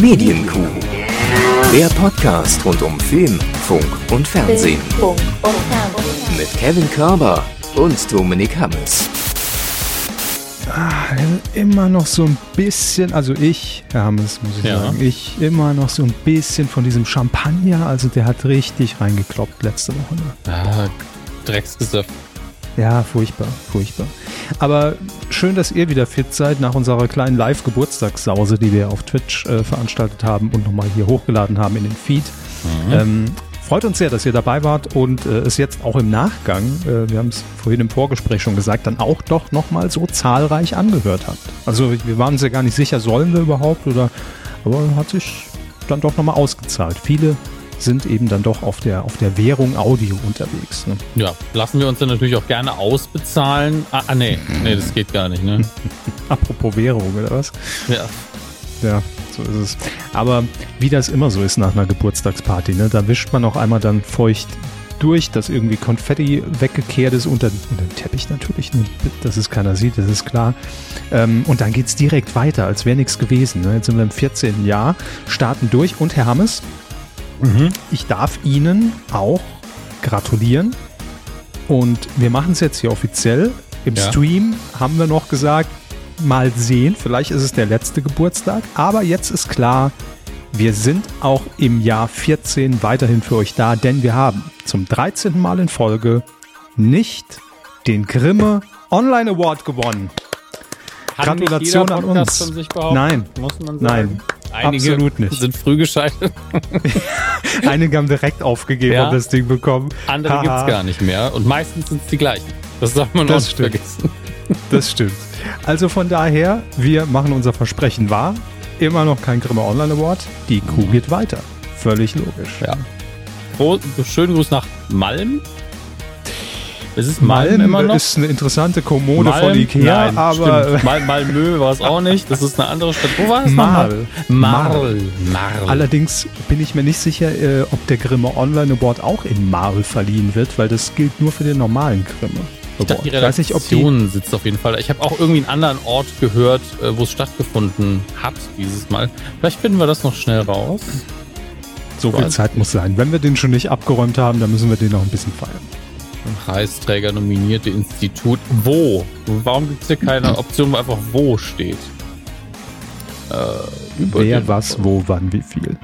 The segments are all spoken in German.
Medienkuh. Der Podcast rund um Film, Funk und Fernsehen. Mit Kevin Körber und Dominik Hammes. Ah, immer noch so ein bisschen, also ich, Herr Hammes, muss ich Ja. sagen, ich immer noch so ein bisschen von diesem Champagner, also der hat richtig reingekloppt letzte Woche. Ne? Ah, Drecksgesöff. Ja, furchtbar, furchtbar. Aber schön, dass ihr wieder fit seid nach unserer kleinen Live-Geburtstagssause, die wir auf Twitch äh, veranstaltet haben und nochmal hier hochgeladen haben in den Feed. Ähm, freut uns sehr, dass ihr dabei wart und äh, es jetzt auch im Nachgang, äh, wir haben es vorhin im Vorgespräch schon gesagt, dann auch doch nochmal so zahlreich angehört habt. Also wir waren uns ja gar nicht sicher, sollen wir überhaupt oder, aber hat sich dann doch nochmal ausgezahlt. Viele sind eben dann doch auf der, auf der Währung Audio unterwegs. Ne? Ja, lassen wir uns dann natürlich auch gerne ausbezahlen. Ah, ah nee, nee, das geht gar nicht, ne? Apropos Währung oder was? Ja. Ja, so ist es. Aber wie das immer so ist nach einer Geburtstagsparty, ne, da wischt man auch einmal dann feucht durch, dass irgendwie Konfetti weggekehrt ist unter, unter den Teppich natürlich, ne, dass es keiner sieht, das ist klar. Ähm, und dann geht's direkt weiter, als wäre nichts gewesen. Ne. Jetzt sind wir im 14. Jahr, starten durch und Herr Hammes, ich darf Ihnen auch gratulieren. Und wir machen es jetzt hier offiziell. Im Ja. Stream haben wir noch gesagt, mal sehen, vielleicht ist es der letzte Geburtstag. Aber jetzt ist klar, wir sind auch im Jahr 14 weiterhin für euch da, denn wir haben zum 13. Mal in Folge nicht den Grimme Online Award gewonnen. Nicht Gratulation an uns. Nein. muss man sagen. Nein, Einige absolut nicht. sind früh gescheitert, Einige haben direkt aufgegeben Ja. und das Ding bekommen. andere Haha. gibt's gar nicht mehr. Und meistens sind es die gleichen. Das darf man Das auch nicht stimmt. vergessen. Das stimmt. Also von daher, wir machen unser Versprechen wahr. Immer noch kein Grimme Online Award. Die Kuh geht weiter. Völlig logisch. Ja. Schönen Gruß nach Malm. Es ist Malm, Malm immer noch. ist eine interessante Kommode von Malm? Ikea, Nein, aber stimmt. Mal, Malmö war es auch nicht. Das ist eine andere Stadt. Wo war es Marl. Marl. Marl. allerdings bin ich mir nicht sicher, äh, ob der Grimme Online Award auch in Marl verliehen wird, weil das gilt nur für den normalen Grimme. Ich dachte, die weiß nicht, ob die Redaktion sitzt auf jeden Fall. Ich habe auch irgendwie einen anderen Ort gehört, äh, wo es stattgefunden hat dieses Mal. Vielleicht finden wir das noch schnell raus. so viel Zeit muss sein. Wenn wir den schon nicht abgeräumt haben, dann müssen wir den noch ein bisschen feiern. Preisträger nominierte Institut. Wo? Warum gibt es hier keine Option, wo einfach wo steht? Äh, über Wer, was, wo, wann, wie viel.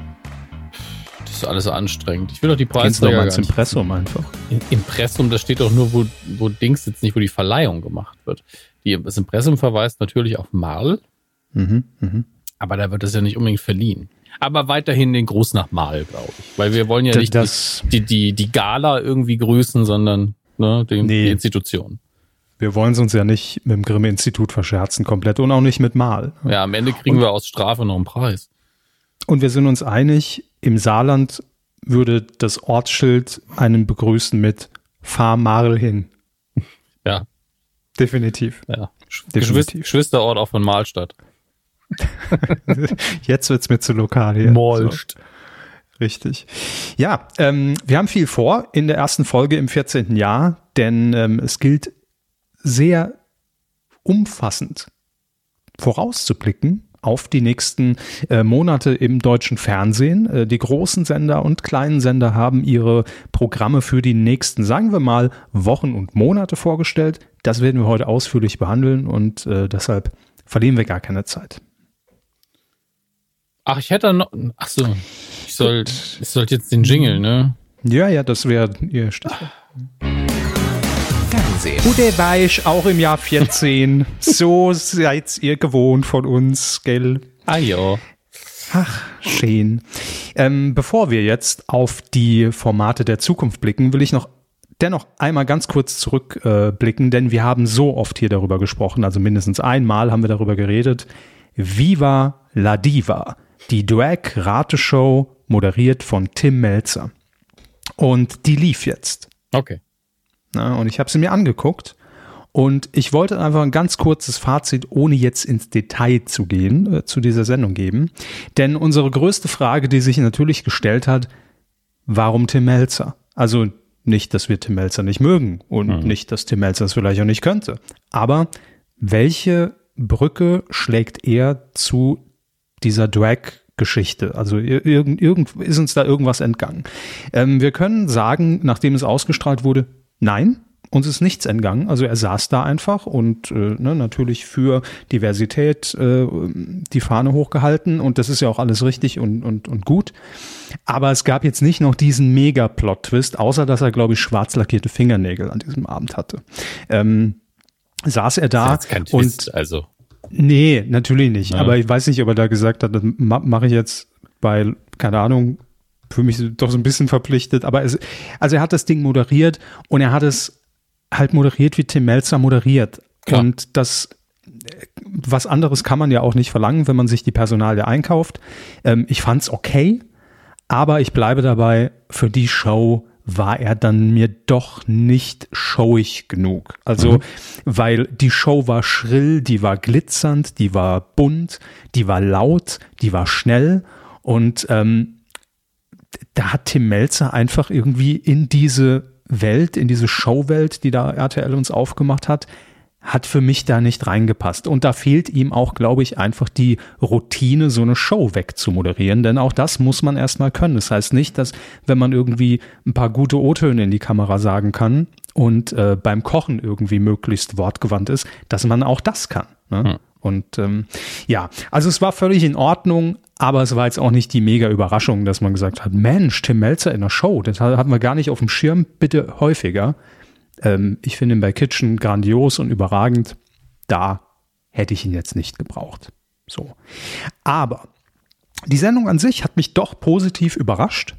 Das ist alles anstrengend. Ich will doch die Gehen Sie doch Preisträger mal. Impressum einfach. Im- Impressum, da steht doch nur, wo, wo Dings sitzt, nicht wo die Verleihung gemacht wird. Die, das Impressum verweist natürlich auf Marl, Mhm, mhm. aber da wird es ja nicht unbedingt verliehen. Aber weiterhin den Gruß nach Marl, glaube ich. Weil wir wollen ja nicht das- die, die, die Gala irgendwie grüßen, sondern ne, die, Nee. die Institution. Wir wollen es uns ja nicht mit dem Grimme-Institut verscherzen komplett und auch nicht mit Mal. Ja, am Ende kriegen wir aus Strafe noch einen Preis. Und wir sind uns einig, im Saarland würde das Ortsschild einen begrüßen mit Fahr Marl hin. Ja, Definitiv. ja. Definitiv. Geschwist- Geschwisterort auch von Mahlstadt. Jetzt wird's mir zu lokal hier. So, richtig. Ja, ähm, wir haben viel vor in der ersten Folge im 14. Jahr, denn ähm, es gilt sehr umfassend vorauszublicken auf die nächsten äh, Monate im deutschen Fernsehen. Äh, die großen Sender und kleinen Sender haben ihre Programme für die nächsten, sagen wir mal, Wochen und Monate vorgestellt. Das werden wir heute ausführlich behandeln und äh, deshalb verlieren wir gar keine Zeit. Ach, ich hätte noch. Ach so. Ich soll, ich sollte jetzt den Jingle, ne? Ja, ja, das wäre ihr Stichwort. Fernsehen. Gute Weich, auch im Jahr 14. so seid ihr gewohnt von uns, gell? Ah ja. Ach, schön. Ähm, bevor wir jetzt auf die Formate der Zukunft blicken, will ich noch dennoch einmal ganz kurz zurückblicken, äh, denn wir haben so oft hier darüber gesprochen, also mindestens einmal haben wir darüber geredet. Viva la Diva, die Drag-Rateshow, moderiert von Tim Melzer. Und die lief jetzt. Okay. Na, und ich habe sie mir angeguckt und ich wollte einfach ein ganz kurzes Fazit, ohne jetzt ins Detail zu gehen, äh, zu dieser Sendung geben. Denn unsere größte Frage, die sich natürlich gestellt hat, warum Tim Melzer? Also nicht, dass wir Tim Melzer nicht mögen und nicht, dass Tim Melzer es vielleicht auch nicht könnte. Aber welche Brücke schlägt er zu dieser Drag Geschichte. Also irgend, irgend, ist uns da irgendwas entgangen. Ähm, wir können sagen, nachdem es ausgestrahlt wurde, nein, uns ist nichts entgangen. Also er saß da einfach und äh, ne, natürlich für Diversität äh, die Fahne hochgehalten und das ist ja auch alles richtig und, und, und gut. Aber es gab jetzt nicht noch diesen Mega-Plot-Twist, außer dass er, glaube ich, schwarz lackierte Fingernägel an diesem Abend hatte. Ähm, saß er da und Twist, also Nee, natürlich nicht. Ja. Aber ich weiß nicht, ob er da gesagt hat, das mache ich jetzt bei, keine Ahnung, für mich doch so ein bisschen verpflichtet. Aber es, also er hat das Ding moderiert und er hat es halt moderiert, wie Tim Melzer moderiert. Klar. Und das, was anderes kann man ja auch nicht verlangen, wenn man sich die Personalie einkauft. Ähm, ich fand's okay, aber ich bleibe dabei, für die Show war er dann mir doch nicht showig genug. Also, mhm. weil die Show war schrill, die war glitzernd, die war bunt, die war laut, die war schnell und ähm, da hat Tim Melzer einfach irgendwie in diese Welt, in diese Showwelt, die da RTL uns aufgemacht hat, hat für mich da nicht reingepasst. Und da fehlt ihm auch, glaube ich, einfach die Routine, so eine Show wegzumoderieren, denn auch das muss man erstmal können. Das heißt nicht, dass wenn man irgendwie ein paar gute O-Töne in die Kamera sagen kann und äh, beim Kochen irgendwie möglichst wortgewandt ist, dass man auch das kann. Ne? Hm. Und ähm, ja, also es war völlig in Ordnung, aber es war jetzt auch nicht die mega Überraschung, dass man gesagt hat, Mensch, Tim Melzer in der Show, das hatten wir gar nicht auf dem Schirm, bitte häufiger. Ähm, ich finde ihn bei Kitchen grandios und überragend. Da hätte ich ihn jetzt nicht gebraucht. So. Aber die Sendung an sich hat mich doch positiv überrascht,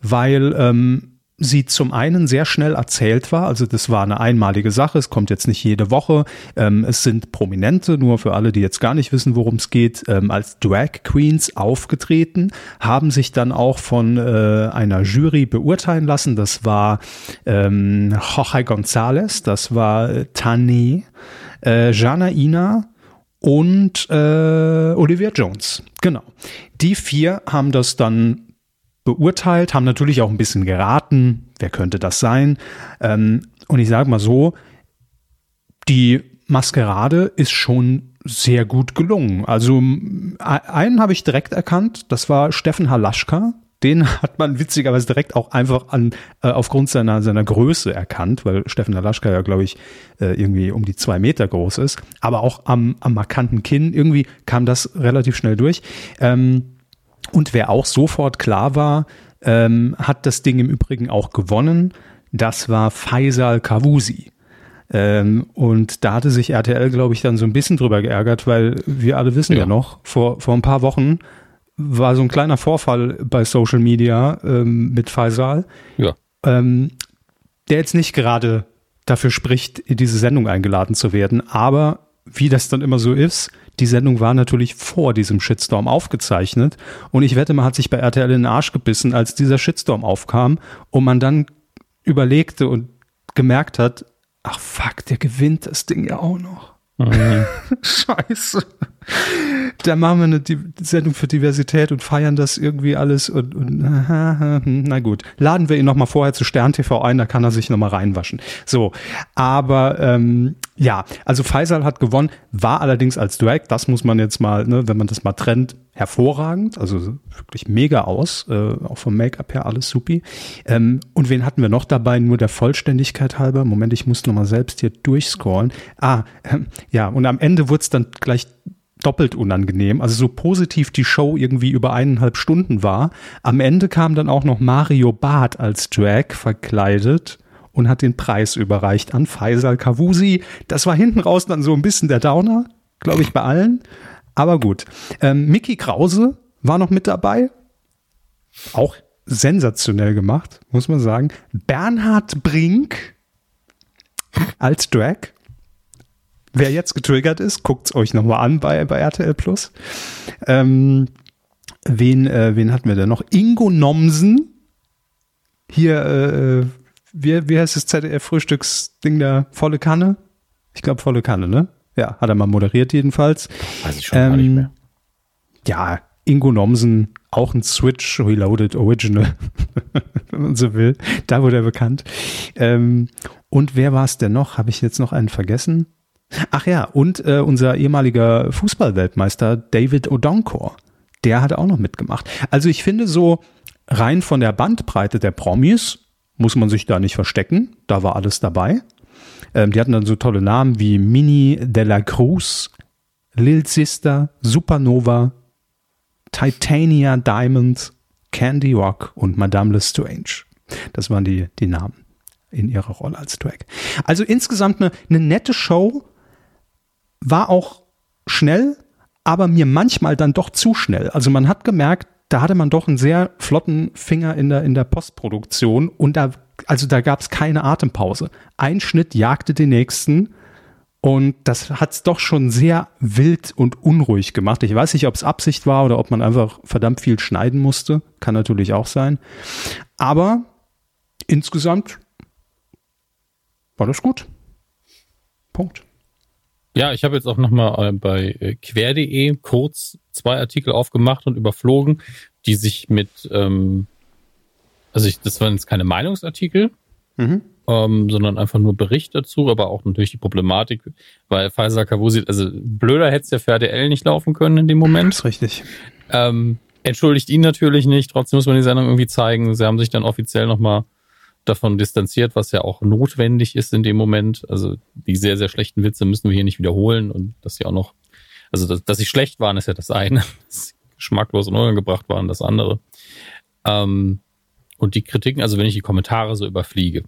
weil ähm, sie zum einen sehr schnell erzählt war, also das war eine einmalige Sache, es kommt jetzt nicht jede Woche, ähm, es sind Prominente, nur für alle, die jetzt gar nicht wissen, worum es geht, ähm, als Drag Queens aufgetreten, haben sich dann auch von äh, einer Jury beurteilen lassen, das war ähm, Jorge González, das war äh, Tane, äh, Jana Ina und äh, Olivia Jones, genau. Die vier haben das dann beurteilt, haben natürlich auch ein bisschen geraten, wer könnte das sein. Ähm, und ich sage mal so, die Maskerade ist schon sehr gut gelungen. Also einen habe ich direkt erkannt, das war Steffen Halaschka. Den hat man witzigerweise direkt auch einfach an, äh, aufgrund seiner, seiner Größe erkannt, weil Steffen Halaschka ja, glaube ich, äh, irgendwie um die zwei Meter groß ist. Aber auch am, am markanten Kinn, irgendwie kam das relativ schnell durch. Ähm, und wer auch sofort klar war, ähm, hat das Ding im Übrigen auch gewonnen. Das war Faisal Kavusi. Ähm, und da hatte sich RTL, glaube ich, dann so ein bisschen drüber geärgert, weil wir alle wissen ja, ja noch, vor, vor ein paar Wochen war so ein kleiner Vorfall bei Social Media ähm, mit Faisal, ja. ähm, der jetzt nicht gerade dafür spricht, in diese Sendung eingeladen zu werden. Aber wie das dann immer so ist, die Sendung war natürlich vor diesem Shitstorm aufgezeichnet und ich wette, man hat sich bei RTL in den Arsch gebissen, als dieser Shitstorm aufkam und man dann überlegte und gemerkt hat, ach fuck, der gewinnt das Ding ja auch noch. Mhm. Scheiße da machen wir eine Sendung für Diversität und feiern das irgendwie alles und, und na gut, laden wir ihn nochmal vorher zu Stern TV ein, da kann er sich nochmal reinwaschen. So, aber ähm, ja, also Faisal hat gewonnen, war allerdings als Drag, das muss man jetzt mal, ne, wenn man das mal trennt, hervorragend, also wirklich mega aus, äh, auch vom Make-up her alles supi. Ähm, und wen hatten wir noch dabei? Nur der Vollständigkeit halber. Moment, ich muss nochmal selbst hier durchscrollen. Ah, äh, ja, und am Ende wurde es dann gleich doppelt unangenehm. Also so positiv die Show irgendwie über eineinhalb Stunden war. Am Ende kam dann auch noch Mario Barth als Drag verkleidet und hat den Preis überreicht an Faisal Kavusi. Das war hinten raus dann so ein bisschen der Downer, glaube ich, bei allen. Aber gut. Ähm, Mickey Krause war noch mit dabei. Auch sensationell gemacht, muss man sagen. Bernhard Brink als Drag. Wer jetzt getriggert ist, guckt es euch nochmal an bei, bei RTL Plus. Ähm, wen, äh, wen hatten wir denn noch? Ingo Nomsen. Hier, äh, wie, wie heißt das ZDF-Frühstücksding da? Volle Kanne? Ich glaube, volle Kanne, ne? Ja, hat er mal moderiert jedenfalls. Weiß ich schon ähm, gar nicht mehr. Ja, Ingo Nomsen, auch ein Switch Reloaded Original, wenn man so will. Da wurde er bekannt. Ähm, und wer war es denn noch? Habe ich jetzt noch einen vergessen? Ach ja, und äh, unser ehemaliger Fußballweltmeister David Odonkor, der hat auch noch mitgemacht. Also ich finde so rein von der Bandbreite der Promis muss man sich da nicht verstecken. Da war alles dabei. Ähm, die hatten dann so tolle Namen wie Mini de la Cruz, Lil Sister, Supernova, Titania Diamond, Candy Rock und Madame Lestrange. Das waren die, die Namen in ihrer Rolle als Drag. Also insgesamt eine, eine nette Show, war auch schnell, aber mir manchmal dann doch zu schnell. Also man hat gemerkt, da hatte man doch einen sehr flotten Finger in der, in der Postproduktion und da, also da gab es keine Atempause. Ein Schnitt jagte den nächsten und das hat es doch schon sehr wild und unruhig gemacht. Ich weiß nicht, ob es Absicht war oder ob man einfach verdammt viel schneiden musste. Kann natürlich auch sein. Aber insgesamt war das gut. Punkt. Ja, ich habe jetzt auch nochmal äh, bei äh, quer.de kurz zwei Artikel aufgemacht und überflogen, die sich mit, ähm, also ich, das waren jetzt keine Meinungsartikel, mhm. ähm, sondern einfach nur Bericht dazu, aber auch natürlich die Problematik, weil Pfizer Kavusi, also blöder hätte es ja für RTL nicht laufen können in dem Moment. Das ist richtig. Ähm, entschuldigt ihn natürlich nicht, trotzdem muss man die Sendung irgendwie zeigen. Sie haben sich dann offiziell nochmal davon distanziert, was ja auch notwendig ist in dem Moment. Also die sehr, sehr schlechten Witze müssen wir hier nicht wiederholen und dass sie auch noch, also dass, dass sie schlecht waren, ist ja das eine. Dass sie geschmacklos und unangebracht waren, das andere. Ähm, und die Kritiken, also wenn ich die Kommentare so überfliege,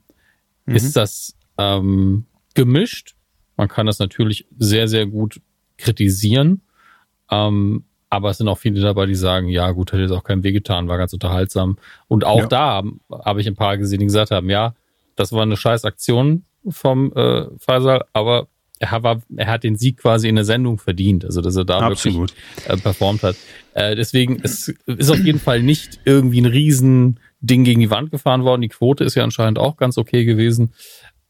mhm. ist das ähm, gemischt. Man kann das natürlich sehr, sehr gut kritisieren. Ähm, aber es sind auch viele dabei, die sagen, ja gut, hätte jetzt auch keinem wehgetan, war ganz unterhaltsam. Und auch ja. da habe hab ich ein paar gesehen, die gesagt haben, ja, das war eine scheiß Aktion vom äh, Faisal, aber er, war, er hat den Sieg quasi in der Sendung verdient, also dass er da Absolut. wirklich äh, performt hat. Äh, deswegen es ist auf jeden Fall nicht irgendwie ein riesen Ding gegen die Wand gefahren worden. Die Quote ist ja anscheinend auch ganz okay gewesen.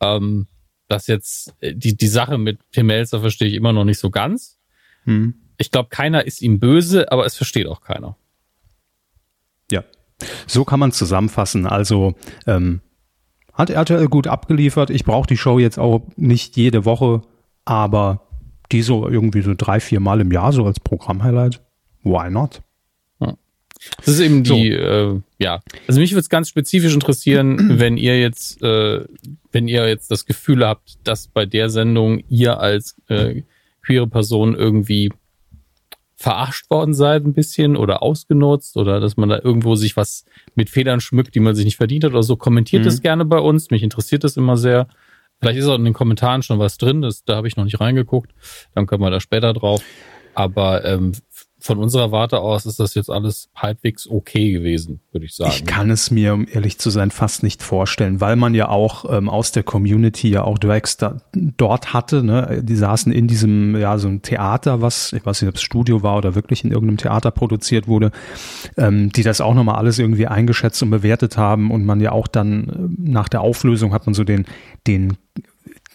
Ähm, das jetzt, äh, die, die Sache mit Tim Melzer verstehe ich immer noch nicht so ganz. Hm ich glaube, keiner ist ihm böse, aber es versteht auch keiner. Ja, so kann man zusammenfassen. Also ähm, hat RTL gut abgeliefert. Ich brauche die Show jetzt auch nicht jede Woche, aber die so irgendwie so drei, vier Mal im Jahr so als Programmhighlight. Why not? Das ist eben die, so. äh, ja. Also mich würde es ganz spezifisch interessieren, wenn ihr jetzt, äh, wenn ihr jetzt das Gefühl habt, dass bei der Sendung ihr als äh, queere Person irgendwie verarscht worden seid ein bisschen oder ausgenutzt oder dass man da irgendwo sich was mit Federn schmückt, die man sich nicht verdient hat oder so, kommentiert mhm. es gerne bei uns. Mich interessiert das immer sehr. Vielleicht ist auch in den Kommentaren schon was drin, das, da habe ich noch nicht reingeguckt. Dann können wir da später drauf. Aber ähm, von unserer Warte aus ist das jetzt alles halbwegs okay gewesen, würde ich sagen. Ich kann es mir, um ehrlich zu sein, fast nicht vorstellen, weil man ja auch ähm, aus der Community ja auch Drags da, dort hatte. Ne? Die saßen in diesem, ja, so ein Theater, was, ich weiß nicht, ob es Studio war oder wirklich in irgendeinem Theater produziert wurde, ähm, die das auch nochmal alles irgendwie eingeschätzt und bewertet haben und man ja auch dann äh, nach der Auflösung hat man so den, den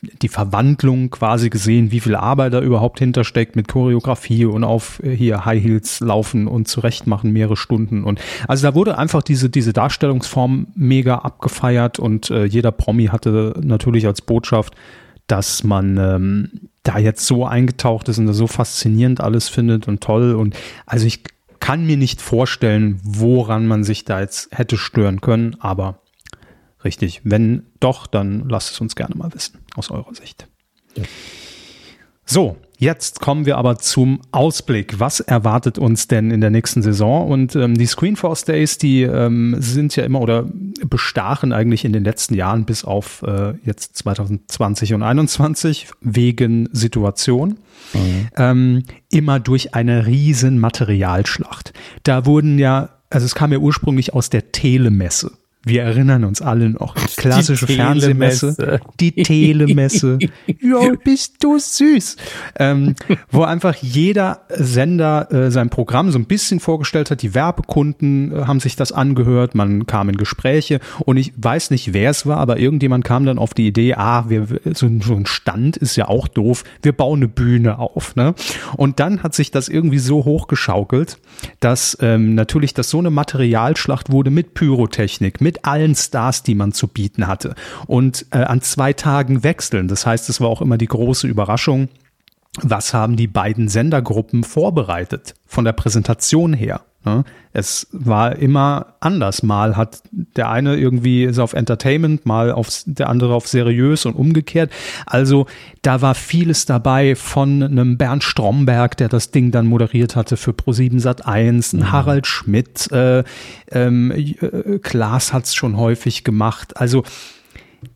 die Verwandlung quasi gesehen, wie viel Arbeit da überhaupt hintersteckt mit Choreografie und auf äh, hier High Heels laufen und zurechtmachen mehrere Stunden. Und also da wurde einfach diese diese Darstellungsform mega abgefeiert und äh, jeder Promi hatte natürlich als Botschaft, dass man ähm, da jetzt so eingetaucht ist und das so faszinierend alles findet und toll. Und also ich kann mir nicht vorstellen, woran man sich da jetzt hätte stören können, aber Richtig. Wenn doch, dann lasst es uns gerne mal wissen, aus eurer Sicht. Ja. So, jetzt kommen wir aber zum Ausblick. Was erwartet uns denn in der nächsten Saison? Und ähm, die Screenforce Days, die ähm, sind ja immer oder bestachen eigentlich in den letzten Jahren bis auf äh, jetzt 2020 und 2021 wegen Situation. Mhm. Ähm, immer durch eine riesen Materialschlacht. Da wurden ja, also es kam ja ursprünglich aus der Telemesse. Wir erinnern uns alle noch. Klassische die Fernsehmesse, die Telemesse. ja, bist du süß. Ähm, wo einfach jeder Sender äh, sein Programm so ein bisschen vorgestellt hat. Die Werbekunden äh, haben sich das angehört. Man kam in Gespräche. Und ich weiß nicht, wer es war, aber irgendjemand kam dann auf die Idee, ah, wir, so, so ein Stand ist ja auch doof. Wir bauen eine Bühne auf. Ne? Und dann hat sich das irgendwie so hochgeschaukelt, dass ähm, natürlich das so eine Materialschlacht wurde mit Pyrotechnik, mit mit allen Stars, die man zu bieten hatte. Und äh, an zwei Tagen wechseln. Das heißt, es war auch immer die große Überraschung was haben die beiden Sendergruppen vorbereitet von der Präsentation her. Ne? Es war immer anders. Mal hat der eine irgendwie ist auf Entertainment, mal auf der andere auf seriös und umgekehrt. Also da war vieles dabei von einem Bernd Stromberg, der das Ding dann moderiert hatte für Pro7 Sat 1, ein mhm. Harald Schmidt, äh, ähm, äh, Klaas hat es schon häufig gemacht. Also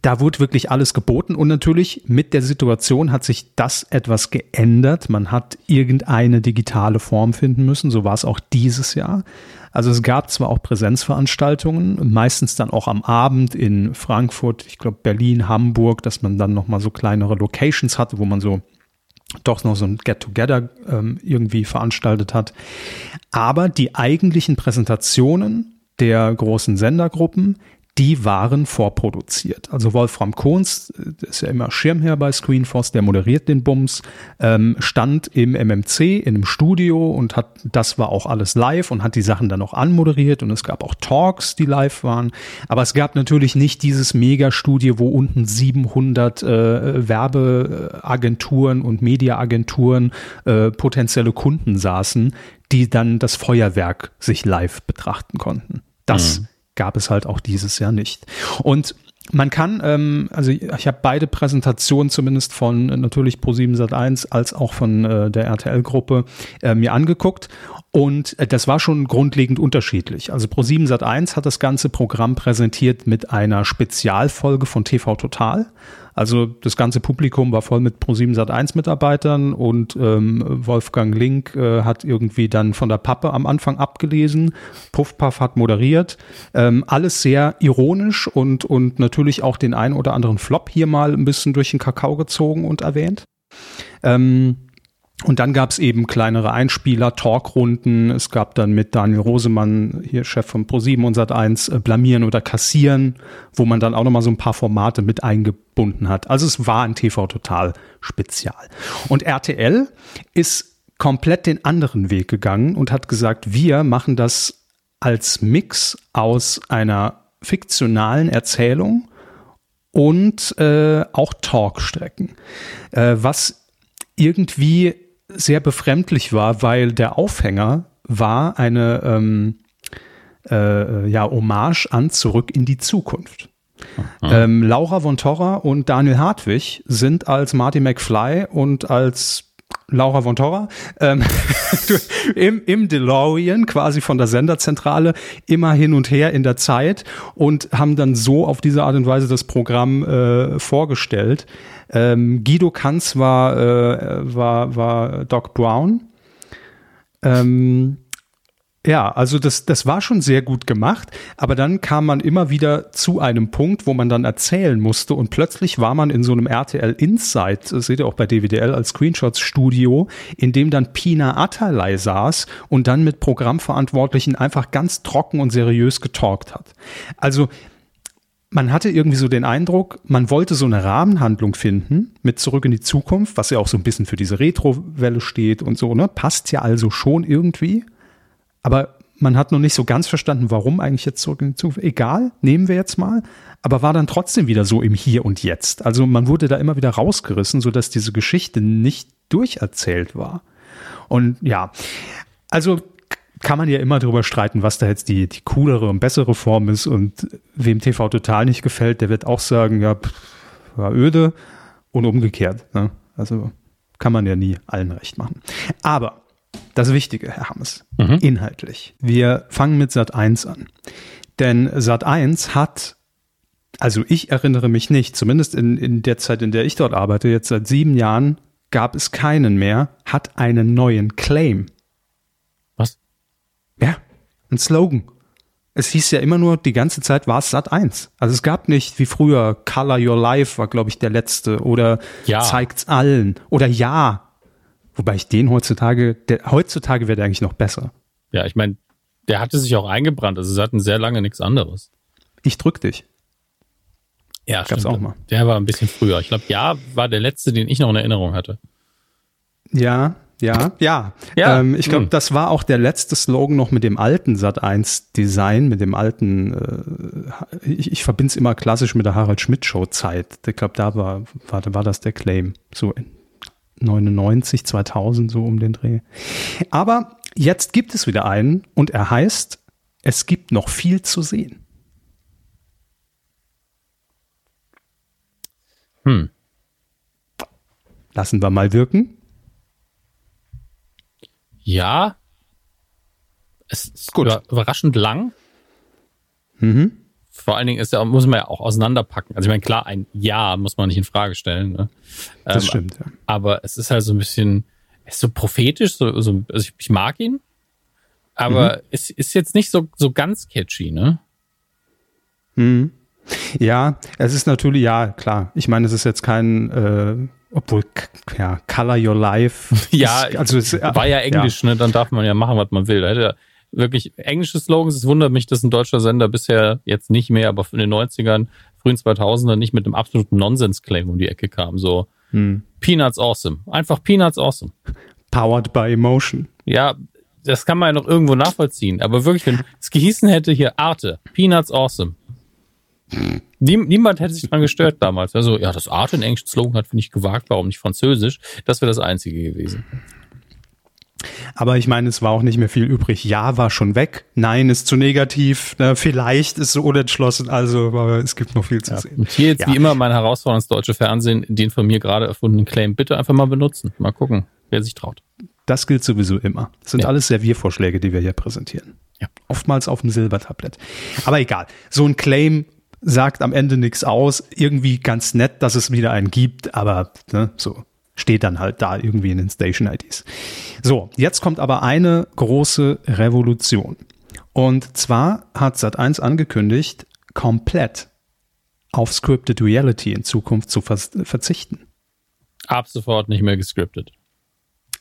da wurde wirklich alles geboten und natürlich mit der Situation hat sich das etwas geändert. Man hat irgendeine digitale Form finden müssen. So war es auch dieses Jahr. Also es gab zwar auch Präsenzveranstaltungen, meistens dann auch am Abend in Frankfurt, ich glaube Berlin, Hamburg, dass man dann noch mal so kleinere Locations hatte, wo man so doch noch so ein Get-Together ähm, irgendwie veranstaltet hat. Aber die eigentlichen Präsentationen der großen Sendergruppen, die waren vorproduziert. Also Wolfram Kohns, ist ja immer Schirmherr bei Screenforce, der moderiert den Bums, ähm, stand im MMC in einem Studio und hat, das war auch alles live und hat die Sachen dann auch anmoderiert und es gab auch Talks, die live waren. Aber es gab natürlich nicht dieses Megastudio, wo unten 700 äh, Werbeagenturen und Mediaagenturen äh, potenzielle Kunden saßen, die dann das Feuerwerk sich live betrachten konnten. Das mhm gab es halt auch dieses Jahr nicht. Und man kann, ähm, also ich habe beide Präsentationen zumindest von äh, natürlich Pro7 Sat1 als auch von äh, der RTL-Gruppe äh, mir angeguckt und äh, das war schon grundlegend unterschiedlich. Also Pro7 Sat1 hat das ganze Programm präsentiert mit einer Spezialfolge von TV Total also das ganze Publikum war voll mit Pro7 Sat1 Mitarbeitern und ähm, Wolfgang Link äh, hat irgendwie dann von der Pappe am Anfang abgelesen. Puffpuff hat moderiert. Ähm, alles sehr ironisch und, und natürlich auch den einen oder anderen Flop hier mal ein bisschen durch den Kakao gezogen und erwähnt. Ähm, und dann gab es eben kleinere Einspieler, Talkrunden. Es gab dann mit Daniel Rosemann, hier Chef von Pro7 und Sat1, äh, Blamieren oder Kassieren, wo man dann auch nochmal so ein paar Formate mit eingebunden hat. Also es war ein TV Total Spezial. Und RTL ist komplett den anderen Weg gegangen und hat gesagt, wir machen das als Mix aus einer fiktionalen Erzählung und äh, auch Talkstrecken. Äh, was irgendwie sehr befremdlich war, weil der Aufhänger war eine ähm, äh, ja, Hommage an Zurück in die Zukunft. Ähm, Laura von Torra und Daniel Hartwig sind als Marty McFly und als Laura von Torra ähm, im, im DeLorean quasi von der Senderzentrale immer hin und her in der Zeit und haben dann so auf diese Art und Weise das Programm äh, vorgestellt. Ähm, Guido Kanz war, äh, war, war Doc Brown. Ähm, ja, also das, das war schon sehr gut gemacht, aber dann kam man immer wieder zu einem Punkt, wo man dann erzählen musste und plötzlich war man in so einem RTL Insight, das seht ihr auch bei DWDL als Screenshots Studio, in dem dann Pina Atalay saß und dann mit Programmverantwortlichen einfach ganz trocken und seriös getalkt hat. Also man hatte irgendwie so den Eindruck, man wollte so eine Rahmenhandlung finden mit Zurück in die Zukunft, was ja auch so ein bisschen für diese Retro-Welle steht und so, ne? Passt ja also schon irgendwie. Aber man hat noch nicht so ganz verstanden, warum eigentlich jetzt Zurück in die Zukunft. Egal, nehmen wir jetzt mal. Aber war dann trotzdem wieder so im Hier und Jetzt. Also man wurde da immer wieder rausgerissen, sodass diese Geschichte nicht durcherzählt war. Und ja, also kann man ja immer darüber streiten, was da jetzt die, die coolere und bessere Form ist. Und wem TV total nicht gefällt, der wird auch sagen, ja, pff, war öde und umgekehrt. Ne? Also kann man ja nie allen recht machen. Aber das Wichtige, Herr Hammes, mhm. inhaltlich. Wir fangen mit Sat 1 an. Denn Sat 1 hat, also ich erinnere mich nicht, zumindest in, in der Zeit, in der ich dort arbeite, jetzt seit sieben Jahren, gab es keinen mehr, hat einen neuen Claim. Ja, ein Slogan. Es hieß ja immer nur, die ganze Zeit war es Sat 1. Also es gab nicht wie früher Color Your Life war, glaube ich, der letzte oder ja. zeigt's allen oder ja. Wobei ich den heutzutage, der, heutzutage wird eigentlich noch besser. Ja, ich meine, der hatte sich auch eingebrannt. Also sie hatten sehr lange nichts anderes. Ich drück dich. Ja, gab's stimmt. auch mal. Der war ein bisschen früher. Ich glaube, ja, war der letzte, den ich noch in Erinnerung hatte. Ja, ja, ja. ja. Ähm, ich glaube, hm. das war auch der letzte Slogan noch mit dem alten Sat1-Design, mit dem alten, äh, ich, ich verbinde es immer klassisch mit der Harald Schmidt-Show-Zeit. Ich glaube, da war, war, war das der Claim. So 99, 2000 so um den Dreh. Aber jetzt gibt es wieder einen und er heißt, es gibt noch viel zu sehen. Hm. Lassen wir mal wirken. Ja. Es ist Gut. überraschend lang. Mhm. Vor allen Dingen ist ja, muss man ja auch auseinanderpacken. Also ich meine, klar, ein Ja muss man nicht in Frage stellen. Ne? Das ähm, stimmt, ja. Aber es ist halt so ein bisschen, ist so prophetisch, so, so also ich, ich mag ihn, aber mhm. es ist jetzt nicht so, so ganz catchy, ne? Mhm. Ja, es ist natürlich, ja, klar. Ich meine, es ist jetzt kein, äh, obwohl, ja, Color Your Life. ja, ist, also es, war ja Englisch, ja. ne? Dann darf man ja machen, was man will. Da hätte wirklich englische Slogans. Es wundert mich, dass ein deutscher Sender bisher jetzt nicht mehr, aber in den 90ern, frühen 2000ern nicht mit einem absoluten Nonsens-Claim um die Ecke kam. So, hm. Peanuts Awesome. Einfach Peanuts Awesome. Powered by Emotion. Ja, das kann man ja noch irgendwo nachvollziehen. Aber wirklich, wenn es gehießen hätte hier Arte, Peanuts Awesome. niemand hätte sich dran gestört damals. Also, ja, das Arte in englischen Slogan hat, finde ich, gewagt. Warum nicht Französisch? Das wäre das Einzige gewesen. Aber ich meine, es war auch nicht mehr viel übrig. Ja war schon weg. Nein ist zu negativ. Ne? Vielleicht ist so unentschlossen. Also, aber es gibt noch viel zu ja. sehen. Und hier jetzt ja. wie immer mein Herausforderung ins deutsche Fernsehen, den von mir gerade erfundenen Claim bitte einfach mal benutzen. Mal gucken, wer sich traut. Das gilt sowieso immer. Das sind ja. alles Serviervorschläge, die wir hier präsentieren. Ja. Oftmals auf dem Silbertablett. Aber egal. So ein Claim sagt am Ende nichts aus. Irgendwie ganz nett, dass es wieder einen gibt, aber ne, so steht dann halt da irgendwie in den Station IDs. So, jetzt kommt aber eine große Revolution. Und zwar hat Sat1 angekündigt, komplett auf Scripted Reality in Zukunft zu verzichten. Ab sofort nicht mehr gescriptet.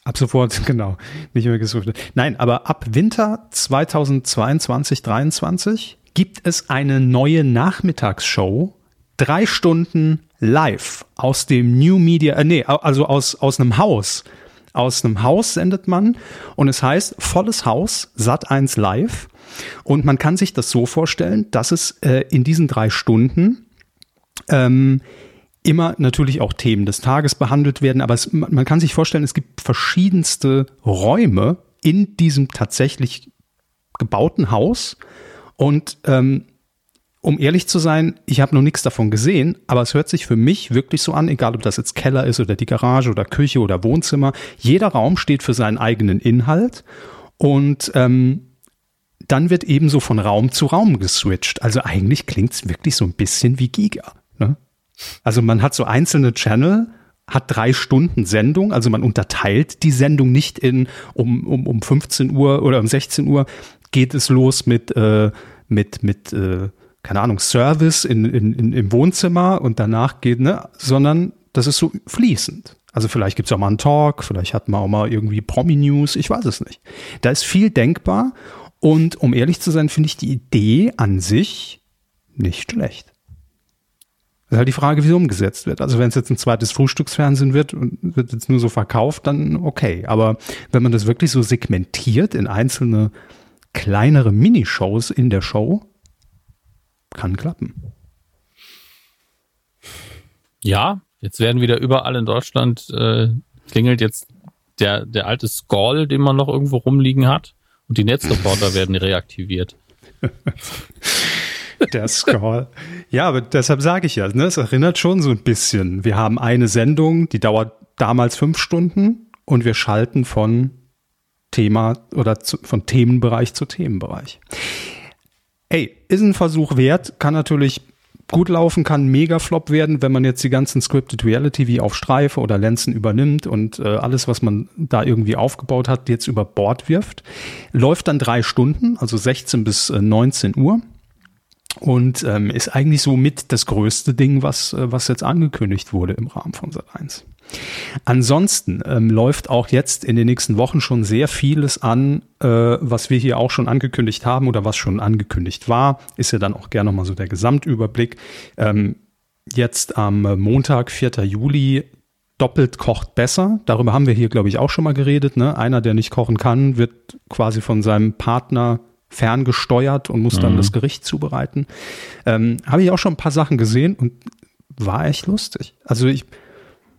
Ab sofort, genau, nicht mehr gescriptet. Nein, aber ab Winter 2022, 2023 gibt es eine neue Nachmittagsshow, drei Stunden live aus dem New Media, äh, nee, also aus, aus einem Haus. Aus einem Haus sendet man und es heißt volles Haus, Sat 1 live. Und man kann sich das so vorstellen, dass es äh, in diesen drei Stunden ähm, immer natürlich auch Themen des Tages behandelt werden, aber es, man kann sich vorstellen, es gibt verschiedenste Räume in diesem tatsächlich gebauten Haus und ähm, um ehrlich zu sein, ich habe noch nichts davon gesehen, aber es hört sich für mich wirklich so an, egal ob das jetzt Keller ist oder die Garage oder Küche oder Wohnzimmer. Jeder Raum steht für seinen eigenen Inhalt und ähm, dann wird ebenso von Raum zu Raum geswitcht. Also eigentlich klingt es wirklich so ein bisschen wie Giga. Ne? Also man hat so einzelne Channel, hat drei Stunden Sendung, also man unterteilt die Sendung nicht in um, um, um 15 Uhr oder um 16 Uhr geht es los mit, äh, mit, mit äh, keine Ahnung, Service in, in, in, im Wohnzimmer und danach geht, ne, sondern das ist so fließend. Also vielleicht gibt's auch mal einen Talk, vielleicht hat man auch mal irgendwie Promi-News, ich weiß es nicht. Da ist viel denkbar und um ehrlich zu sein, finde ich die Idee an sich nicht schlecht. Das ist halt die Frage, wie sie umgesetzt wird. Also wenn es jetzt ein zweites Frühstücksfernsehen wird und wird jetzt nur so verkauft, dann okay. Aber wenn man das wirklich so segmentiert in einzelne kleinere Minishows in der Show, kann klappen. Ja, jetzt werden wieder überall in Deutschland äh, klingelt jetzt der, der alte Scroll, den man noch irgendwo rumliegen hat. Und die Netzreporter werden reaktiviert. der Scroll. Ja, aber deshalb sage ich ja, ne, es erinnert schon so ein bisschen. Wir haben eine Sendung, die dauert damals fünf Stunden und wir schalten von Thema oder zu, von Themenbereich zu Themenbereich hey, ist ein Versuch wert, kann natürlich gut laufen, kann mega Flop werden, wenn man jetzt die ganzen Scripted Reality wie auf Streife oder Lenzen übernimmt und äh, alles, was man da irgendwie aufgebaut hat, jetzt über Bord wirft. Läuft dann drei Stunden, also 16 bis äh, 19 Uhr. Und ähm, ist eigentlich so mit das größte Ding, was, äh, was jetzt angekündigt wurde im Rahmen von Sat 1. Ansonsten ähm, läuft auch jetzt in den nächsten Wochen schon sehr vieles an, äh, was wir hier auch schon angekündigt haben oder was schon angekündigt war. Ist ja dann auch gerne nochmal so der Gesamtüberblick. Ähm, jetzt am Montag, 4. Juli, doppelt kocht besser. Darüber haben wir hier, glaube ich, auch schon mal geredet. Ne? Einer, der nicht kochen kann, wird quasi von seinem Partner ferngesteuert und muss dann mhm. das Gericht zubereiten. Ähm, Habe ich auch schon ein paar Sachen gesehen und war echt lustig. Also ich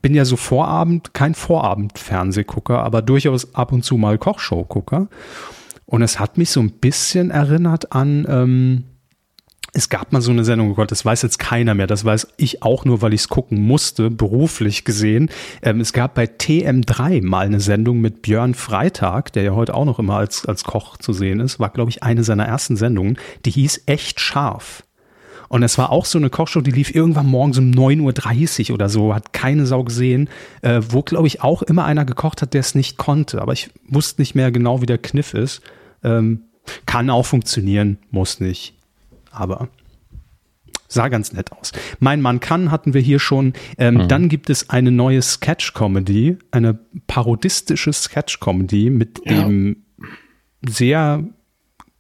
bin ja so Vorabend, kein Vorabend-Fernsehgucker, aber durchaus ab und zu mal Kochshow-Gucker. Und es hat mich so ein bisschen erinnert an, ähm, es gab mal so eine Sendung, oh Gott, das weiß jetzt keiner mehr, das weiß ich auch nur, weil ich es gucken musste, beruflich gesehen. Ähm, es gab bei TM3 mal eine Sendung mit Björn Freitag, der ja heute auch noch immer als, als Koch zu sehen ist, war, glaube ich, eine seiner ersten Sendungen, die hieß Echt scharf. Und es war auch so eine Kochshow, die lief irgendwann morgens um 9.30 Uhr oder so, hat keine Sau gesehen, äh, wo, glaube ich, auch immer einer gekocht hat, der es nicht konnte. Aber ich wusste nicht mehr genau, wie der Kniff ist. Ähm, kann auch funktionieren, muss nicht aber sah ganz nett aus. Mein Mann kann hatten wir hier schon. Ähm, mhm. Dann gibt es eine neue Sketch-Comedy, eine parodistische Sketch-Comedy mit ja. dem sehr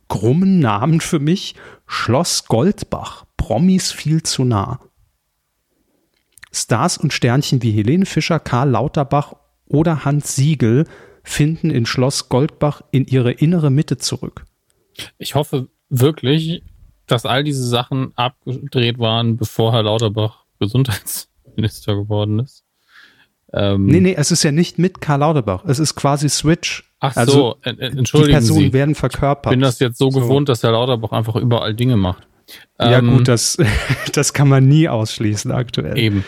krummen Namen für mich, Schloss Goldbach, Promis viel zu nah. Stars und Sternchen wie Helene Fischer, Karl Lauterbach oder Hans Siegel finden in Schloss Goldbach in ihre innere Mitte zurück. Ich hoffe wirklich, dass all diese Sachen abgedreht waren, bevor Herr Lauterbach Gesundheitsminister geworden ist. Ähm, nee, nee, es ist ja nicht mit Karl Lauterbach. Es ist quasi Switch. Ach also, so, entschuldigen Die Personen Sie. werden verkörpert. Ich bin das jetzt so, so, gewohnt, dass Herr Lauterbach einfach überall Dinge macht. Ja ähm, gut, das, das kann man nie ausschließen aktuell. Eben.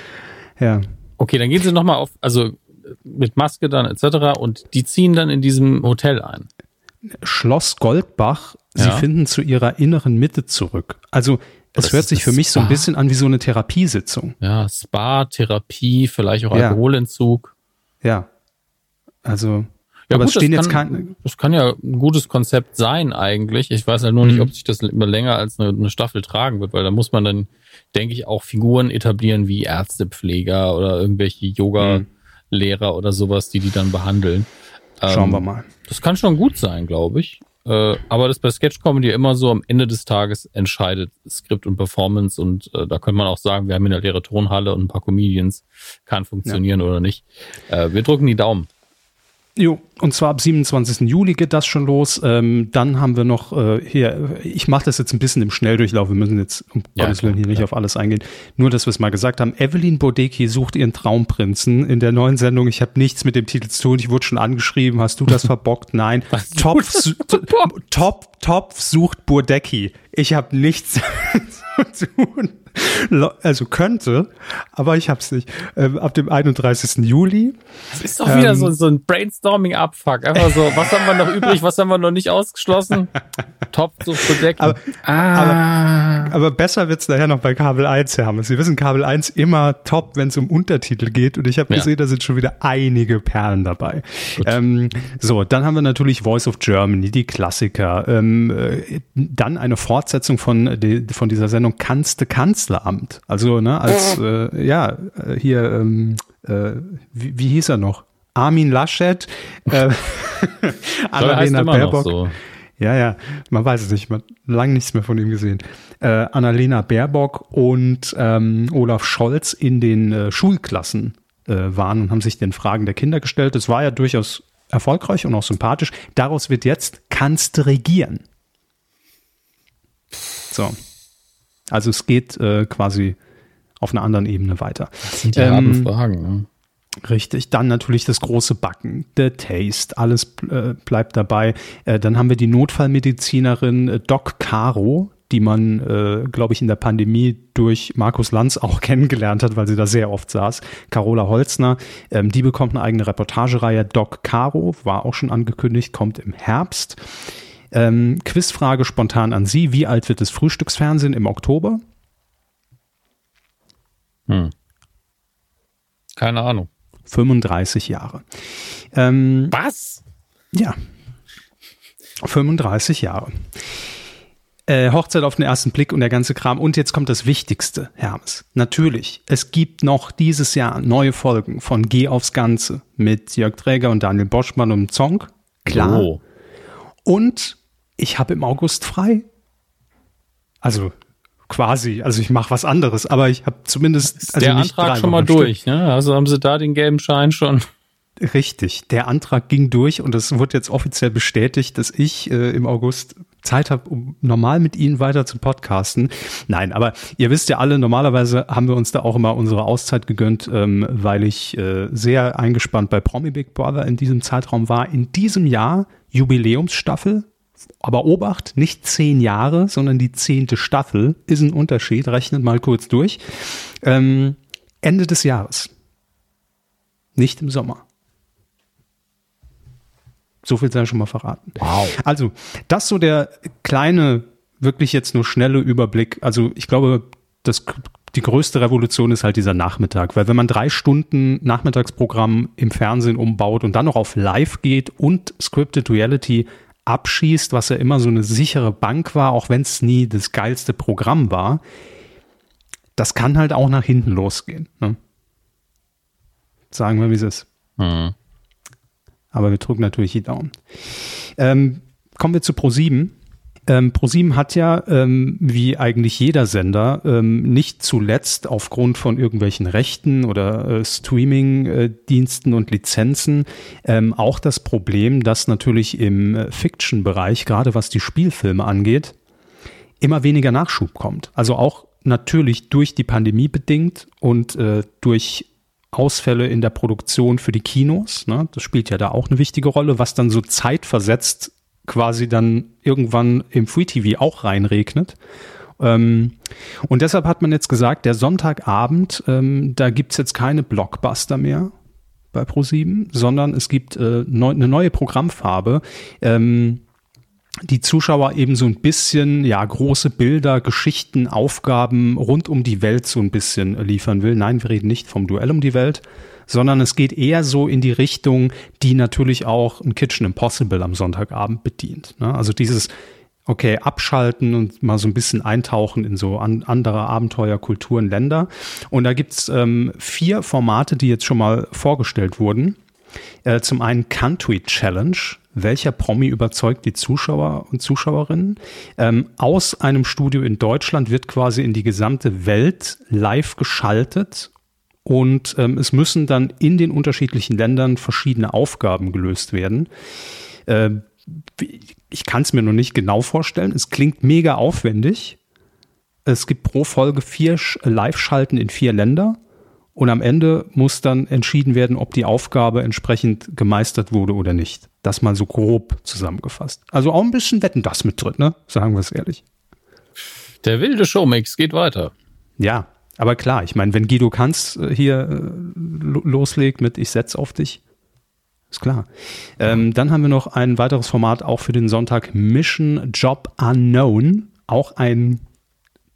Ja. Okay, dann gehen Sie nochmal auf, also mit Maske dann etc. und die ziehen dann in diesem Hotel ein. Schloss Goldbach Sie ja. finden zu ihrer inneren Mitte zurück. Also es hört sich für mich Spa. so ein bisschen an wie so eine Therapiesitzung. Ja, Spa, Therapie, vielleicht auch ja. Alkoholentzug. Ja. Also, ja, aber gut, es stehen jetzt keine. Das kann ja ein gutes Konzept sein eigentlich. Ich weiß halt nur mhm. nicht, ob sich das immer länger als eine, eine, Staffel tragen wird, weil da muss man dann, denke ich, auch Figuren etablieren wie Ärztepfleger oder irgendwelche Yoga-Lehrer mhm. oder sowas, die die dann behandeln. Schauen ähm, wir mal. Das kann schon gut sein, glaube ich. Äh, aber das bei Sketch Comedy immer so am Ende des Tages entscheidet Skript und Performance und äh, da könnte man auch sagen, wir haben eine leere Tonhalle und ein paar Comedians, kann funktionieren ja. oder nicht. Äh, wir drücken die Daumen. Jo, und zwar ab 27. Juli geht das schon los. Ähm, dann haben wir noch äh, hier, ich mache das jetzt ein bisschen im Schnelldurchlauf, wir müssen jetzt um ja, Gottes Willen hier nicht auf alles eingehen. Nur, dass wir es mal gesagt haben. Evelyn Bodecki sucht ihren Traumprinzen in der neuen Sendung. Ich habe nichts mit dem Titel zu tun, ich wurde schon angeschrieben. Hast du das verbockt? Nein. Topf, Top, Topf sucht Bodecki. Ich habe nichts zu tun. Also könnte, aber ich hab's nicht. Ähm, ab dem 31. Juli. Das ist doch wieder ähm, so, so ein Brainstorming-Abfuck. Einfach so, was haben wir noch übrig, was haben wir noch nicht ausgeschlossen? Top zu bedecken. Aber, ah. aber, aber besser wird's nachher noch bei Kabel 1, Herr Sie wissen, Kabel 1 immer top, wenn es um Untertitel geht. Und ich habe ja. gesehen, da sind schon wieder einige Perlen dabei. Ähm, so, dann haben wir natürlich Voice of Germany, die Klassiker. Ähm, äh, dann eine Fortsetzung von, von dieser Sendung Kanzte Kanzleramt. Also, ne, als, äh, ja, äh, hier, ähm, äh, wie, wie hieß er noch? Armin Laschet, äh, Annalena Baerbock. So. Ja, ja, man weiß es nicht, man hat lange nichts mehr von ihm gesehen. Äh, Annalena Baerbock und ähm, Olaf Scholz in den äh, Schulklassen äh, waren und haben sich den Fragen der Kinder gestellt. Das war ja durchaus erfolgreich und auch sympathisch. Daraus wird jetzt kannst regieren. So. Also es geht äh, quasi auf einer anderen Ebene weiter. Das sind die ähm, Fragen. Ne? Richtig, dann natürlich das große Backen, der Taste, alles äh, bleibt dabei. Äh, dann haben wir die Notfallmedizinerin äh, Doc Caro, die man, äh, glaube ich, in der Pandemie durch Markus Lanz auch kennengelernt hat, weil sie da sehr oft saß. Carola Holzner, ähm, die bekommt eine eigene Reportagereihe. Doc Caro war auch schon angekündigt, kommt im Herbst. Ähm, Quizfrage spontan an Sie. Wie alt wird das Frühstücksfernsehen im Oktober? Hm. Keine Ahnung. 35 Jahre. Ähm, Was? Ja. 35 Jahre. Äh, Hochzeit auf den ersten Blick und der ganze Kram. Und jetzt kommt das Wichtigste, Hermes. Natürlich, es gibt noch dieses Jahr neue Folgen von Geh aufs Ganze mit Jörg Träger und Daniel Boschmann und Zong. Klar. Oh. Und ich habe im August frei. Also quasi, also ich mache was anderes, aber ich habe zumindest Ist also der Antrag schon mal durch, ne? Also haben sie da den gelben Schein schon. Richtig, der Antrag ging durch und es wurde jetzt offiziell bestätigt, dass ich äh, im August Zeit habe, um normal mit Ihnen weiter zu podcasten. Nein, aber ihr wisst ja alle, normalerweise haben wir uns da auch immer unsere Auszeit gegönnt, ähm, weil ich äh, sehr eingespannt bei Promi Big Brother in diesem Zeitraum war. In diesem Jahr Jubiläumsstaffel. Aber Obacht, nicht zehn Jahre, sondern die zehnte Staffel ist ein Unterschied. Rechnet mal kurz durch. Ähm, Ende des Jahres. Nicht im Sommer. So viel sei schon mal verraten. Wow. Also, das so der kleine, wirklich jetzt nur schnelle Überblick. Also, ich glaube, das, die größte Revolution ist halt dieser Nachmittag, weil wenn man drei Stunden Nachmittagsprogramm im Fernsehen umbaut und dann noch auf Live geht und Scripted Reality abschießt, was ja immer so eine sichere Bank war, auch wenn es nie das geilste Programm war, das kann halt auch nach hinten losgehen. Ne? Sagen wir, wie es ist. Mhm. Aber wir drücken natürlich die Daumen. Ähm, kommen wir zu Pro7. Ähm, ProSieben hat ja, ähm, wie eigentlich jeder Sender, ähm, nicht zuletzt aufgrund von irgendwelchen Rechten oder äh, Streaming-Diensten und Lizenzen ähm, auch das Problem, dass natürlich im äh, Fiction-Bereich, gerade was die Spielfilme angeht, immer weniger Nachschub kommt. Also auch natürlich durch die Pandemie bedingt und äh, durch Ausfälle in der Produktion für die Kinos. Ne? Das spielt ja da auch eine wichtige Rolle, was dann so zeitversetzt quasi dann irgendwann im Free TV auch reinregnet. Ähm, und deshalb hat man jetzt gesagt, der Sonntagabend, ähm, da gibt's jetzt keine Blockbuster mehr bei Pro7, sondern es gibt äh, neu, eine neue Programmfarbe. Ähm, die Zuschauer eben so ein bisschen, ja, große Bilder, Geschichten, Aufgaben rund um die Welt so ein bisschen liefern will. Nein, wir reden nicht vom Duell um die Welt, sondern es geht eher so in die Richtung, die natürlich auch ein Kitchen Impossible am Sonntagabend bedient. Ne? Also dieses, okay, abschalten und mal so ein bisschen eintauchen in so an, andere Abenteuer, Kulturen, Länder. Und da gibt's ähm, vier Formate, die jetzt schon mal vorgestellt wurden. Äh, zum einen Country Challenge. Welcher Promi überzeugt die Zuschauer und Zuschauerinnen? Ähm, aus einem Studio in Deutschland wird quasi in die gesamte Welt live geschaltet und ähm, es müssen dann in den unterschiedlichen Ländern verschiedene Aufgaben gelöst werden. Äh, ich kann es mir noch nicht genau vorstellen. Es klingt mega aufwendig. Es gibt pro Folge vier Live-Schalten in vier Länder. Und am Ende muss dann entschieden werden, ob die Aufgabe entsprechend gemeistert wurde oder nicht. Das mal so grob zusammengefasst. Also auch ein bisschen Wetten das mit drin, ne? Sagen wir es ehrlich. Der wilde Showmix geht weiter. Ja, aber klar, ich meine, wenn Guido Kanz äh, hier äh, loslegt mit Ich setz auf dich, ist klar. Ähm, dann haben wir noch ein weiteres Format auch für den Sonntag Mission Job Unknown. Auch ein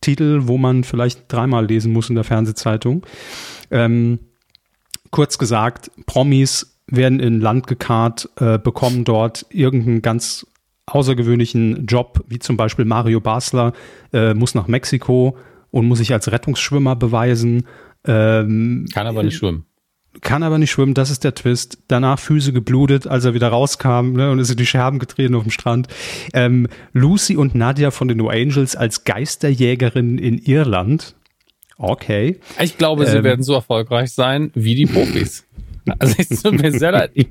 Titel, wo man vielleicht dreimal lesen muss in der Fernsehzeitung. Ähm, kurz gesagt, Promis werden in Land gekarrt, äh, bekommen dort irgendeinen ganz außergewöhnlichen Job, wie zum Beispiel Mario Basler äh, muss nach Mexiko und muss sich als Rettungsschwimmer beweisen. Ähm, kann aber nicht schwimmen. Kann aber nicht schwimmen, das ist der Twist. Danach Füße geblutet, als er wieder rauskam ne, und ist in die Scherben getreten auf dem Strand. Ähm, Lucy und Nadia von den No Angels als Geisterjägerin in Irland. Okay. Ich glaube, sie ähm, werden so erfolgreich sein wie die Profis. Also ich, mir sehr leid. Ich,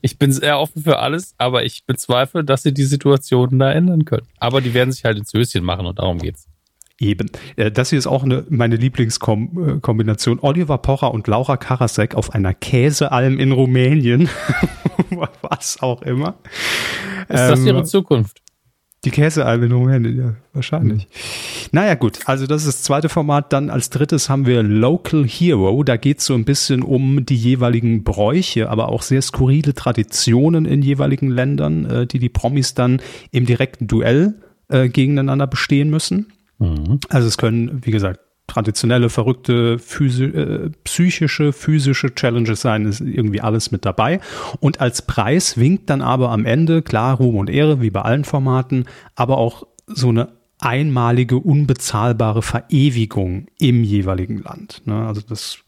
ich, bin sehr offen für alles, aber ich bezweifle, dass sie die Situation da ändern können. Aber die werden sich halt ins Höschen machen und darum geht's. Eben. Äh, das hier ist auch eine, meine Lieblingskombination. Oliver Pocher und Laura Karasek auf einer Käsealm in Rumänien. Was auch immer. Ist das ihre ähm, Zukunft? Die Käsealm in Rumänien, ja, wahrscheinlich. Mhm. Naja, gut. Also das ist das zweite Format. Dann als drittes haben wir Local Hero. Da geht es so ein bisschen um die jeweiligen Bräuche, aber auch sehr skurrile Traditionen in jeweiligen Ländern, äh, die die Promis dann im direkten Duell äh, gegeneinander bestehen müssen. Mhm. Also es können, wie gesagt, traditionelle, verrückte, physi äh, psychische, physische Challenges sein, ist irgendwie alles mit dabei. Und als Preis winkt dann aber am Ende, klar, Ruhm und Ehre, wie bei allen Formaten, aber auch so eine einmalige, unbezahlbare Verewigung im jeweiligen Land. Ne? Also das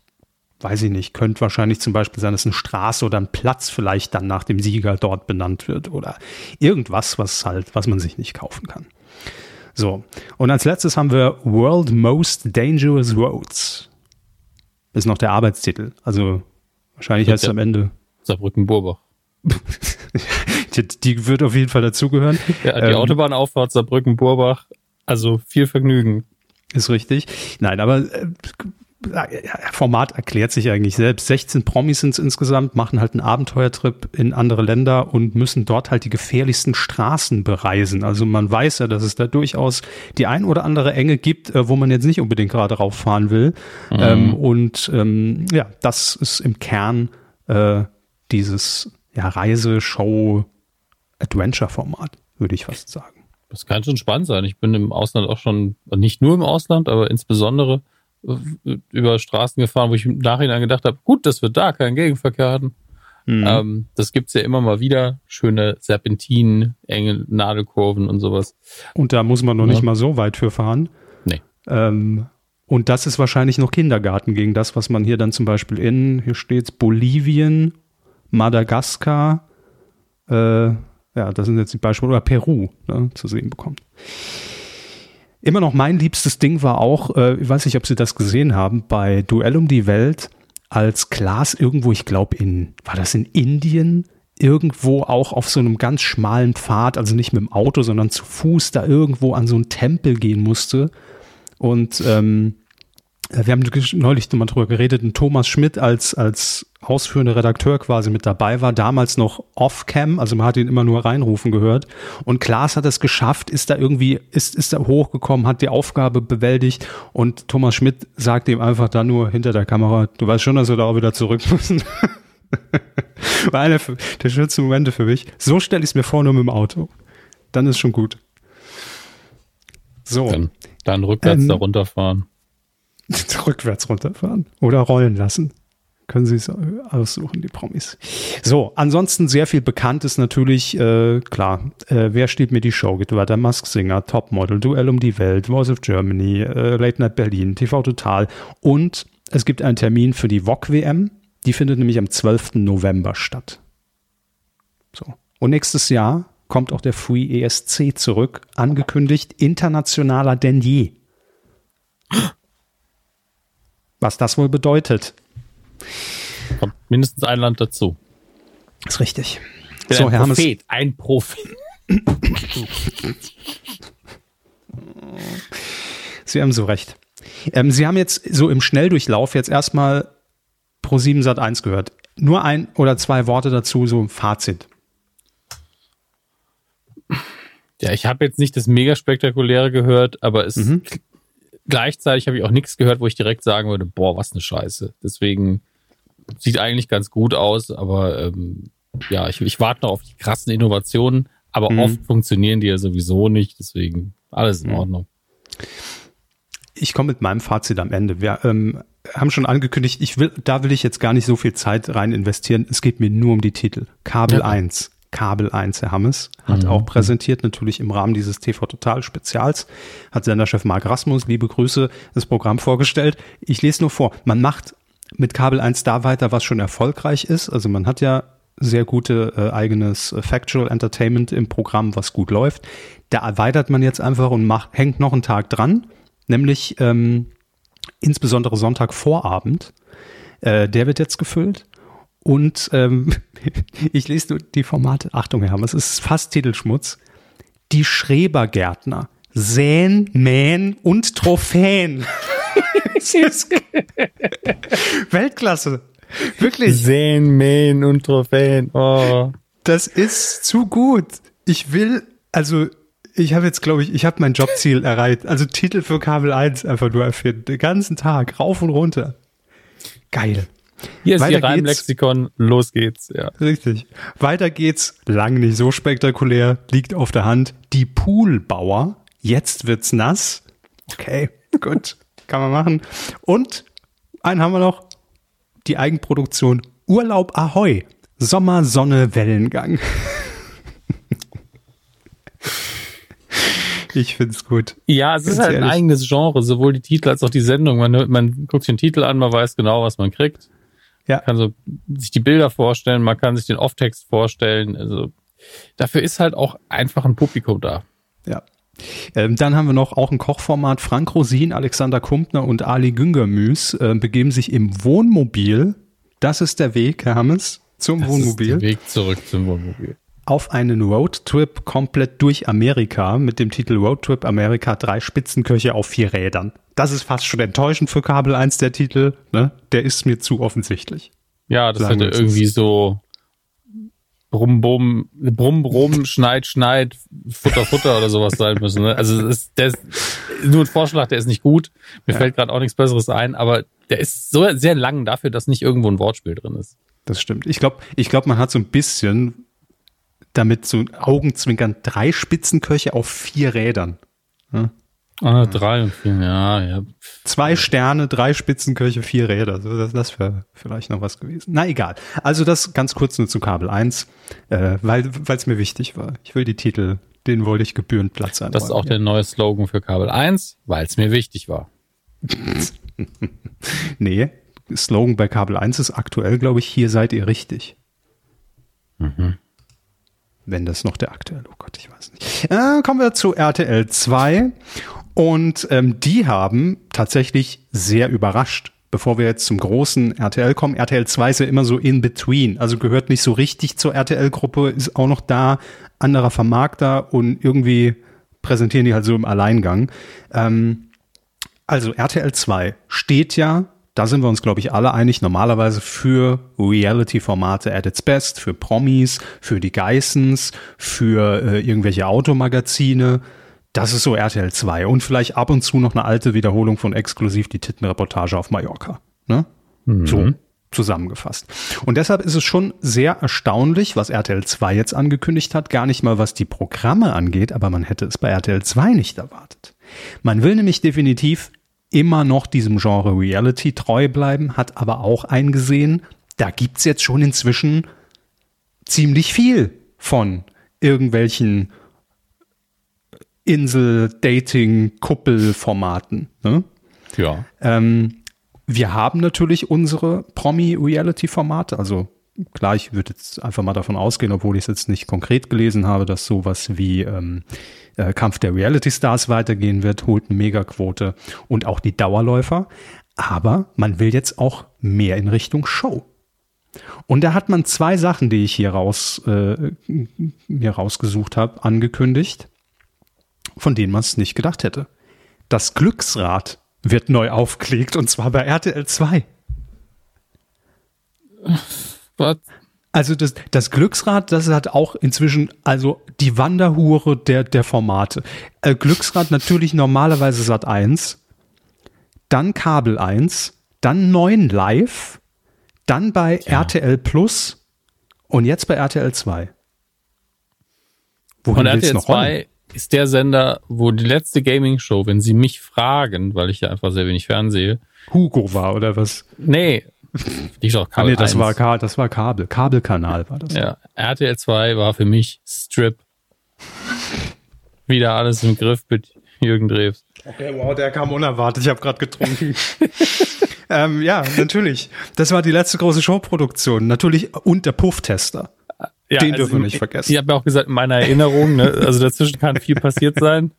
weiß ich nicht, könnte wahrscheinlich zum Beispiel sein, dass eine Straße oder ein Platz vielleicht dann nach dem Sieger dort benannt wird oder irgendwas, was halt, was man sich nicht kaufen kann. So. Und als letztes haben wir World Most Dangerous Roads. Ist noch der Arbeitstitel. Also wahrscheinlich heißt es am Ende. Saarbrücken-Burbach. Die, die wird auf jeden Fall dazugehören. Ja, die ähm, Autobahnauffahrt Saarbrücken-Burbach, also viel Vergnügen. Ist richtig. Nein, aber äh, Format erklärt sich eigentlich selbst. 16 Promis sind insgesamt, machen halt einen Abenteuertrip in andere Länder und müssen dort halt die gefährlichsten Straßen bereisen. Also man weiß ja, dass es da durchaus die ein oder andere Enge gibt, äh, wo man jetzt nicht unbedingt gerade rauffahren will. Mhm. Ähm, und ähm, ja, das ist im Kern äh, dieses ja, Reise-Show-Adventure-Format, würde ich fast sagen. Das kann schon spannend sein. Ich bin im Ausland auch schon, nicht nur im Ausland, aber insbesondere über Straßen gefahren, wo ich im Nachhinein gedacht habe, gut, dass wir da keinen Gegenverkehr hatten. Mhm. Ähm, das gibt's ja immer mal wieder. Schöne Serpentinen, enge Nadelkurven und sowas. Und da muss man noch ja. nicht mal so weit für fahren. Nee. Ähm, und das ist wahrscheinlich noch Kindergarten gegen das, was man hier dann zum Beispiel in, hier steht's, Bolivien, Madagaskar, äh, ja, das sind jetzt die Beispiele, oder Peru ne, zu sehen bekommt. Immer noch mein liebstes Ding war auch, äh, ich weiß nicht, ob Sie das gesehen haben, bei Duell um die Welt, als Klaas irgendwo, ich glaube in, war das in Indien, irgendwo auch auf so einem ganz schmalen Pfad, also nicht mit dem Auto, sondern zu Fuß da irgendwo an so einen Tempel gehen musste. Und ähm, äh, wir haben neulich nochmal drüber geredet, ein Thomas Schmidt als, als ausführender Redakteur quasi mit dabei war, damals noch off-cam, also man hat ihn immer nur reinrufen gehört. Und Klaas hat es geschafft, ist da irgendwie, ist, ist da hochgekommen, hat die Aufgabe bewältigt und Thomas Schmidt sagt ihm einfach dann nur hinter der Kamera, du weißt schon, dass wir da auch wieder zurück müssen. War einer der schönsten Momente für mich. So stelle ich es mir vor, nur mit dem Auto. Dann ist schon gut. So. Dann, dann rückwärts ähm, da runterfahren. rückwärts runterfahren oder rollen lassen. Können Sie es aussuchen, die Promis. So, ansonsten sehr viel bekannt ist natürlich, äh, klar, äh, wer steht mir die Show? Geht weiter, Mask Singer, Topmodel, Duell um die Welt, Voice of Germany, äh, Late Night Berlin, TV Total und es gibt einen Termin für die VOG WM. Die findet nämlich am 12. November statt. So. Und nächstes Jahr kommt auch der Free ESC zurück, angekündigt, internationaler denn je. Was das wohl bedeutet. Kommt mindestens ein Land dazu. ist richtig. So, ein Herr Prophet, ein Prophet. Sie haben so recht. Ähm, Sie haben jetzt so im Schnelldurchlauf jetzt erstmal Pro 7 Sat 1 gehört. Nur ein oder zwei Worte dazu, so ein Fazit. Ja, ich habe jetzt nicht das mega spektakuläre gehört, aber es mhm gleichzeitig habe ich auch nichts gehört, wo ich direkt sagen würde, boah, was eine Scheiße. Deswegen sieht eigentlich ganz gut aus, aber ähm, ja, ich, ich warte noch auf die krassen Innovationen, aber mhm. oft funktionieren die ja sowieso nicht, deswegen alles in mhm. Ordnung. Ich komme mit meinem Fazit am Ende. Wir ähm, haben schon angekündigt, ich will, da will ich jetzt gar nicht so viel Zeit rein investieren. Es geht mir nur um die Titel. Kabel ja. 1. Kabel 1, Herr Hammes, hat mhm. auch präsentiert, natürlich im Rahmen dieses TV Total Spezials, hat Senderchef Marc Rasmus, liebe Grüße, das Programm vorgestellt. Ich lese nur vor, man macht mit Kabel 1 da weiter, was schon erfolgreich ist. Also man hat ja sehr gute äh, eigenes äh, Factual Entertainment im Programm, was gut läuft. Da erweitert man jetzt einfach und macht, hängt noch einen Tag dran, nämlich ähm, insbesondere Sonntagvorabend. Äh, der wird jetzt gefüllt. Und ähm, ich lese nur die Formate. Achtung, Herr es ist fast Titelschmutz. Die Schrebergärtner säen, mähen und Trophäen. Weltklasse. Wirklich. Säen, mähen und Trophäen. Oh. Das ist zu gut. Ich will, also ich habe jetzt, glaube ich, ich habe mein Jobziel erreicht. Also Titel für Kabel 1 einfach nur erfinden. Den ganzen Tag, rauf und runter. Geil. Hier ist Weiter Ihr Reimlexikon, los geht's. Ja. Richtig. Weiter geht's, lang nicht so spektakulär, liegt auf der Hand. Die Poolbauer, jetzt wird's nass. Okay, gut, kann man machen. Und einen haben wir noch, die Eigenproduktion Urlaub Ahoi, Sommer, Sonne, Wellengang. Ich find's gut. Ja, es Ganz ist halt ehrlich. ein eigenes Genre, sowohl die Titel als auch die Sendung. Man, man guckt sich den Titel an, man weiß genau, was man kriegt. Ja. Man kann so sich die Bilder vorstellen, man kann sich den Off-Text vorstellen. Also dafür ist halt auch einfach ein Publikum da. Ja. Ähm, dann haben wir noch auch ein Kochformat. Frank Rosin, Alexander Kumpner und Ali Güngermüs äh, begeben sich im Wohnmobil. Das ist der Weg, Herr Hammes, zum das Wohnmobil. Ist der Weg zurück zum Wohnmobil. Auf einen Roadtrip komplett durch Amerika mit dem Titel Roadtrip Amerika, drei Spitzenköche auf vier Rädern. Das ist fast schon enttäuschend für Kabel 1, der Titel. Ne? Der ist mir zu offensichtlich. Ja, das hätte irgendwie so Brumm, Brumm, Brumm, Brumm, Schneid, Schneid, Futter, Futter oder sowas sein müssen. Ne? Also das ist, der ist nur ein Vorschlag, der ist nicht gut. Mir ja. fällt gerade auch nichts Besseres ein, aber der ist so sehr lang dafür, dass nicht irgendwo ein Wortspiel drin ist. Das stimmt. Ich glaube, ich glaube, man hat so ein bisschen damit so Augenzwinkern drei Spitzenköche auf vier Rädern. Ja? Ah, drei und vier, ja, ja. Zwei Sterne, drei Spitzenköche, vier Räder. Das, das wäre vielleicht noch was gewesen. Na egal. Also das ganz kurz nur zu Kabel 1, äh, weil es mir wichtig war. Ich will die Titel, den wollte ich gebührend Platz einräumen. Das ist auch der neue Slogan für Kabel 1, weil es mir wichtig war. nee, Slogan bei Kabel 1 ist aktuell, glaube ich, hier seid ihr richtig. Mhm. Wenn das noch der aktuelle, oh Gott, ich weiß nicht. Äh, kommen wir zu RTL 2. Und ähm, die haben tatsächlich sehr überrascht. Bevor wir jetzt zum großen RTL kommen, RTL 2 ist ja immer so in between, also gehört nicht so richtig zur RTL-Gruppe, ist auch noch da, anderer Vermarkter und irgendwie präsentieren die halt so im Alleingang. Ähm, also RTL 2 steht ja, da sind wir uns, glaube ich, alle einig, normalerweise für Reality-Formate at its best, für Promis, für die Geissens, für äh, irgendwelche Automagazine, das ist so RTL 2 und vielleicht ab und zu noch eine alte Wiederholung von exklusiv die Tittenreportage auf Mallorca. Ne? Mhm. So zusammengefasst. Und deshalb ist es schon sehr erstaunlich, was RTL 2 jetzt angekündigt hat, gar nicht mal was die Programme angeht, aber man hätte es bei RTL 2 nicht erwartet. Man will nämlich definitiv immer noch diesem Genre Reality treu bleiben, hat aber auch eingesehen, da gibt's jetzt schon inzwischen ziemlich viel von irgendwelchen Insel-Dating-Kuppel-Formaten. Ne? Ja. Ähm, wir haben natürlich unsere Promi-Reality-Formate, also klar, ich würde jetzt einfach mal davon ausgehen, obwohl ich es jetzt nicht konkret gelesen habe, dass sowas wie ähm, äh, Kampf der Reality Stars weitergehen wird, holt eine Megaquote und auch die Dauerläufer. Aber man will jetzt auch mehr in Richtung Show. Und da hat man zwei Sachen, die ich hier raus äh, mir rausgesucht habe, angekündigt von denen man es nicht gedacht hätte. Das Glücksrad wird neu aufgelegt und zwar bei RTL 2. Was? Also das, das Glücksrad, das hat auch inzwischen also die Wanderhure der, der Formate. Äh, Glücksrad natürlich normalerweise Sat 1, dann Kabel 1, dann 9 Live, dann bei ja. RTL Plus und jetzt bei RTL 2. Wohin und RTL noch 2 ist der Sender, wo die letzte Gaming-Show, wenn sie mich fragen, weil ich ja einfach sehr wenig fernsehe. Hugo war oder was? Nee. Ich doch Kabel ah, nee, das 1. war, das war Kabel. Kabelkanal war das. Ja. RTL 2 war für mich Strip. Wieder alles im Griff mit Jürgen Drews. Okay, wow, der kam unerwartet. Ich habe gerade getrunken. ähm, ja, natürlich. Das war die letzte große Showproduktion. Natürlich und der Pufftester. Ja, Den also dürfen wir nicht vergessen. Ich habe ja auch gesagt, in meiner Erinnerung, ne, also dazwischen kann viel passiert sein.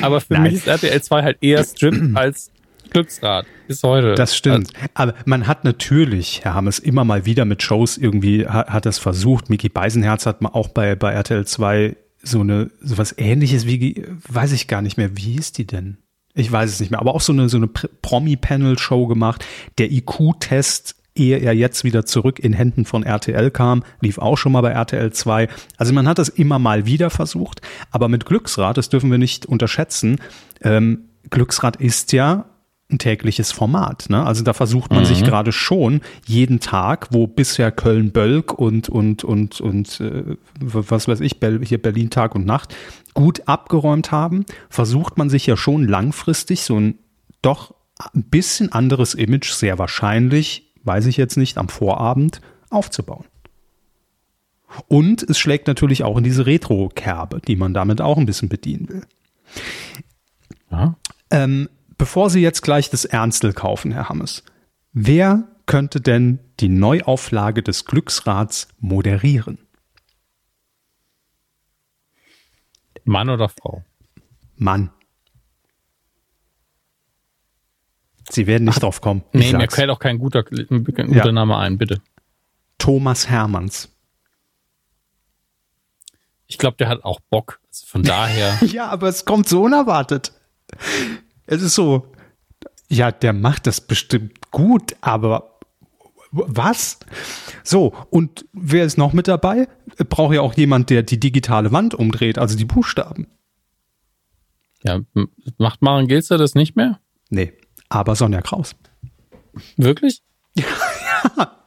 Aber für Nein. mich ist RTL 2 halt eher Strip als Glücksrad bis heute. Das stimmt. Also, Aber man hat natürlich, Herr Hammes, immer mal wieder mit Shows irgendwie hat, hat das versucht. Miki Beisenherz hat man auch bei, bei RTL 2 so eine, so was ähnliches wie, weiß ich gar nicht mehr, wie hieß die denn? Ich weiß es nicht mehr, aber auch so eine, so eine Promi-Panel-Show gemacht. Der IQ-Test ehe er jetzt wieder zurück in Händen von RTL kam, lief auch schon mal bei RTL 2. Also man hat das immer mal wieder versucht, aber mit Glücksrad, das dürfen wir nicht unterschätzen, ähm, Glücksrad ist ja ein tägliches Format. Ne? Also da versucht man mhm. sich gerade schon jeden Tag, wo bisher Köln-Bölk und und und und äh, was weiß ich, hier Berlin Tag und Nacht gut abgeräumt haben, versucht man sich ja schon langfristig so ein doch ein bisschen anderes Image sehr wahrscheinlich weiß ich jetzt nicht, am Vorabend aufzubauen. Und es schlägt natürlich auch in diese Retro-Kerbe, die man damit auch ein bisschen bedienen will. Ja. Ähm, bevor Sie jetzt gleich das Ernstel kaufen, Herr Hammes, wer könnte denn die Neuauflage des Glücksrads moderieren? Mann oder Frau? Mann. Sie werden nicht Ach, drauf kommen. Nee, mir fällt auch kein guter, ein guter ja. Name ein, bitte. Thomas Hermanns. ich glaube, der hat auch Bock. Also von daher. ja, aber es kommt so unerwartet. Es ist so, ja, der macht das bestimmt gut, aber was? So, und wer ist noch mit dabei? Braucht ja auch jemand, der die digitale Wand umdreht, also die Buchstaben. Ja, macht Maren Gilzer das nicht mehr? Nee, aber Sonja Kraus. Wirklich? Ja.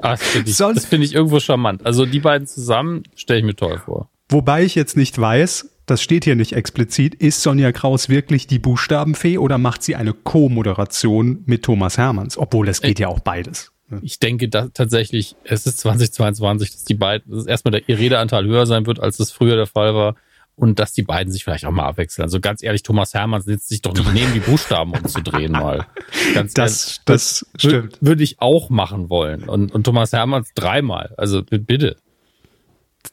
Ah, das finde ich, find ich irgendwo charmant. Also die beiden zusammen stelle ich mir toll vor. Wobei ich jetzt nicht weiß, das steht hier nicht explizit, ist Sonja Kraus wirklich die Buchstabenfee oder macht sie eine Co-Moderation mit Thomas Hermanns? Obwohl es geht ja auch beides. Ich denke dass tatsächlich, es ist 2022, dass die beiden, dass erstmal der ihr Redeanteil höher sein wird, als es früher der Fall war und dass die beiden sich vielleicht auch mal abwechseln. Also ganz ehrlich, Thomas Hermann sitzt sich doch nicht neben die Buchstaben umzudrehen mal. Ganz das, ehrlich, das stimmt. Würde ich auch machen wollen. Und, und Thomas Hermanns dreimal. Also bitte.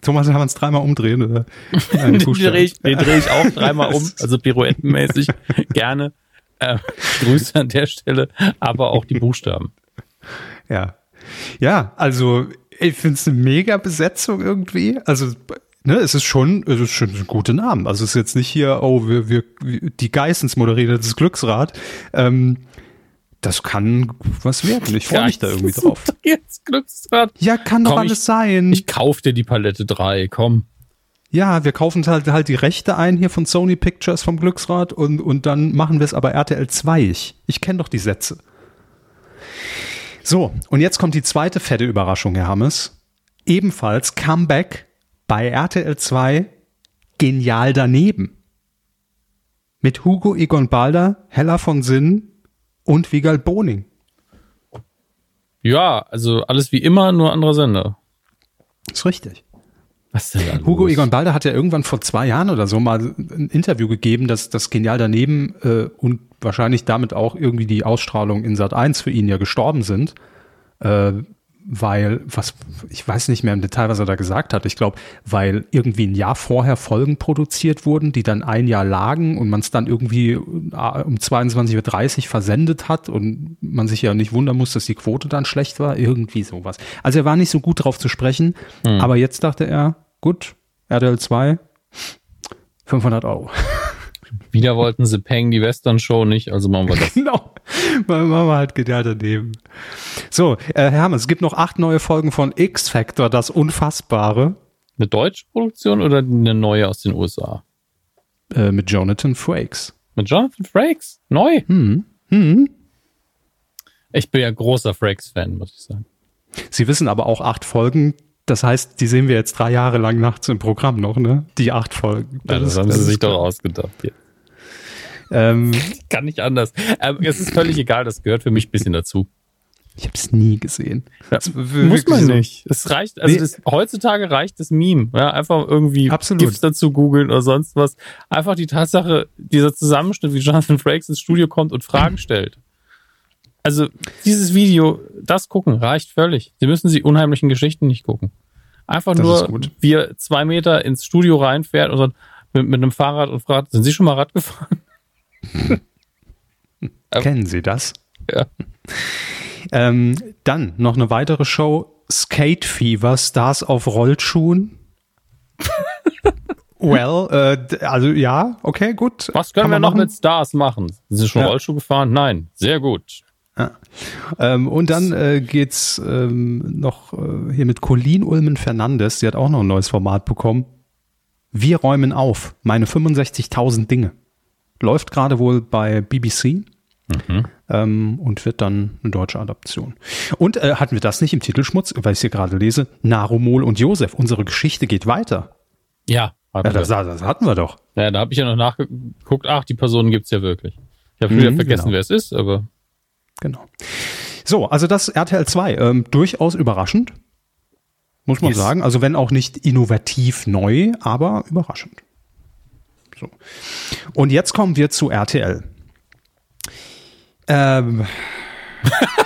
Thomas Hermanns dreimal umdrehen, oder? den drehe ich, dreh ich auch dreimal um, also pirouettenmäßig. Gerne. Äh, Grüße an der Stelle, aber auch die Buchstaben. Ja. Ja, also ich finde es eine mega Besetzung irgendwie. Also ne, es ist schon, es ist schon ein guter Name. Also es ist jetzt nicht hier, oh, wir, wir, die Geissens moderiert das Glücksrad. Ähm, das kann was werden. Ich freue mich da irgendwie drauf. Jetzt Glücksrad. Ja, kann doch komm, alles ich, sein. Ich kauf dir die Palette 3, komm. Ja, wir kaufen halt, halt die Rechte ein hier von Sony Pictures vom Glücksrad und, und dann machen wir es aber RTL 2. Ich, ich kenne doch die Sätze. So, und jetzt kommt die zweite fette Überraschung, Herr Hammes. Ebenfalls Comeback bei RTL 2 genial daneben. Mit Hugo Egon Balder, Hella von Sinn und Wiegald Boning. Ja, also alles wie immer, nur anderer Sender. ist richtig. Was denn da Hugo los? Egon Balder hat ja irgendwann vor zwei Jahren oder so mal ein Interview gegeben, dass das genial daneben äh, und wahrscheinlich damit auch irgendwie die Ausstrahlung in Sat 1 für ihn ja gestorben sind. Äh, weil, was, ich weiß nicht mehr im Detail, was er da gesagt hat. Ich glaube, weil irgendwie ein Jahr vorher Folgen produziert wurden, die dann ein Jahr lagen und man es dann irgendwie äh, um 22.30 Uhr versendet hat und man sich ja nicht wundern muss, dass die Quote dann schlecht war. Irgendwie sowas. Also er war nicht so gut drauf zu sprechen, hm. aber jetzt dachte er, gut, RDL 2, 500 Euro. Wieder wollten sie Peng die Western Show nicht, also machen wir das. genau. Machen wir halt genial daneben. So, äh, Herr Hermann, es gibt noch acht neue Folgen von X Factor, das Unfassbare. Eine deutsche Produktion oder eine neue aus den USA? Äh, mit Jonathan Frakes. Mit Jonathan Frakes? Neu? Hm. Hm. Ich bin ja großer Frakes-Fan, muss ich sagen. Sie wissen aber auch acht Folgen. Das heißt, die sehen wir jetzt drei Jahre lang nachts im Programm noch, ne? Die acht Folgen. Das, ja, das haben sie sich doch ausgedacht hier. Ähm, Kann nicht anders. Ähm, es ist völlig egal, das gehört für mich ein bisschen dazu. Ich habe es nie gesehen. Ja, muss man so nicht. Es reicht, also nee. das, heutzutage reicht das Meme. Ja, einfach irgendwie Absolut. GIFs dazu googeln oder sonst was. Einfach die Tatsache, dieser Zusammenschnitt, wie Jonathan Frakes ins Studio kommt und Fragen stellt. Also dieses Video, das gucken, reicht völlig. Sie müssen die unheimlichen Geschichten nicht gucken. Einfach das nur, wie er zwei Meter ins Studio reinfährt und dann mit, mit einem Fahrrad und fragt, sind Sie schon mal Rad gefahren? Kennen Sie das? Ja. Ähm, dann noch eine weitere Show, Skate Fever, Stars auf Rollschuhen. well, äh, also ja, okay, gut. Was können wir noch machen? mit Stars machen? Sind Sie schon ja. Rollschuh gefahren? Nein, sehr gut. Ja. Ähm, und dann äh, geht's ähm, noch äh, hier mit Colleen Ulmen Fernandes, die hat auch noch ein neues Format bekommen. Wir räumen auf, meine 65.000 Dinge. Läuft gerade wohl bei BBC. Mhm. Ähm, und wird dann eine deutsche Adaption. Und äh, hatten wir das nicht im Titelschmutz, weil ich es hier gerade lese? Narumol und Josef, unsere Geschichte geht weiter. Ja, ja das, das, hatten wir doch. Ja, da habe ich ja noch nachgeguckt, ach, die Personen gibt's ja wirklich. Ich habe wieder mhm, vergessen, genau. wer es ist, aber. Genau. So, also das RTL 2, ähm, durchaus überraschend, muss man yes. sagen. Also wenn auch nicht innovativ neu, aber überraschend. So. Und jetzt kommen wir zu RTL. Ähm.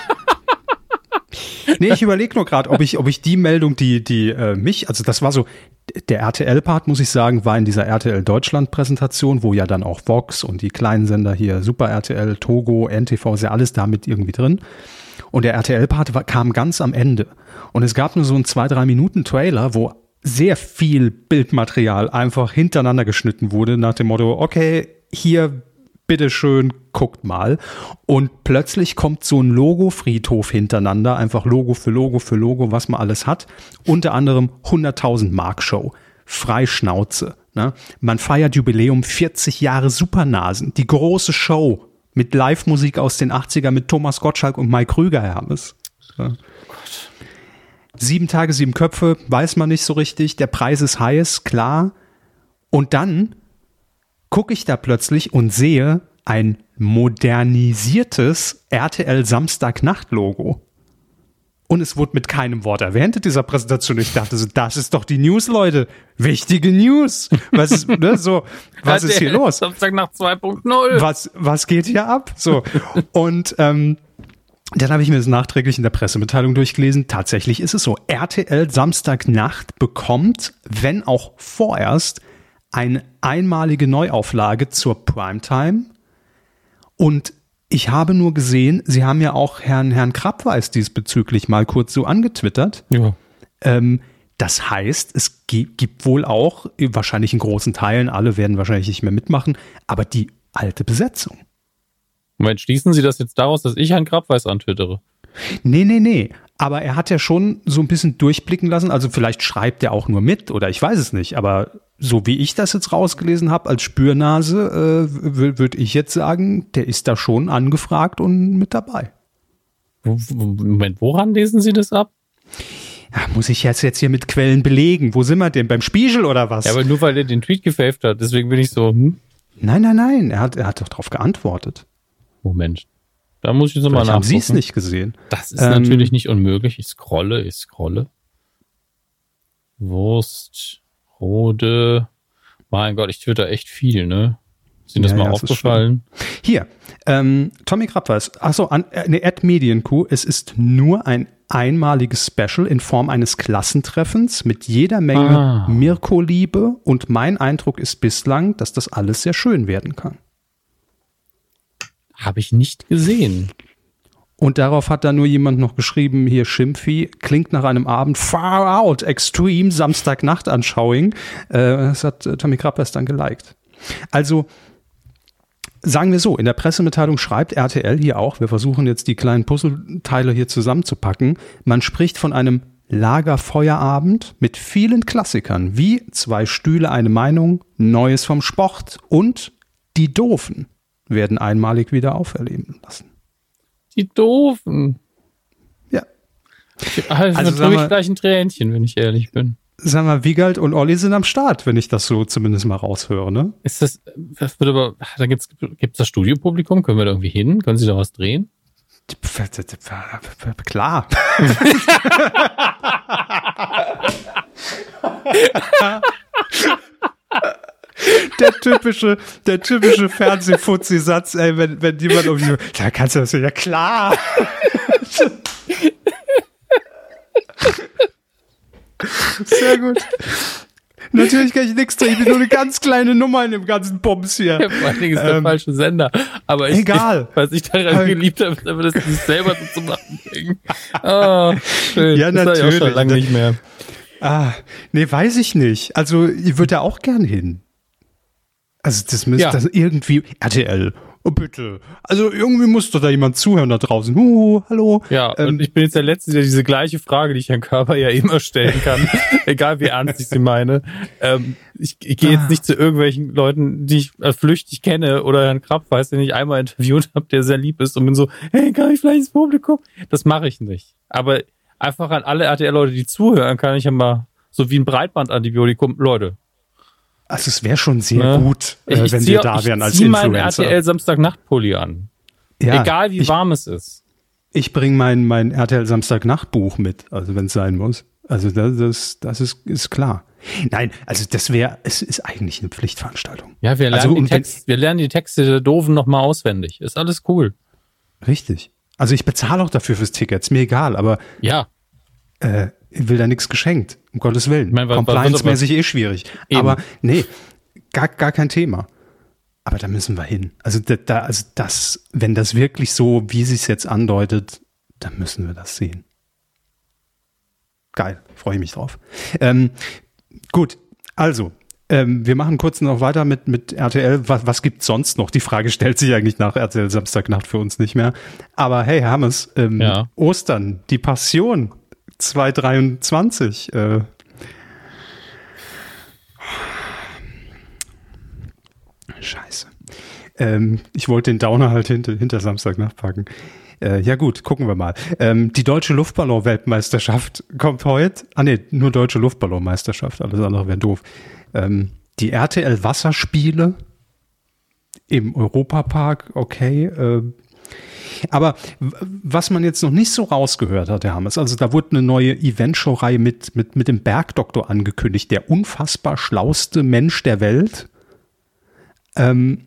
nee, ich überlege nur gerade, ob ich, ob ich die Meldung, die, die äh, mich, also das war so, der RTL-Part, muss ich sagen, war in dieser RTL Deutschland-Präsentation, wo ja dann auch Vox und die kleinen Sender hier, Super RTL, Togo, NTV, ist ja alles damit irgendwie drin. Und der RTL-Part kam ganz am Ende. Und es gab nur so einen zwei, drei Minuten Trailer, wo sehr viel Bildmaterial einfach hintereinander geschnitten wurde nach dem Motto, okay, hier bitteschön, guckt mal. Und plötzlich kommt so ein Logo-Friedhof hintereinander, einfach Logo für Logo für Logo, was man alles hat. Unter anderem 100.000 Mark Show. Freischnauze. Ne? Man feiert Jubiläum 40 Jahre Supernasen. Die große Show mit Live-Musik aus den 80er mit Thomas Gottschalk und Mike Krüger, Hermes. Ja. Sieben Tage, sieben Köpfe, weiß man nicht so richtig. Der Preis ist heiß, klar. Und dann gucke ich da plötzlich und sehe ein modernisiertes RTL Samstagnacht-Logo. Und es wurde mit keinem Wort erwähnt in dieser Präsentation. Ich dachte so, das ist doch die News, Leute. Wichtige News. Was ist, ne, so, was ist hier los? Samstagnacht 2.0. Was, was geht hier ab? So. Und, ähm, dann habe ich mir das nachträglich in der Pressemitteilung durchgelesen. Tatsächlich ist es so. RTL Samstagnacht bekommt, wenn auch vorerst, eine einmalige Neuauflage zur Primetime. Und ich habe nur gesehen, Sie haben ja auch Herrn, Herrn Krabweis diesbezüglich mal kurz so angetwittert. Ja. Ähm, das heißt, es gibt wohl auch, wahrscheinlich in großen Teilen, alle werden wahrscheinlich nicht mehr mitmachen, aber die alte Besetzung. Moment, schließen Sie das jetzt daraus, dass ich Herrn Krabweis antwittere? Nee, nee, nee. Aber er hat ja schon so ein bisschen durchblicken lassen. Also vielleicht schreibt er auch nur mit oder ich weiß es nicht. Aber so wie ich das jetzt rausgelesen habe als Spürnase, äh, würde ich jetzt sagen, der ist da schon angefragt und mit dabei. Moment, woran lesen Sie das ab? Ja, muss ich jetzt, jetzt hier mit Quellen belegen? Wo sind wir denn? Beim Spiegel oder was? Ja, aber nur weil er den Tweet gefaved hat, deswegen bin ich so, hm? Nein, nein, nein, er hat, er hat doch darauf geantwortet. Moment. Da muss ich jetzt nochmal nachgucken. haben Sie es nicht gesehen? Das ist ähm, natürlich nicht unmöglich. Ich scrolle, ich scrolle. Wurst, Rode. Mein Gott, ich twitter echt viel, ne? Ist Ihnen das ja, mal ja, aufgefallen? Hier, ähm, Tommy Krabweis, achso, an, äh, eine Ad Medienkuh. Es ist nur ein einmaliges Special in Form eines Klassentreffens mit jeder Menge ah. Mirko-Liebe und mein Eindruck ist bislang, dass das alles sehr schön werden kann. Habe ich nicht gesehen. Und darauf hat da nur jemand noch geschrieben, hier Schimpfi, klingt nach einem Abend far out, extreme Samstagnacht-Anschauing. Äh, das hat äh, Tommy Krappers dann geliked. Also, sagen wir so, in der Pressemitteilung schreibt RTL hier auch, wir versuchen jetzt die kleinen Puzzleteile hier zusammenzupacken. Man spricht von einem Lagerfeuerabend mit vielen Klassikern, wie zwei Stühle, eine Meinung, Neues vom Sport und die Doofen werden einmalig wieder auferleben lassen. Die Doofen. Ja. Also, also tue ich gleich ein Tränchen, wenn ich ehrlich bin. Sag mal, Wiegald und Olli sind am Start, wenn ich das so zumindest mal raushöre, ne? Ist das, das wird aber, da gibt's, gibt's das Studiopublikum? Können wir da irgendwie hin? Können Sie da was drehen? Klar. der typische, der typische Fernsehfuzzi-Satz, ey, wenn, wenn jemand um die, da kannst du das ja, klar. Sehr gut. Natürlich kann ich nichts drehen. Ich bin nur eine ganz kleine Nummer in dem ganzen Bums hier. Ja, vor allen Dingen ist der ähm, falsche Sender. Aber ich, egal. Ich, was ich daran geliebt habe, ist aber, dass sie selber so zu machen bringen. Oh, schön. Ja, das natürlich. Ich auch schon lange nicht mehr. Ah, nee, weiß ich nicht. Also, ich würde da auch gern hin. Also das müsste ja. das irgendwie RTL. Oh bitte. Also irgendwie muss doch da jemand zuhören da draußen. Uh, hallo. Ja, ähm, und ich bin jetzt der Letzte, der diese gleiche Frage, die ich Herrn Körper ja immer stellen kann, egal wie ernst ich sie meine. Ähm, ich ich gehe jetzt ah. nicht zu irgendwelchen Leuten, die ich äh, flüchtig kenne oder Herrn Krabbeis, den ich einmal interviewt habe, der sehr lieb ist und bin so, hey, kann ich vielleicht ins Publikum? Das mache ich nicht. Aber einfach an alle RTL-Leute, die zuhören, kann ich ja mal so wie ein Breitbandantibiotikum, Leute, also es wäre schon sehr ja. gut, äh, ich, wenn wir da wären als Influencer. Ich meinen RTL Samstagnacht-Pulli an. Ja, Egal wie ich, warm es ist. Ich bringe mein, mein RTL Samstagnacht-Buch mit, also wenn es sein muss. Also das, das, das ist, ist klar. Nein, also das wäre, es ist eigentlich eine Pflichtveranstaltung. Ja, wir lernen, also, die, Text, wir lernen die Texte der Doofen nochmal auswendig. Ist alles cool. Richtig. Also ich bezahle auch dafür fürs Ticket, ist mir egal, aber ja. Äh, will da nichts geschenkt. Um Gottes Willen. Compliance-mäßig eh schwierig. Eben. Aber nee, gar, gar kein Thema. Aber da müssen wir hin. Also da, also das, wenn das wirklich so, wie es jetzt andeutet, dann müssen wir das sehen. Geil, freue ich mich drauf. Ähm, gut, also ähm, wir machen kurz noch weiter mit, mit RTL. Was, was gibt's sonst noch? Die Frage stellt sich eigentlich nach RTL Samstagnacht für uns nicht mehr. Aber hey, Herr Hammes, ähm, ja. Ostern, die Passion 2023. Äh, Scheiße. Ähm, ich wollte den Downer halt hinter, hinter Samstagnacht packen. Äh, ja gut, gucken wir mal. Ähm, die deutsche Luftballon-Weltmeisterschaft kommt heute. Ah nee, nur deutsche Luftballon-Meisterschaft. Alles andere wäre doof. Ähm, die RTL Wasserspiele im Europapark, okay. Äh, aber was man jetzt noch nicht so rausgehört hat, Herr Hammes, also da wurde eine neue Eventshow-Reihe mit, mit, mit dem Bergdoktor angekündigt, der unfassbar schlauste Mensch der Welt. Ähm,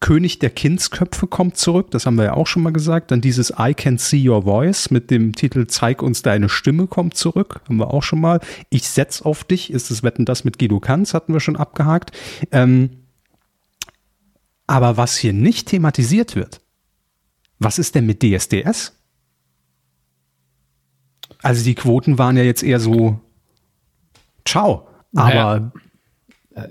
König der Kindsköpfe kommt zurück, das haben wir ja auch schon mal gesagt. Dann dieses I Can See Your Voice mit dem Titel Zeig uns deine Stimme kommt zurück, haben wir auch schon mal. Ich setz auf dich, ist das Wetten das mit Guido Kanz, hatten wir schon abgehakt. Ähm, aber was hier nicht thematisiert wird, was ist denn mit DSDS? Also die Quoten waren ja jetzt eher so, ciao. Aber naja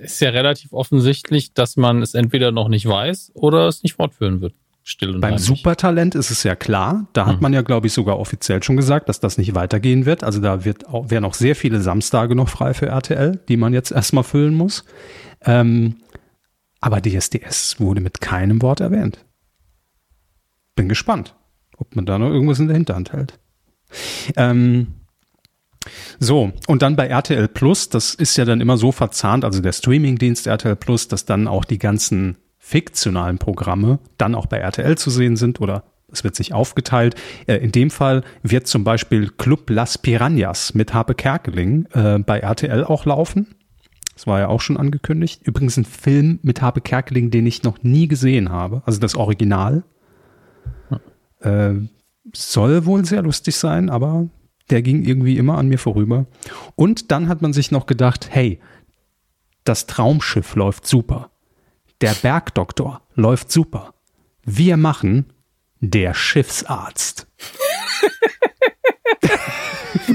ist ja relativ offensichtlich, dass man es entweder noch nicht weiß oder es nicht fortführen wird. Still und Beim heimlich. Supertalent ist es ja klar. Da hat mhm. man ja, glaube ich, sogar offiziell schon gesagt, dass das nicht weitergehen wird. Also da wird auch, werden auch sehr viele Samstage noch frei für RTL, die man jetzt erstmal füllen muss. Ähm, aber DSDS wurde mit keinem Wort erwähnt. Bin gespannt, ob man da noch irgendwas in der Hinterhand hält. Ähm, so, und dann bei RTL Plus, das ist ja dann immer so verzahnt, also der Streamingdienst RTL Plus, dass dann auch die ganzen fiktionalen Programme dann auch bei RTL zu sehen sind oder es wird sich aufgeteilt. Äh, in dem Fall wird zum Beispiel Club Las Piranhas mit Harpe Kerkeling äh, bei RTL auch laufen. Das war ja auch schon angekündigt. Übrigens ein Film mit Harpe Kerkeling, den ich noch nie gesehen habe. Also das Original. Äh, soll wohl sehr lustig sein, aber der ging irgendwie immer an mir vorüber. Und dann hat man sich noch gedacht, hey, das Traumschiff läuft super. Der Bergdoktor läuft super. Wir machen der Schiffsarzt.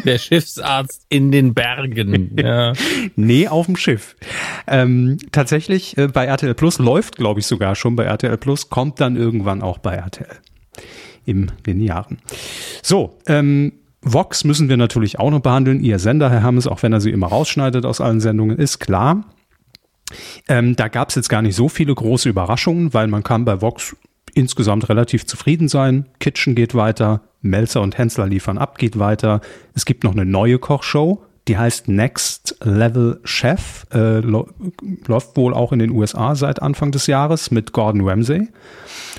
Der Schiffsarzt in den Bergen. Ja. nee, auf dem Schiff. Ähm, tatsächlich äh, bei RTL Plus läuft, glaube ich, sogar schon bei RTL Plus, kommt dann irgendwann auch bei RTL im Linearen. So, ähm, Vox müssen wir natürlich auch noch behandeln. Ihr Sender, Herr Hammes, auch wenn er sie immer rausschneidet aus allen Sendungen, ist klar. Ähm, da gab es jetzt gar nicht so viele große Überraschungen, weil man kann bei Vox insgesamt relativ zufrieden sein. Kitchen geht weiter, Melzer und Hensler liefern ab, geht weiter. Es gibt noch eine neue Kochshow, die heißt Next Level Chef, äh, läuft wohl auch in den USA seit Anfang des Jahres mit Gordon Ramsay.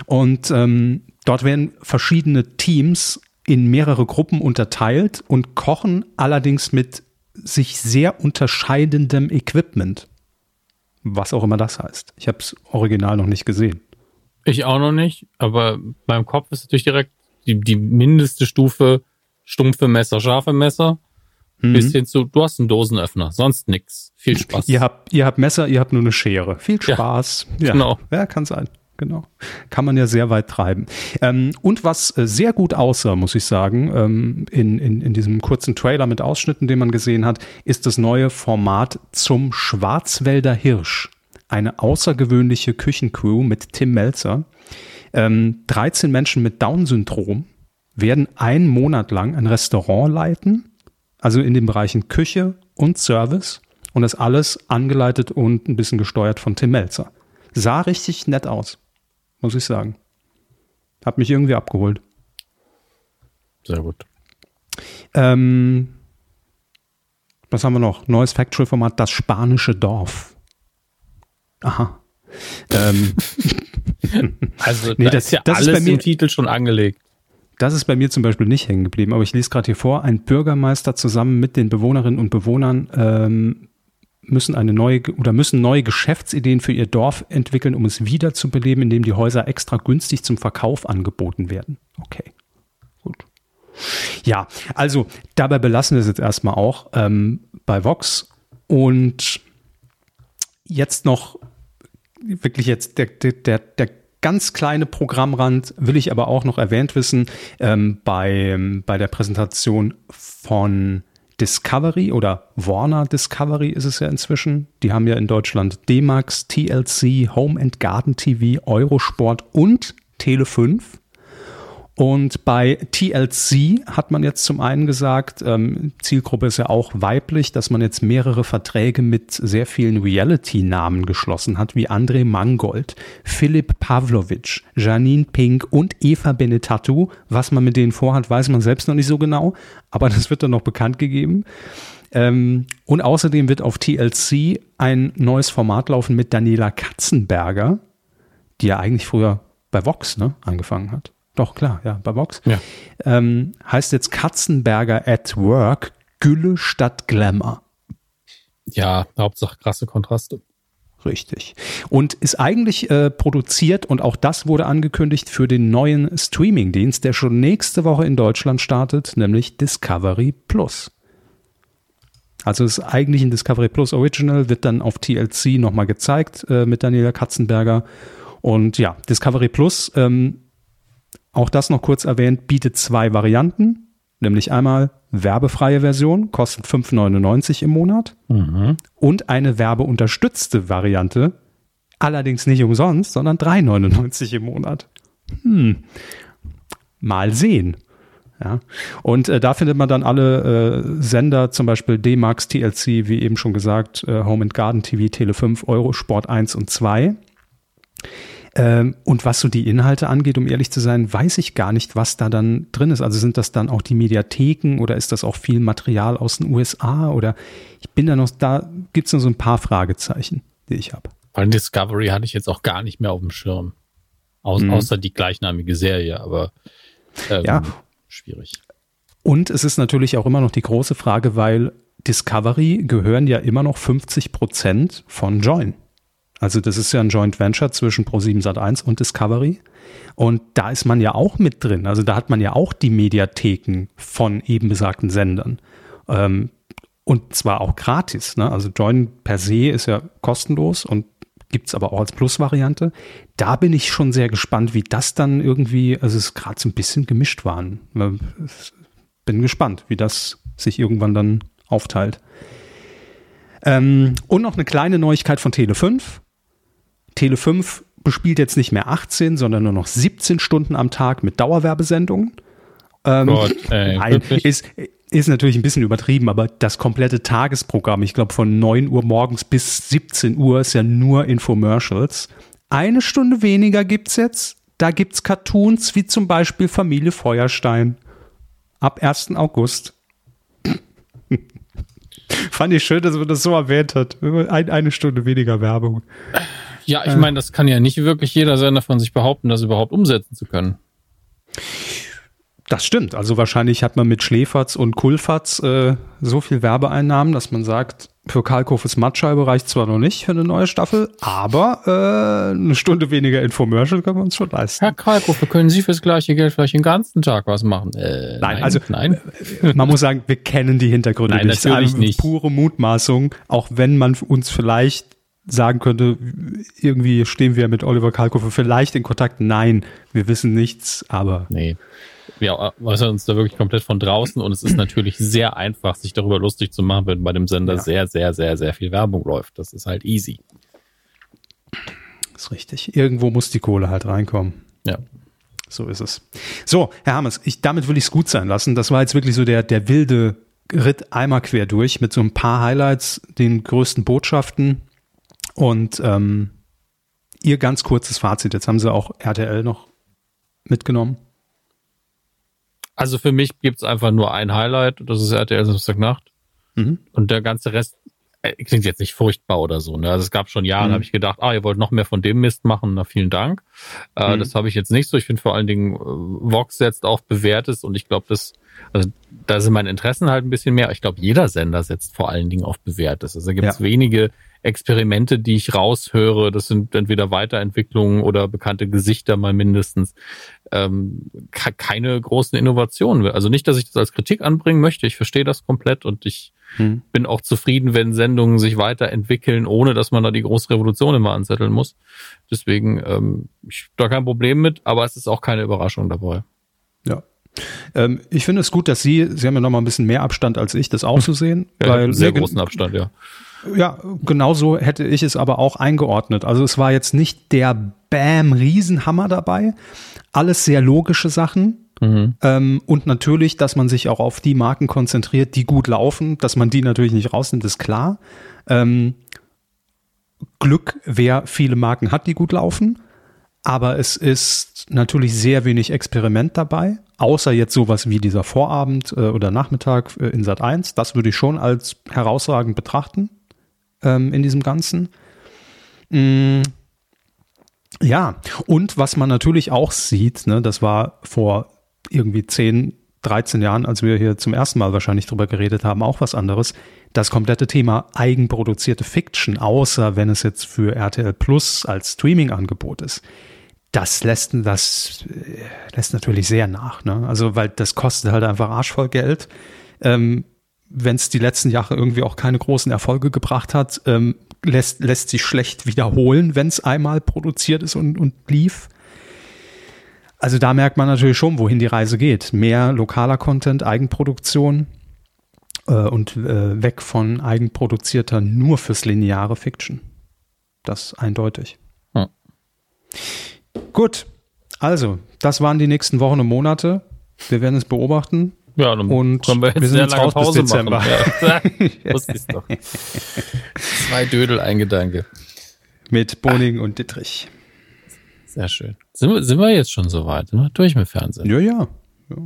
Und ähm, dort werden verschiedene Teams in mehrere Gruppen unterteilt und kochen allerdings mit sich sehr unterscheidendem Equipment. Was auch immer das heißt. Ich habe es original noch nicht gesehen. Ich auch noch nicht, aber beim Kopf ist natürlich direkt die, die mindeste Stufe stumpfe Messer, scharfe Messer. Mhm. Bis hin zu, du hast einen Dosenöffner, sonst nix. Viel Spaß. Ihr habt, ihr habt Messer, ihr habt nur eine Schere. Viel Spaß. Ja, ja. genau. Ja, kann sein genau. Kann man ja sehr weit treiben. Ähm, und was äh, sehr gut aussah, muss ich sagen, ähm, in, in, in diesem kurzen Trailer mit Ausschnitten, den man gesehen hat, ist das neue Format zum Schwarzwälder Hirsch. Eine außergewöhnliche Küchencrew mit Tim Melzer. Ähm, 13 Menschen mit Down-Syndrom werden einen Monat lang ein Restaurant leiten, also in den Bereichen Küche und Service. Und das alles angeleitet und ein bisschen gesteuert von Tim Melzer. Sah richtig nett aus muss ich sagen. Hat mich irgendwie abgeholt. Sehr gut. Ähm, was haben wir noch? Neues Factory-Format, das spanische Dorf. Aha. ähm, also nee, das, das, ist ja das alles ist bei mir, im Titel schon angelegt. Das ist bei mir zum Beispiel nicht hängen geblieben, aber ich lese gerade hier vor, ein Bürgermeister zusammen mit den Bewohnerinnen und Bewohnern ähm, müssen eine neue oder müssen neue Geschäftsideen für ihr Dorf entwickeln, um es wiederzubeleben, indem die Häuser extra günstig zum Verkauf angeboten werden. Okay, gut. Ja, also dabei belassen wir es jetzt erstmal auch ähm, bei Vox und jetzt noch wirklich jetzt der, der, der ganz kleine Programmrand will ich aber auch noch erwähnt wissen ähm, bei, bei der Präsentation von Discovery oder Warner Discovery ist es ja inzwischen. Die haben ja in Deutschland D-Max, TLC, Home and Garden TV, Eurosport und Tele 5. Und bei TLC hat man jetzt zum einen gesagt, ähm, Zielgruppe ist ja auch weiblich, dass man jetzt mehrere Verträge mit sehr vielen Reality-Namen geschlossen hat, wie André Mangold, Philipp Pavlovic, Janine Pink und Eva Benetatu. Was man mit denen vorhat, weiß man selbst noch nicht so genau, aber das wird dann noch bekannt gegeben. Ähm, und außerdem wird auf TLC ein neues Format laufen mit Daniela Katzenberger, die ja eigentlich früher bei Vox ne, angefangen hat. Doch, klar, ja, bei Vox. Ja. Ähm, heißt jetzt Katzenberger at Work, Gülle statt Glamour. Ja, Hauptsache krasse Kontraste. Richtig. Und ist eigentlich äh, produziert und auch das wurde angekündigt für den neuen Streamingdienst, der schon nächste Woche in Deutschland startet, nämlich Discovery Plus. Also ist eigentlich ein Discovery Plus Original, wird dann auf TLC nochmal gezeigt äh, mit Daniela Katzenberger. Und ja, Discovery Plus ähm, auch das noch kurz erwähnt, bietet zwei Varianten, nämlich einmal werbefreie Version, kostet 5,99 im Monat mhm. und eine werbeunterstützte Variante, allerdings nicht umsonst, sondern 3,99 im Monat. Hm. Mal sehen. Ja. Und äh, da findet man dann alle äh, Sender, zum Beispiel D-Max, TLC, wie eben schon gesagt, äh, Home and Garden TV, Tele 5, Euro, Sport 1 und 2. Ähm, und was so die Inhalte angeht, um ehrlich zu sein, weiß ich gar nicht, was da dann drin ist. Also sind das dann auch die Mediatheken oder ist das auch viel Material aus den USA oder ich bin da noch, da gibt es noch so ein paar Fragezeichen, die ich habe. Bei Discovery hatte ich jetzt auch gar nicht mehr auf dem Schirm. Au mhm. Außer die gleichnamige Serie, aber ähm, ja. schwierig. Und es ist natürlich auch immer noch die große Frage, weil Discovery gehören ja immer noch 50 Prozent von Join. Also das ist ja ein Joint Venture zwischen Pro7 Sat1 und Discovery. Und da ist man ja auch mit drin. Also da hat man ja auch die Mediatheken von eben besagten Sendern. Ähm, und zwar auch gratis. Ne? Also Join per se ist ja kostenlos und gibt es aber auch als Plus-Variante. Da bin ich schon sehr gespannt, wie das dann irgendwie, also es ist gerade so ein bisschen gemischt waren. Bin gespannt, wie das sich irgendwann dann aufteilt. Ähm, und noch eine kleine Neuigkeit von Tele5. Tele 5 bespielt jetzt nicht mehr 18, sondern nur noch 17 Stunden am Tag mit Dauerwerbesendungen. Ähm, Gott, ey, nein, ist, ist natürlich ein bisschen übertrieben, aber das komplette Tagesprogramm, ich glaube von 9 Uhr morgens bis 17 Uhr ist ja nur Infomercials. Eine Stunde weniger gibt's jetzt. Da gibt's Cartoons wie zum Beispiel Familie Feuerstein. Ab 1. August. Fand ich schön, dass man das so erwähnt hat. Ein, eine Stunde weniger Werbung. Ja, ich äh, meine, das kann ja nicht wirklich jeder Sender von sich behaupten, das überhaupt umsetzen zu können. Das stimmt. Also wahrscheinlich hat man mit Schläferz und Kulfatz äh, so viel Werbeeinnahmen, dass man sagt, für Kalkofes Mattscheibe reicht zwar noch nicht für eine neue Staffel, aber äh, eine Stunde weniger Infomercial können wir uns schon leisten. Herr Kalkofe, können Sie fürs gleiche Geld vielleicht den ganzen Tag was machen? Äh, nein, nein, also nein. Äh, man muss sagen, wir kennen die Hintergründe nein, nicht. Natürlich nicht. Pure Mutmaßung, auch wenn man uns vielleicht sagen könnte, irgendwie stehen wir mit Oliver Kalkofe vielleicht in Kontakt. Nein, wir wissen nichts, aber. Nee. Wir äußern uns da wirklich komplett von draußen und es ist natürlich sehr einfach, sich darüber lustig zu machen, wenn bei dem Sender ja. sehr, sehr, sehr, sehr viel Werbung läuft. Das ist halt easy. ist richtig. Irgendwo muss die Kohle halt reinkommen. Ja. So ist es. So, Herr Hammes, ich, damit will ich es gut sein lassen. Das war jetzt wirklich so der, der wilde Ritt einmal quer durch mit so ein paar Highlights, den größten Botschaften und ähm, ihr ganz kurzes Fazit. Jetzt haben sie auch RTL noch mitgenommen. Also für mich gibt es einfach nur ein Highlight, das ist RTL Samstagnacht. Mhm. Und der ganze Rest äh, klingt jetzt nicht furchtbar oder so. Ne? Also es gab schon Jahre, mhm. habe ich gedacht, ah, ihr wollt noch mehr von dem Mist machen, na vielen Dank. Äh, mhm. Das habe ich jetzt nicht so. Ich finde vor allen Dingen, äh, Vox setzt auf Bewährtes und ich glaube, das, also da sind meine Interessen halt ein bisschen mehr. Ich glaube, jeder Sender setzt vor allen Dingen auf Bewährtes. Also gibt es ja. wenige Experimente, die ich raushöre, das sind entweder Weiterentwicklungen oder bekannte Gesichter mal mindestens, ähm, keine großen Innovationen. Also nicht, dass ich das als Kritik anbringen möchte, ich verstehe das komplett und ich hm. bin auch zufrieden, wenn Sendungen sich weiterentwickeln, ohne dass man da die große Revolution immer anzetteln muss. Deswegen, ähm, ich da kein Problem mit, aber es ist auch keine Überraschung dabei. Ja. Ähm, ich finde es gut, dass Sie, Sie haben ja noch mal ein bisschen mehr Abstand als ich, das auch zu sehen. Ja, weil sehr großen Abstand, ja. Ja, genauso hätte ich es aber auch eingeordnet. Also es war jetzt nicht der Bam Riesenhammer dabei. Alles sehr logische Sachen. Mhm. Ähm, und natürlich, dass man sich auch auf die Marken konzentriert, die gut laufen, dass man die natürlich nicht rausnimmt, ist klar. Ähm, Glück, wer viele Marken hat, die gut laufen. Aber es ist natürlich sehr wenig Experiment dabei, außer jetzt sowas wie dieser Vorabend äh, oder Nachmittag äh, in Sat 1. Das würde ich schon als herausragend betrachten ähm, in diesem Ganzen. Mm, ja, und was man natürlich auch sieht, ne, das war vor irgendwie 10, 13 Jahren, als wir hier zum ersten Mal wahrscheinlich drüber geredet haben, auch was anderes. Das komplette Thema eigenproduzierte Fiction, außer wenn es jetzt für RTL Plus als Streaming-Angebot ist, das lässt, das äh, lässt natürlich sehr nach. Ne? Also, weil das kostet halt einfach arschvoll Geld. Ähm, wenn es die letzten Jahre irgendwie auch keine großen Erfolge gebracht hat, ähm, lässt, lässt sich schlecht wiederholen, wenn es einmal produziert ist und, und lief. Also da merkt man natürlich schon, wohin die Reise geht. Mehr lokaler Content, Eigenproduktion äh, und äh, weg von eigenproduzierter nur fürs lineare Fiction. Das eindeutig. Hm. Gut, also das waren die nächsten Wochen und Monate. Wir werden es beobachten. Ja, dann und wir, wir sind jetzt raus Pause bis Dezember. Ja. Wusste ich's doch. Zwei Dödel, ein Gedanke. Mit Boning und Dittrich. Sehr schön. Sind wir, sind wir jetzt schon so weit? Sind wir durch mit Fernsehen? Ja, ja. ja.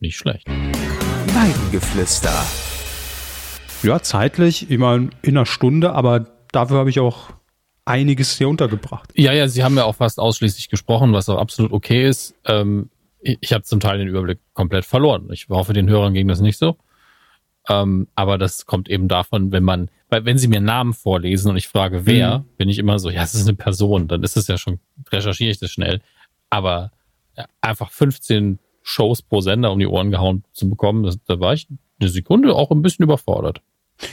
Nicht schlecht. Weidengeflüster. Ja, zeitlich, immer in einer Stunde, aber dafür habe ich auch einiges hier untergebracht. Ja, ja, Sie haben ja auch fast ausschließlich gesprochen, was auch absolut okay ist. Ähm, ich habe zum Teil den Überblick komplett verloren. Ich hoffe, den Hörern ging das nicht so. Ähm, aber das kommt eben davon, wenn man, weil wenn sie mir Namen vorlesen und ich frage, wer, mhm. bin ich immer so, ja, es ist eine Person, dann ist es ja schon, recherchiere ich das schnell. Aber ja, einfach 15 Shows pro Sender um die Ohren gehauen zu bekommen, das, da war ich eine Sekunde auch ein bisschen überfordert.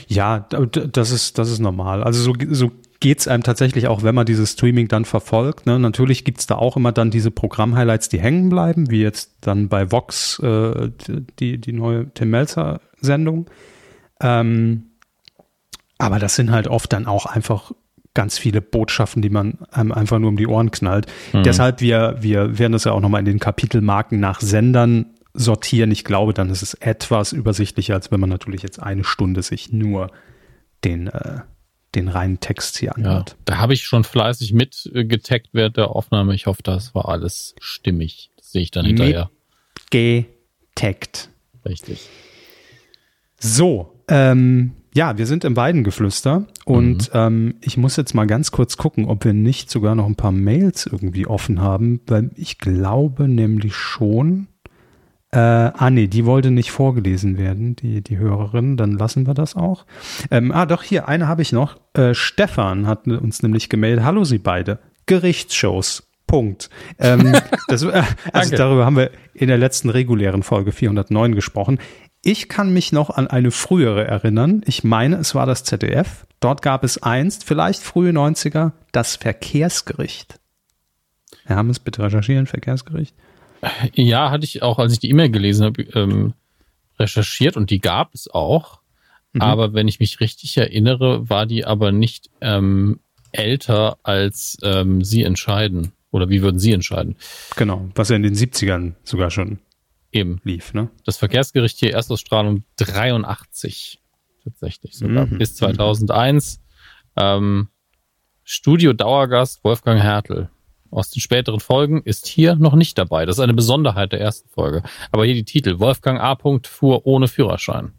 Ja, das ist, das ist normal. Also so, so geht's einem tatsächlich auch, wenn man dieses Streaming dann verfolgt. Ne? Natürlich gibt's da auch immer dann diese Programm-Highlights, die hängen bleiben, wie jetzt dann bei Vox äh, die, die neue Tim Melzer-Sendung. Ähm, aber das sind halt oft dann auch einfach ganz viele Botschaften, die man einem einfach nur um die Ohren knallt. Mhm. Deshalb, wir, wir werden das ja auch nochmal in den Kapitelmarken nach Sendern sortieren. Ich glaube, dann ist es etwas übersichtlicher, als wenn man natürlich jetzt eine Stunde sich nur den, äh, den reinen Text hier anhört. Ja, da habe ich schon fleißig mitgetaggt während der Aufnahme. Ich hoffe, das war alles stimmig. Das sehe ich dann hinterher. Getaggt. Richtig. So, ähm, ja, wir sind im Weidengeflüster und mhm. ähm, ich muss jetzt mal ganz kurz gucken, ob wir nicht sogar noch ein paar Mails irgendwie offen haben, weil ich glaube nämlich schon, äh, ah nee, die wollte nicht vorgelesen werden, die, die Hörerin, dann lassen wir das auch. Ähm, ah doch, hier, eine habe ich noch. Äh, Stefan hat uns nämlich gemeldet, hallo Sie beide, Gerichtsshows. Punkt. Ähm, das, äh, also darüber haben wir in der letzten regulären Folge 409 gesprochen. Ich kann mich noch an eine frühere erinnern. Ich meine, es war das ZDF. Dort gab es einst, vielleicht frühe 90er, das Verkehrsgericht. Herr Hammes, bitte recherchieren, Verkehrsgericht. Ja, hatte ich auch, als ich die E-Mail gelesen habe, ähm, recherchiert und die gab es auch. Mhm. Aber wenn ich mich richtig erinnere, war die aber nicht ähm, älter als ähm, Sie entscheiden. Oder wie würden Sie entscheiden? Genau, was ja in den 70ern sogar schon eben lief. Ne? Das Verkehrsgericht hier Erstausstrahlung 83 tatsächlich sogar mhm. bis 2001. Ähm, Studio Dauergast Wolfgang Hertel aus den späteren Folgen ist hier noch nicht dabei. Das ist eine Besonderheit der ersten Folge. Aber hier die Titel. Wolfgang A. fuhr ohne Führerschein.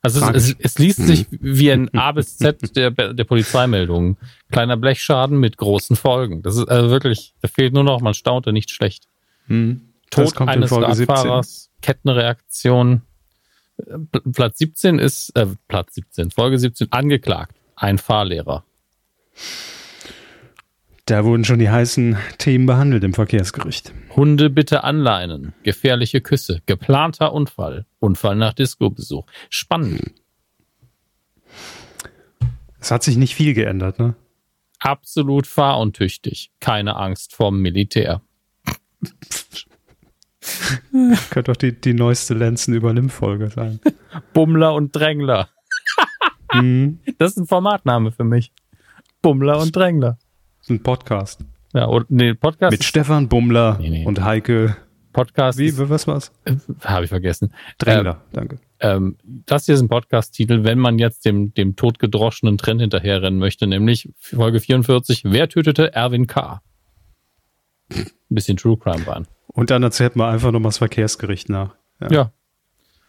Also es, es, es, liest sich wie ein A bis Z der, der Polizeimeldungen. Kleiner Blechschaden mit großen Folgen. Das ist also wirklich, da fehlt nur noch, man staunte nicht schlecht. Hm. Tod eines Radfahrers, Kettenreaktion. Platz 17 ist, äh, Platz 17, Folge 17, angeklagt. Ein Fahrlehrer. Da wurden schon die heißen Themen behandelt im Verkehrsgericht. Hunde bitte anleinen. Gefährliche Küsse. Geplanter Unfall. Unfall nach Disco-Besuch. Spannend. Es hat sich nicht viel geändert, ne? Absolut fahruntüchtig. Keine Angst vorm Militär. Könnte doch die, die neueste Lenzen-Übernimm-Folge sein. Bummler und Drängler. mhm. Das ist ein Formatname für mich. Bummler und Drängler. Ein Podcast. Ja, und nee, Podcast. Mit Stefan Bummler nee, nee. und Heike. Podcast. Wie, was war's? Äh, Habe ich vergessen. Drängler, äh, danke. Ähm, das hier ist ein Podcast-Titel, wenn man jetzt dem, dem totgedroschenen Trend hinterherrennen möchte, nämlich Folge 44, Wer tötete Erwin K.? Ein bisschen True Crime waren. Und dann erzählt man einfach nochmal das Verkehrsgericht nach. Ja. ja.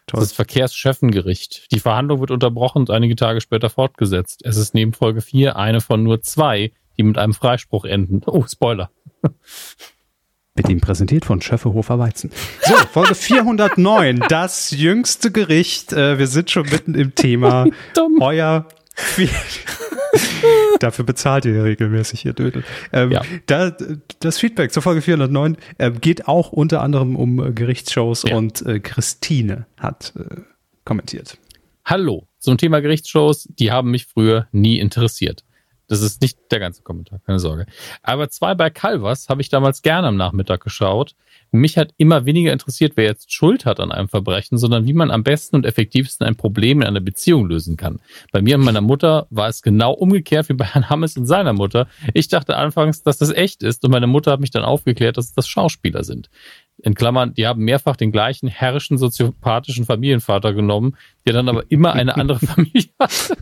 Toll. Das Verkehrschefengericht. Die Verhandlung wird unterbrochen und einige Tage später fortgesetzt. Es ist neben Folge 4 eine von nur zwei, die mit einem Freispruch enden. Oh, Spoiler. Wird ihm präsentiert von Schöffehofer Weizen. So, Folge 409, das jüngste Gericht. Äh, wir sind schon mitten im Thema. Euer Dafür bezahlt ihr regelmäßig, ihr Dödel. Ähm, ja. da, das Feedback zur Folge 409 äh, geht auch unter anderem um äh, Gerichtsshows ja. und äh, Christine hat äh, kommentiert. Hallo, zum Thema Gerichtsshows, die haben mich früher nie interessiert. Das ist nicht der ganze Kommentar, keine Sorge. Aber zwei bei Calvas habe ich damals gerne am Nachmittag geschaut. Mich hat immer weniger interessiert, wer jetzt Schuld hat an einem Verbrechen, sondern wie man am besten und effektivsten ein Problem in einer Beziehung lösen kann. Bei mir und meiner Mutter war es genau umgekehrt wie bei Herrn Hammes und seiner Mutter. Ich dachte anfangs, dass das echt ist und meine Mutter hat mich dann aufgeklärt, dass das Schauspieler sind. In Klammern, die haben mehrfach den gleichen herrischen, soziopathischen Familienvater genommen, der dann aber immer eine andere Familie hatte.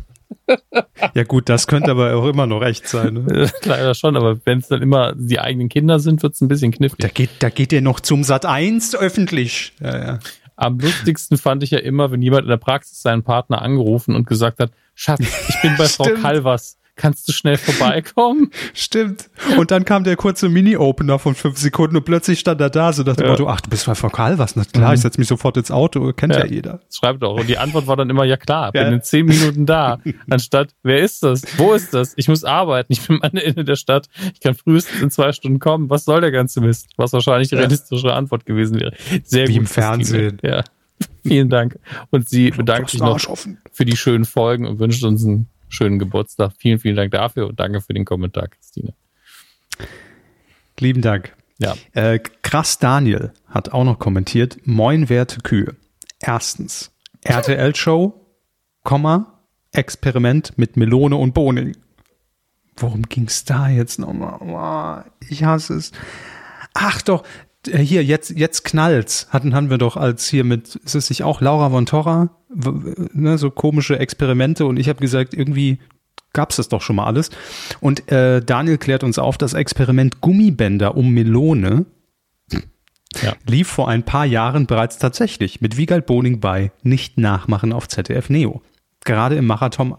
Ja gut, das könnte aber auch immer noch echt sein. Ne? Leider schon, aber wenn es dann immer die eigenen Kinder sind, wird es ein bisschen knifflig. Da geht, da geht ihr noch zum Sat 1 öffentlich. Ja, ja. Am lustigsten fand ich ja immer, wenn jemand in der Praxis seinen Partner angerufen und gesagt hat, Schatz, ich bin bei Frau Calvas kannst du schnell vorbeikommen? Stimmt. Und dann kam der kurze Mini-Opener von fünf Sekunden und plötzlich stand er da, so dachte ja. Motto, ach, du bist bei Vokal, was? Na klar, mhm. ich setze mich sofort ins Auto, kennt ja, ja jeder. Schreibt auch. Und die Antwort war dann immer, ja klar, bin in zehn Minuten da. Anstatt, wer ist das? Wo ist das? Ich muss arbeiten, ich bin am Ende der Stadt, ich kann frühestens in zwei Stunden kommen. Was soll der ganze Mist? Was wahrscheinlich die realistische Antwort gewesen wäre. Sehr Wie gut. im Fernsehen. Ja. Vielen Dank. Und sie bedankt sich noch für die schönen Folgen und wünscht uns einen schönen Geburtstag. Vielen, vielen Dank dafür und danke für den Kommentar, Christine. Lieben Dank. Ja. Äh, krass Daniel hat auch noch kommentiert. Moin, werte Kühe. Erstens, RTL-Show, Komma, Experiment mit Melone und Bohnen. Worum ging's da jetzt nochmal? Ich hasse es. Ach doch, hier, jetzt, jetzt knallt's. Hatten, haben wir doch als hier mit, ist es nicht auch Laura von Torra? Ne, so komische Experimente und ich habe gesagt, irgendwie gab's das doch schon mal alles. Und äh, Daniel klärt uns auf, das Experiment Gummibänder um Melone ja. lief vor ein paar Jahren bereits tatsächlich mit Wiegald Boning bei Nicht nachmachen auf ZDF Neo. Gerade im Marathon,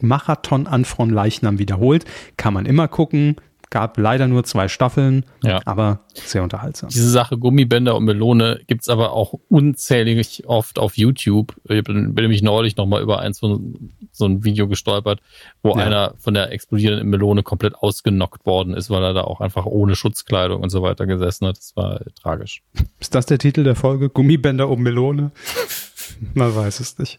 Marathon an von Leichnam wiederholt, kann man immer gucken, Gab leider nur zwei Staffeln, ja. aber sehr unterhaltsam. Diese Sache Gummibänder und Melone gibt's aber auch unzählig oft auf YouTube. Ich bin, bin nämlich neulich nochmal über eins von so ein Video gestolpert, wo ja. einer von der explodierenden Melone komplett ausgenockt worden ist, weil er da auch einfach ohne Schutzkleidung und so weiter gesessen hat. Das war tragisch. Ist das der Titel der Folge? Gummibänder um Melone? Man weiß es nicht.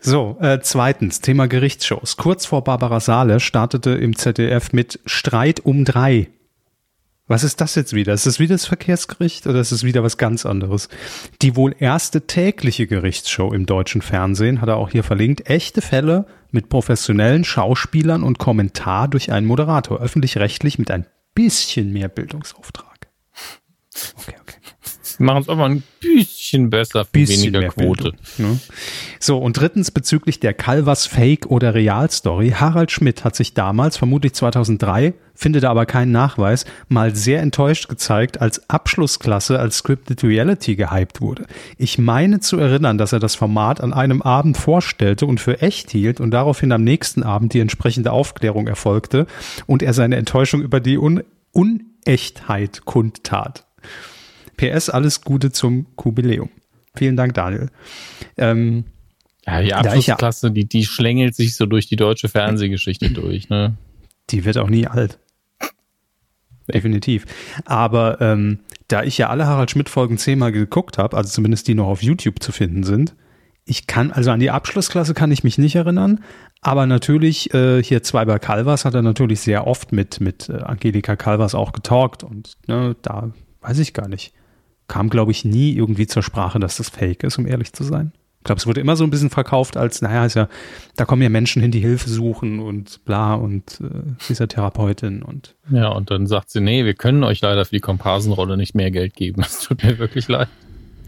So, äh, zweitens, Thema Gerichtsshows. Kurz vor Barbara Saale startete im ZDF mit Streit um drei. Was ist das jetzt wieder? Ist das wieder das Verkehrsgericht oder ist es wieder was ganz anderes? Die wohl erste tägliche Gerichtsshow im deutschen Fernsehen, hat er auch hier verlinkt, echte Fälle mit professionellen Schauspielern und Kommentar durch einen Moderator, öffentlich-rechtlich mit ein bisschen mehr Bildungsauftrag. Okay, machen es aber ein bisschen besser für bisschen weniger Quote. Bildung, ne? So, und drittens bezüglich der Calvas Fake oder Realstory. Harald Schmidt hat sich damals, vermutlich 2003, findet aber keinen Nachweis, mal sehr enttäuscht gezeigt, als Abschlussklasse als Scripted Reality gehypt wurde. Ich meine zu erinnern, dass er das Format an einem Abend vorstellte und für echt hielt und daraufhin am nächsten Abend die entsprechende Aufklärung erfolgte und er seine Enttäuschung über die Un Unechtheit kundtat. PS, alles Gute zum Jubiläum. Vielen Dank, Daniel. Ähm, ja, die Abschlussklasse, ja, die, die schlängelt sich so durch die deutsche Fernsehgeschichte durch. Ne? Die wird auch nie alt. Definitiv. Aber ähm, da ich ja alle Harald Schmidt-Folgen zehnmal geguckt habe, also zumindest die noch auf YouTube zu finden sind, ich kann, also an die Abschlussklasse kann ich mich nicht erinnern, aber natürlich, äh, hier zwei bei Calvas hat er natürlich sehr oft mit, mit äh, Angelika Calvas auch getalkt und ne, da weiß ich gar nicht kam, glaube ich, nie irgendwie zur Sprache, dass das fake ist, um ehrlich zu sein. Ich glaube, es wurde immer so ein bisschen verkauft als, naja, ist ja, da kommen ja Menschen hin, die Hilfe suchen und bla und äh, dieser Therapeutin und. Ja, und dann sagt sie, nee, wir können euch leider für die Komparsenrolle nicht mehr Geld geben. Es tut mir wirklich leid.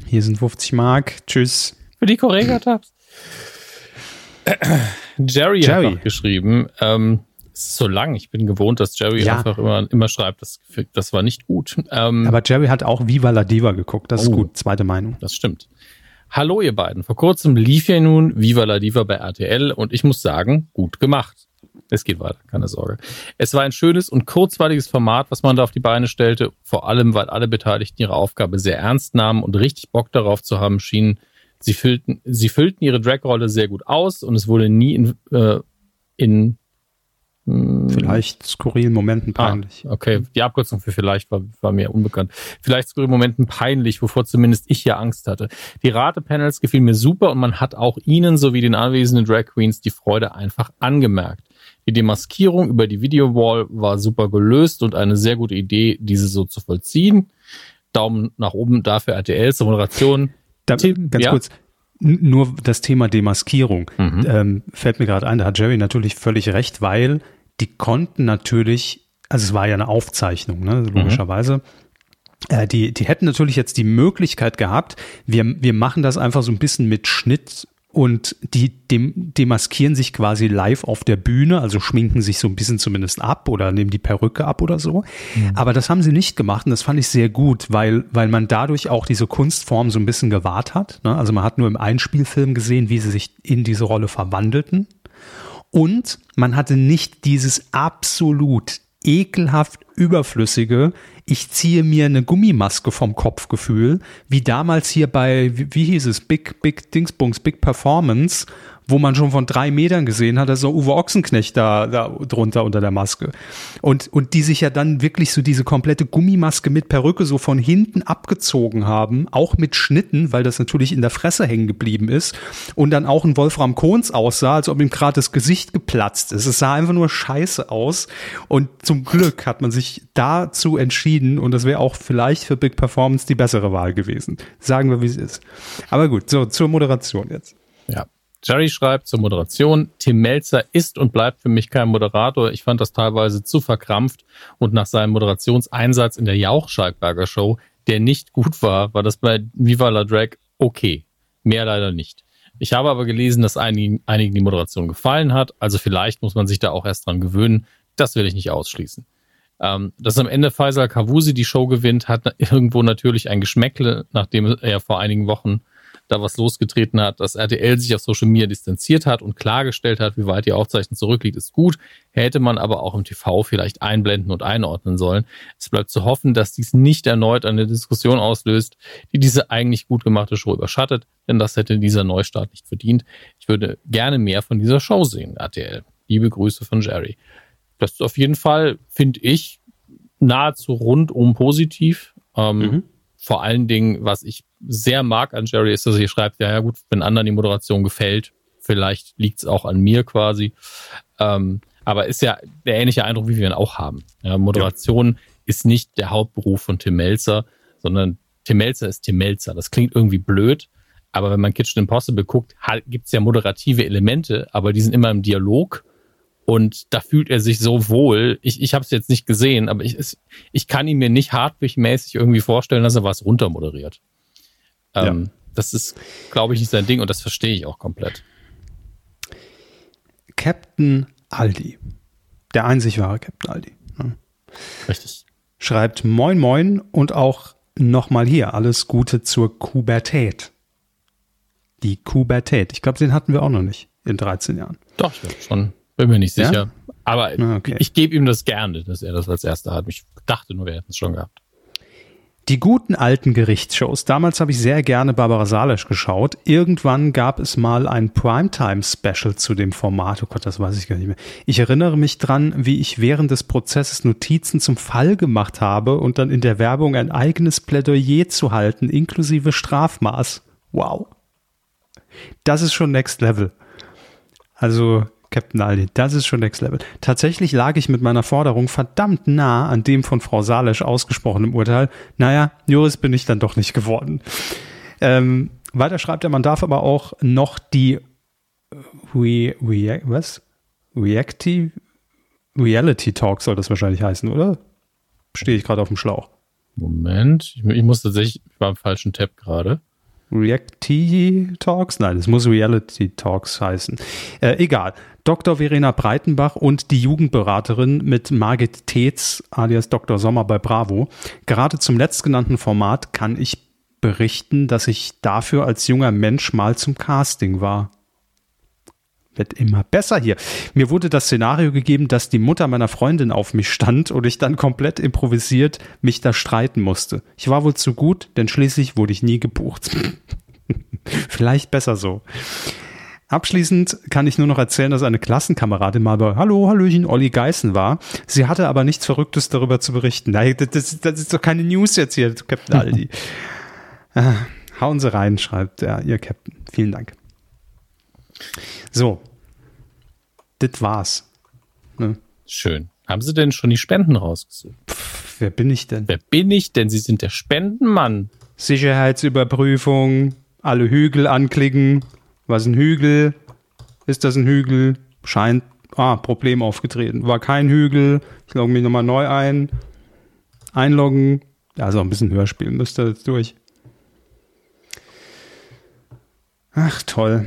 Hier sind 50 Mark. Tschüss. Für die Korrega-Tabs. Jerry, Jerry, hat geschrieben, ähm, ist so lang. Ich bin gewohnt, dass Jerry ja. einfach immer, immer schreibt, das, das war nicht gut. Ähm, Aber Jerry hat auch Viva la Diva geguckt. Das oh, ist gut. Zweite Meinung. Das stimmt. Hallo, ihr beiden. Vor kurzem lief ja nun Viva la Diva bei RTL und ich muss sagen, gut gemacht. Es geht weiter, keine Sorge. Es war ein schönes und kurzweiliges Format, was man da auf die Beine stellte, vor allem, weil alle Beteiligten ihre Aufgabe sehr ernst nahmen und richtig Bock darauf zu haben schienen. Sie füllten, sie füllten ihre Drag-Rolle sehr gut aus und es wurde nie in, äh, in. Vielleicht skurrilen Momenten ah, peinlich. Ah, okay, die Abkürzung für vielleicht war, war mir unbekannt. Vielleicht skurrilen Momenten peinlich, wovor zumindest ich ja Angst hatte. Die Ratepanels gefielen mir super und man hat auch ihnen sowie den anwesenden Drag Queens die Freude einfach angemerkt. Die Demaskierung über die Videowall war super gelöst und eine sehr gute Idee, diese so zu vollziehen. Daumen nach oben dafür RTL zur Moderation. Da, Tim, ganz ja? kurz, nur das Thema Demaskierung mhm. ähm, fällt mir gerade ein, da hat Jerry natürlich völlig recht, weil die konnten natürlich, also es war ja eine Aufzeichnung, ne, logischerweise. Mhm. Äh, die, die hätten natürlich jetzt die Möglichkeit gehabt, wir, wir machen das einfach so ein bisschen mit Schnitt und die dem, demaskieren sich quasi live auf der Bühne, also schminken sich so ein bisschen zumindest ab oder nehmen die Perücke ab oder so. Mhm. Aber das haben sie nicht gemacht und das fand ich sehr gut, weil, weil man dadurch auch diese Kunstform so ein bisschen gewahrt hat. Ne? Also man hat nur im Einspielfilm gesehen, wie sie sich in diese Rolle verwandelten. Und man hatte nicht dieses absolut ekelhaft überflüssige, ich ziehe mir eine Gummimaske vom Kopfgefühl, wie damals hier bei, wie, wie hieß es, Big, Big Dingsbums, Big Performance, wo man schon von drei Metern gesehen hat, da ist so Uwe Ochsenknecht da, da drunter unter der Maske. Und, und die sich ja dann wirklich so diese komplette Gummimaske mit Perücke so von hinten abgezogen haben, auch mit Schnitten, weil das natürlich in der Fresse hängen geblieben ist. Und dann auch ein Wolfram Kohns aussah, als ob ihm gerade das Gesicht geplatzt ist. Es sah einfach nur scheiße aus. Und zum Glück hat man sich dazu entschieden, und das wäre auch vielleicht für Big Performance die bessere Wahl gewesen. Sagen wir, wie es ist. Aber gut, so zur Moderation jetzt. Ja, Jerry schreibt zur Moderation, Tim Melzer ist und bleibt für mich kein Moderator. Ich fand das teilweise zu verkrampft und nach seinem Moderationseinsatz in der Jauch-Schalkberger Show, der nicht gut war, war das bei Viva la Drag okay. Mehr leider nicht. Ich habe aber gelesen, dass einigen, einigen die Moderation gefallen hat, also vielleicht muss man sich da auch erst dran gewöhnen. Das will ich nicht ausschließen. Ähm, dass am Ende Faisal Kavusi die Show gewinnt, hat irgendwo natürlich ein Geschmäckle, nachdem er vor einigen Wochen da was losgetreten hat, dass RTL sich auf Social Media distanziert hat und klargestellt hat, wie weit die Aufzeichnung zurückliegt, ist gut. Hätte man aber auch im TV vielleicht einblenden und einordnen sollen. Es bleibt zu hoffen, dass dies nicht erneut eine Diskussion auslöst, die diese eigentlich gut gemachte Show überschattet, denn das hätte dieser Neustart nicht verdient. Ich würde gerne mehr von dieser Show sehen, RTL. Liebe Grüße von Jerry. Das ist auf jeden Fall, finde ich, nahezu rundum positiv. Ähm, mhm. Vor allen Dingen, was ich sehr mag an Jerry, ist, dass er hier schreibt, ja, ja gut, wenn anderen die Moderation gefällt, vielleicht liegt es auch an mir quasi. Ähm, aber ist ja der ähnliche Eindruck, wie wir ihn auch haben. Ja, Moderation ja. ist nicht der Hauptberuf von Tim Melzer, sondern Tim Melzer ist Tim Melzer. Das klingt irgendwie blöd, aber wenn man Kitchen Impossible guckt, gibt es ja moderative Elemente, aber die sind immer im Dialog und da fühlt er sich so wohl. Ich, ich habe es jetzt nicht gesehen, aber ich, ich kann ihn mir nicht hardwig-mäßig irgendwie vorstellen, dass er was runtermoderiert. Ähm, ja. Das ist, glaube ich, nicht sein Ding und das verstehe ich auch komplett. Captain Aldi. Der einzig wahre Captain Aldi. Ja. Richtig. Schreibt Moin Moin und auch nochmal hier alles Gute zur Kubertät. Die Kubertät. Ich glaube, den hatten wir auch noch nicht in 13 Jahren. Doch, schon. Bin mir nicht sicher. Ja? Aber okay. ich gebe ihm das gerne, dass er das als erster hat. Ich dachte nur, wir hätten es schon gehabt. Die guten alten Gerichtsshows. Damals habe ich sehr gerne Barbara Salisch geschaut. Irgendwann gab es mal ein Primetime-Special zu dem Format. Oh Gott, das weiß ich gar nicht mehr. Ich erinnere mich dran, wie ich während des Prozesses Notizen zum Fall gemacht habe und dann in der Werbung ein eigenes Plädoyer zu halten, inklusive Strafmaß. Wow. Das ist schon Next Level. Also Captain Aldi, das ist schon Next Level. Tatsächlich lag ich mit meiner Forderung verdammt nah an dem von Frau Salesch ausgesprochenen Urteil. Naja, Juris bin ich dann doch nicht geworden. Ähm, weiter schreibt er, man darf aber auch noch die Re, Re, was? Reactive Reality Talk soll das wahrscheinlich heißen, oder? Stehe ich gerade auf dem Schlauch. Moment, ich, ich muss tatsächlich, ich war im falschen Tab gerade. Reacti Talks? Nein, es muss Reality Talks heißen. Äh, egal. Dr. Verena Breitenbach und die Jugendberaterin mit Margit Tetz alias Dr. Sommer bei Bravo. Gerade zum letztgenannten Format kann ich berichten, dass ich dafür als junger Mensch mal zum Casting war wird immer besser hier. Mir wurde das Szenario gegeben, dass die Mutter meiner Freundin auf mich stand und ich dann komplett improvisiert mich da streiten musste. Ich war wohl zu gut, denn schließlich wurde ich nie gebucht. Vielleicht besser so. Abschließend kann ich nur noch erzählen, dass eine Klassenkameradin mal bei Hallo, Hallöchen, Olli Geißen war. Sie hatte aber nichts Verrücktes darüber zu berichten. Nein, das, das ist doch keine News jetzt hier, Captain Aldi. ah, hauen Sie rein, schreibt ja, Ihr Captain. Vielen Dank. So, das war's. Ne? Schön. Haben Sie denn schon die Spenden rausgesucht? Pff, wer bin ich denn? Wer bin ich denn? Sie sind der Spendenmann. Sicherheitsüberprüfung, alle Hügel anklicken. Was ein Hügel? Ist das ein Hügel? Scheint, ah, Problem aufgetreten. War kein Hügel. Ich logge mich nochmal neu ein. Einloggen. Also ein bisschen höher spielen müsste jetzt durch. Ach, toll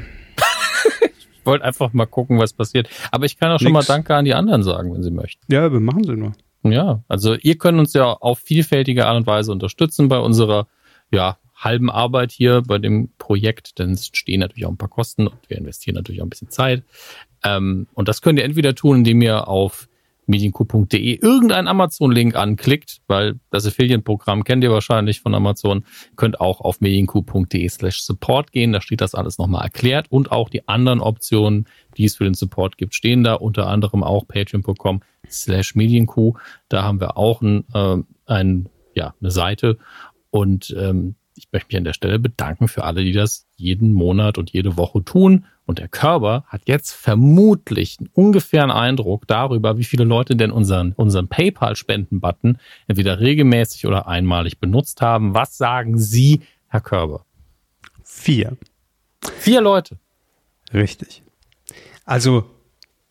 wollte einfach mal gucken, was passiert. Aber ich kann auch schon Nix. mal Danke an die anderen sagen, wenn Sie möchten. Ja, wir machen sie nur. Ja, also ihr könnt uns ja auf vielfältige Art und Weise unterstützen bei unserer ja, halben Arbeit hier bei dem Projekt, denn es stehen natürlich auch ein paar Kosten und wir investieren natürlich auch ein bisschen Zeit. Ähm, und das könnt ihr entweder tun, indem ihr auf medienku.de irgendeinen Amazon-Link anklickt, weil das Affiliate-Programm kennt ihr wahrscheinlich von Amazon, ihr könnt auch auf medienku.de slash support gehen, da steht das alles nochmal erklärt und auch die anderen Optionen, die es für den Support gibt, stehen da, unter anderem auch patreon.com slash medienku, da haben wir auch ein, äh, ein, ja, eine Seite und ähm, ich möchte mich an der Stelle bedanken für alle, die das jeden Monat und jede Woche tun. Und der Körper hat jetzt vermutlich einen ungefähren Eindruck darüber, wie viele Leute denn unseren, unseren PayPal-Spenden-Button entweder regelmäßig oder einmalig benutzt haben. Was sagen Sie, Herr Körber? Vier. Vier Leute. Richtig. Also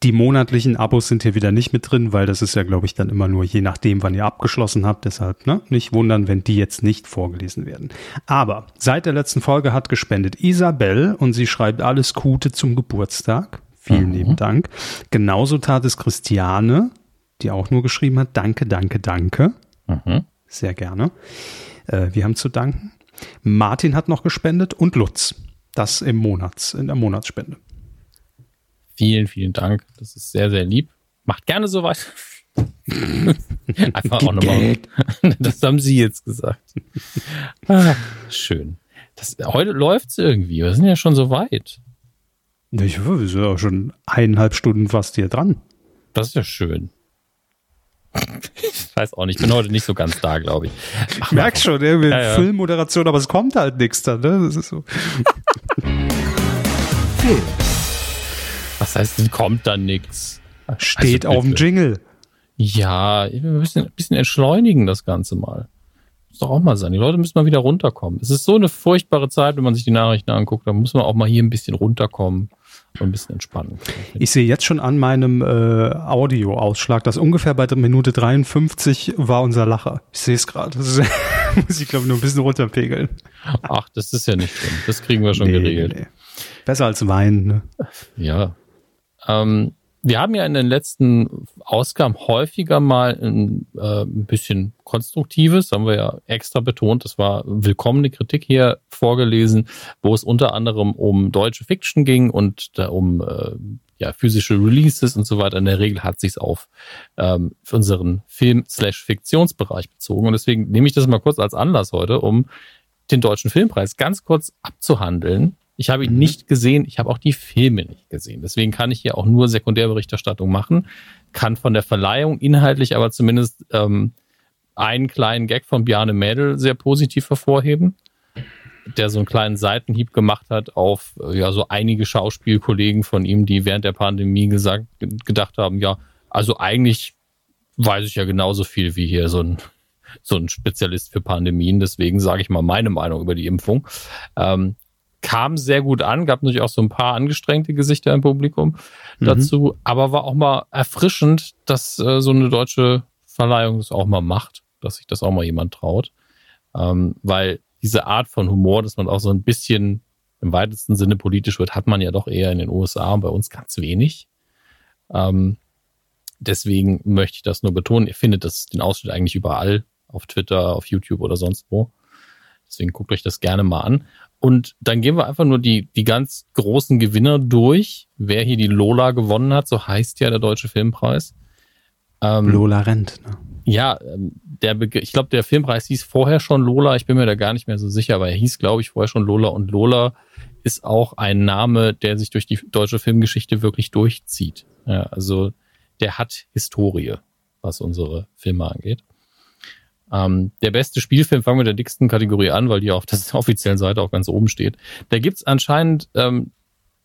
die monatlichen Abos sind hier wieder nicht mit drin, weil das ist ja, glaube ich, dann immer nur je nachdem, wann ihr abgeschlossen habt. Deshalb ne, nicht wundern, wenn die jetzt nicht vorgelesen werden. Aber seit der letzten Folge hat gespendet Isabel und sie schreibt alles Gute zum Geburtstag. Vielen mhm. lieben Dank. Genauso tat es Christiane, die auch nur geschrieben hat, danke, danke, danke. Mhm. Sehr gerne. Äh, wir haben zu danken. Martin hat noch gespendet und Lutz. Das im Monats, in der Monatsspende. Vielen, vielen Dank. Das ist sehr, sehr lieb. Macht gerne so weiter. Einfach auch nochmal. Das haben Sie jetzt gesagt. Ah, schön. Das, heute läuft es irgendwie. Wir sind ja schon so weit. Ich, wir sind ja schon eineinhalb Stunden fast hier dran. Das ist ja schön. Ich weiß auch nicht, ich bin heute nicht so ganz da, glaube ich. Ich merke schon, irgendwie ja, ja. Filmmoderation, aber es kommt halt nichts dann, ne? Das ist so. Film. Was heißt, kommt da nichts? Steht also, auf dem Jingle. Ja, ein bisschen, ein bisschen entschleunigen das Ganze mal. Muss doch auch mal sein. Die Leute müssen mal wieder runterkommen. Es ist so eine furchtbare Zeit, wenn man sich die Nachrichten anguckt. Da muss man auch mal hier ein bisschen runterkommen und ein bisschen entspannen. Ich sehe jetzt schon an meinem äh, Audio-Ausschlag, dass ungefähr bei der Minute 53 war unser Lacher. Ich sehe es gerade. muss ich, glaube nur ein bisschen runterpegeln. Ach, das ist ja nicht schlimm. Das kriegen wir schon nee, geregelt. Nee. Besser als Wein, ne? Ja, ähm, wir haben ja in den letzten Ausgaben häufiger mal ein, äh, ein bisschen Konstruktives, haben wir ja extra betont, das war willkommene Kritik hier vorgelesen, wo es unter anderem um deutsche Fiction ging und da um äh, ja, physische Releases und so weiter. In der Regel hat sich's auf ähm, unseren Film-Fiktionsbereich bezogen. Und deswegen nehme ich das mal kurz als Anlass heute, um den deutschen Filmpreis ganz kurz abzuhandeln ich habe ihn mhm. nicht gesehen, ich habe auch die Filme nicht gesehen. Deswegen kann ich hier auch nur Sekundärberichterstattung machen, kann von der Verleihung inhaltlich aber zumindest ähm, einen kleinen Gag von Bjarne Mädel sehr positiv hervorheben. der so einen kleinen Seitenhieb gemacht hat auf ja so einige Schauspielkollegen von ihm, die während der Pandemie gesagt, gedacht haben, ja, also eigentlich weiß ich ja genauso viel wie hier so ein so ein Spezialist für Pandemien. Deswegen sage ich mal meine Meinung über die Impfung. Ähm, kam sehr gut an, gab natürlich auch so ein paar angestrengte Gesichter im Publikum mhm. dazu, aber war auch mal erfrischend, dass äh, so eine deutsche Verleihung das auch mal macht, dass sich das auch mal jemand traut. Ähm, weil diese Art von Humor, dass man auch so ein bisschen im weitesten Sinne politisch wird, hat man ja doch eher in den USA und bei uns ganz wenig. Ähm, deswegen möchte ich das nur betonen. Ihr findet das, den Ausschnitt eigentlich überall auf Twitter, auf YouTube oder sonst wo. Deswegen guckt euch das gerne mal an. Und dann gehen wir einfach nur die, die ganz großen Gewinner durch. Wer hier die Lola gewonnen hat, so heißt ja der Deutsche Filmpreis. Ähm, Lola Rent, ne? Ja, ähm, der ich glaube, der Filmpreis hieß vorher schon Lola. Ich bin mir da gar nicht mehr so sicher, aber er hieß, glaube ich, vorher schon Lola. Und Lola ist auch ein Name, der sich durch die deutsche Filmgeschichte wirklich durchzieht. Ja, also der hat Historie, was unsere Filme angeht. Ähm, der beste Spielfilm, fangen wir mit der dicksten Kategorie an, weil die auf der offiziellen Seite auch ganz oben steht. Da gibt's anscheinend, ähm,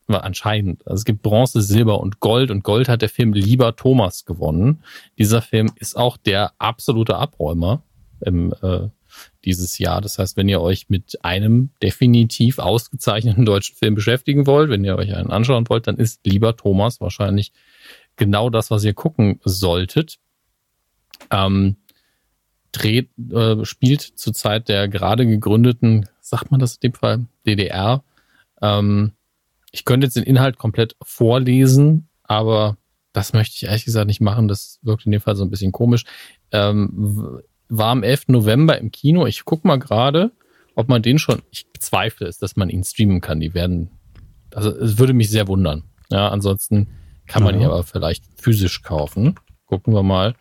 anscheinend, also es gibt Bronze, Silber und Gold und Gold hat der Film Lieber Thomas gewonnen. Dieser Film ist auch der absolute Abräumer im, äh, dieses Jahr. Das heißt, wenn ihr euch mit einem definitiv ausgezeichneten deutschen Film beschäftigen wollt, wenn ihr euch einen anschauen wollt, dann ist Lieber Thomas wahrscheinlich genau das, was ihr gucken solltet. Ähm, dreht, äh, spielt zur Zeit der gerade gegründeten, sagt man das in dem Fall, DDR. Ähm, ich könnte jetzt den Inhalt komplett vorlesen, aber das möchte ich ehrlich gesagt nicht machen. Das wirkt in dem Fall so ein bisschen komisch. Ähm, war am 11. November im Kino. Ich guck mal gerade, ob man den schon, ich bezweifle es, dass man ihn streamen kann. Die werden, also es würde mich sehr wundern. Ja, ansonsten kann man ja. ihn aber vielleicht physisch kaufen. Gucken wir mal,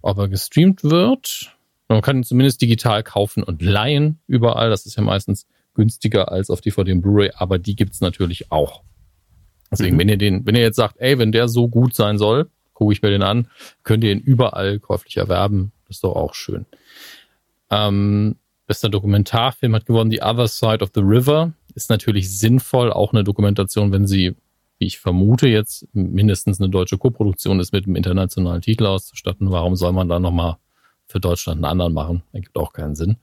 ob er gestreamt wird. Man kann ihn zumindest digital kaufen und leihen überall. Das ist ja meistens günstiger als auf DVD und Blu-ray, aber die gibt's natürlich auch. Deswegen, mhm. wenn ihr den, wenn ihr jetzt sagt, ey, wenn der so gut sein soll, gucke ich mir den an, könnt ihr ihn überall käuflich erwerben. Das ist doch auch schön. Ähm, bester Dokumentarfilm hat gewonnen The Other Side of the River. Ist natürlich sinnvoll, auch eine Dokumentation, wenn sie, wie ich vermute, jetzt mindestens eine deutsche Koproduktion ist, mit einem internationalen Titel auszustatten. Warum soll man da nochmal für Deutschland einen anderen machen. Ergibt auch keinen Sinn.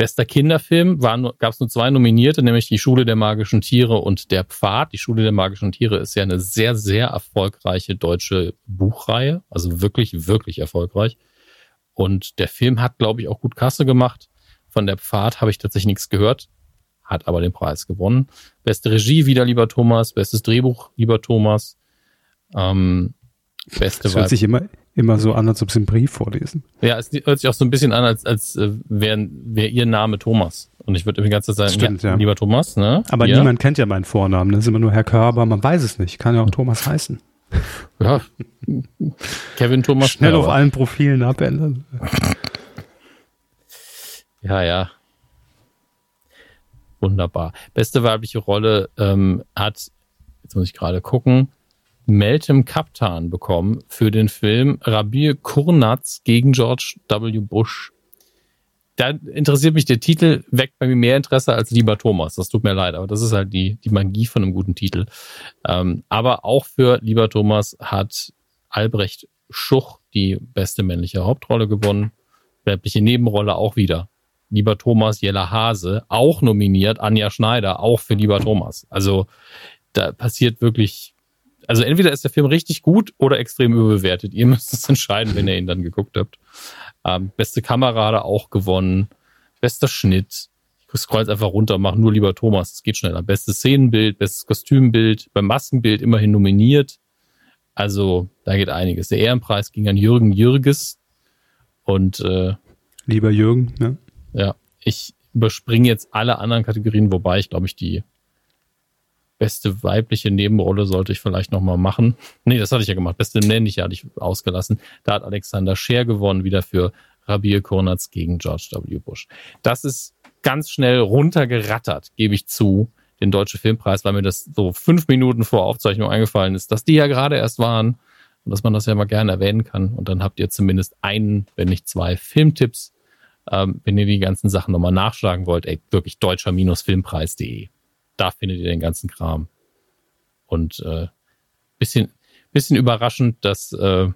Bester Kinderfilm gab es nur zwei Nominierte, nämlich die Schule der magischen Tiere und der Pfad. Die Schule der magischen Tiere ist ja eine sehr, sehr erfolgreiche deutsche Buchreihe, also wirklich, wirklich erfolgreich. Und der Film hat, glaube ich, auch gut Kasse gemacht. Von der Pfad habe ich tatsächlich nichts gehört, hat aber den Preis gewonnen. Beste Regie wieder, lieber Thomas. Bestes Drehbuch, lieber Thomas. Ähm, beste das hört sich immer, immer so an, als ob sie einen Brief vorlesen. Ja, es hört sich auch so ein bisschen an, als, als äh, wäre wär ihr Name Thomas. Und ich würde irgendwie ganz sagen, Stimmt, ja, ja. lieber Thomas, ne? Aber ja. niemand kennt ja meinen Vornamen. Das ist immer nur Herr Körber, man weiß es nicht. Kann ja auch Thomas heißen. Ja. Kevin Thomas. Schnell auf allen Profilen abändern. Ja, ja. Wunderbar. Beste weibliche Rolle ähm, hat, jetzt muss ich gerade gucken, Meltem Kaptan bekommen für den Film Rabir Kurnaz gegen George W. Bush. Da interessiert mich der Titel, weckt bei mir mehr Interesse als Lieber Thomas. Das tut mir leid, aber das ist halt die, die Magie von einem guten Titel. Ähm, aber auch für Lieber Thomas hat Albrecht Schuch die beste männliche Hauptrolle gewonnen. Weibliche Nebenrolle auch wieder. Lieber Thomas Jella Hase, auch nominiert. Anja Schneider, auch für Lieber Thomas. Also da passiert wirklich also entweder ist der Film richtig gut oder extrem überbewertet. Ihr müsst es entscheiden, wenn ihr ihn dann geguckt habt. Ähm, beste Kamera hat er auch gewonnen. Bester Schnitt. Ich scroll jetzt einfach runter, mach nur lieber Thomas, es geht schneller. Bestes Szenenbild, bestes Kostümbild, beim Maskenbild immerhin nominiert. Also da geht einiges. Der Ehrenpreis ging an Jürgen Jürges. Und äh, lieber Jürgen, ne? Ja, ich überspringe jetzt alle anderen Kategorien, wobei ich glaube ich die Beste weibliche Nebenrolle sollte ich vielleicht nochmal machen. Nee, das hatte ich ja gemacht. Beste männliche hatte ich ausgelassen. Da hat Alexander Scher gewonnen, wieder für Rabir Kurnatz gegen George W. Bush. Das ist ganz schnell runtergerattert, gebe ich zu, den Deutsche Filmpreis, weil mir das so fünf Minuten vor Aufzeichnung eingefallen ist, dass die ja gerade erst waren und dass man das ja mal gerne erwähnen kann. Und dann habt ihr zumindest einen, wenn nicht zwei Filmtipps Ähm, wenn ihr die ganzen Sachen nochmal nachschlagen wollt, ey, wirklich deutscher-filmpreis.de. Da findet ihr den ganzen Kram. Und äh, bisschen, bisschen überraschend, dass äh,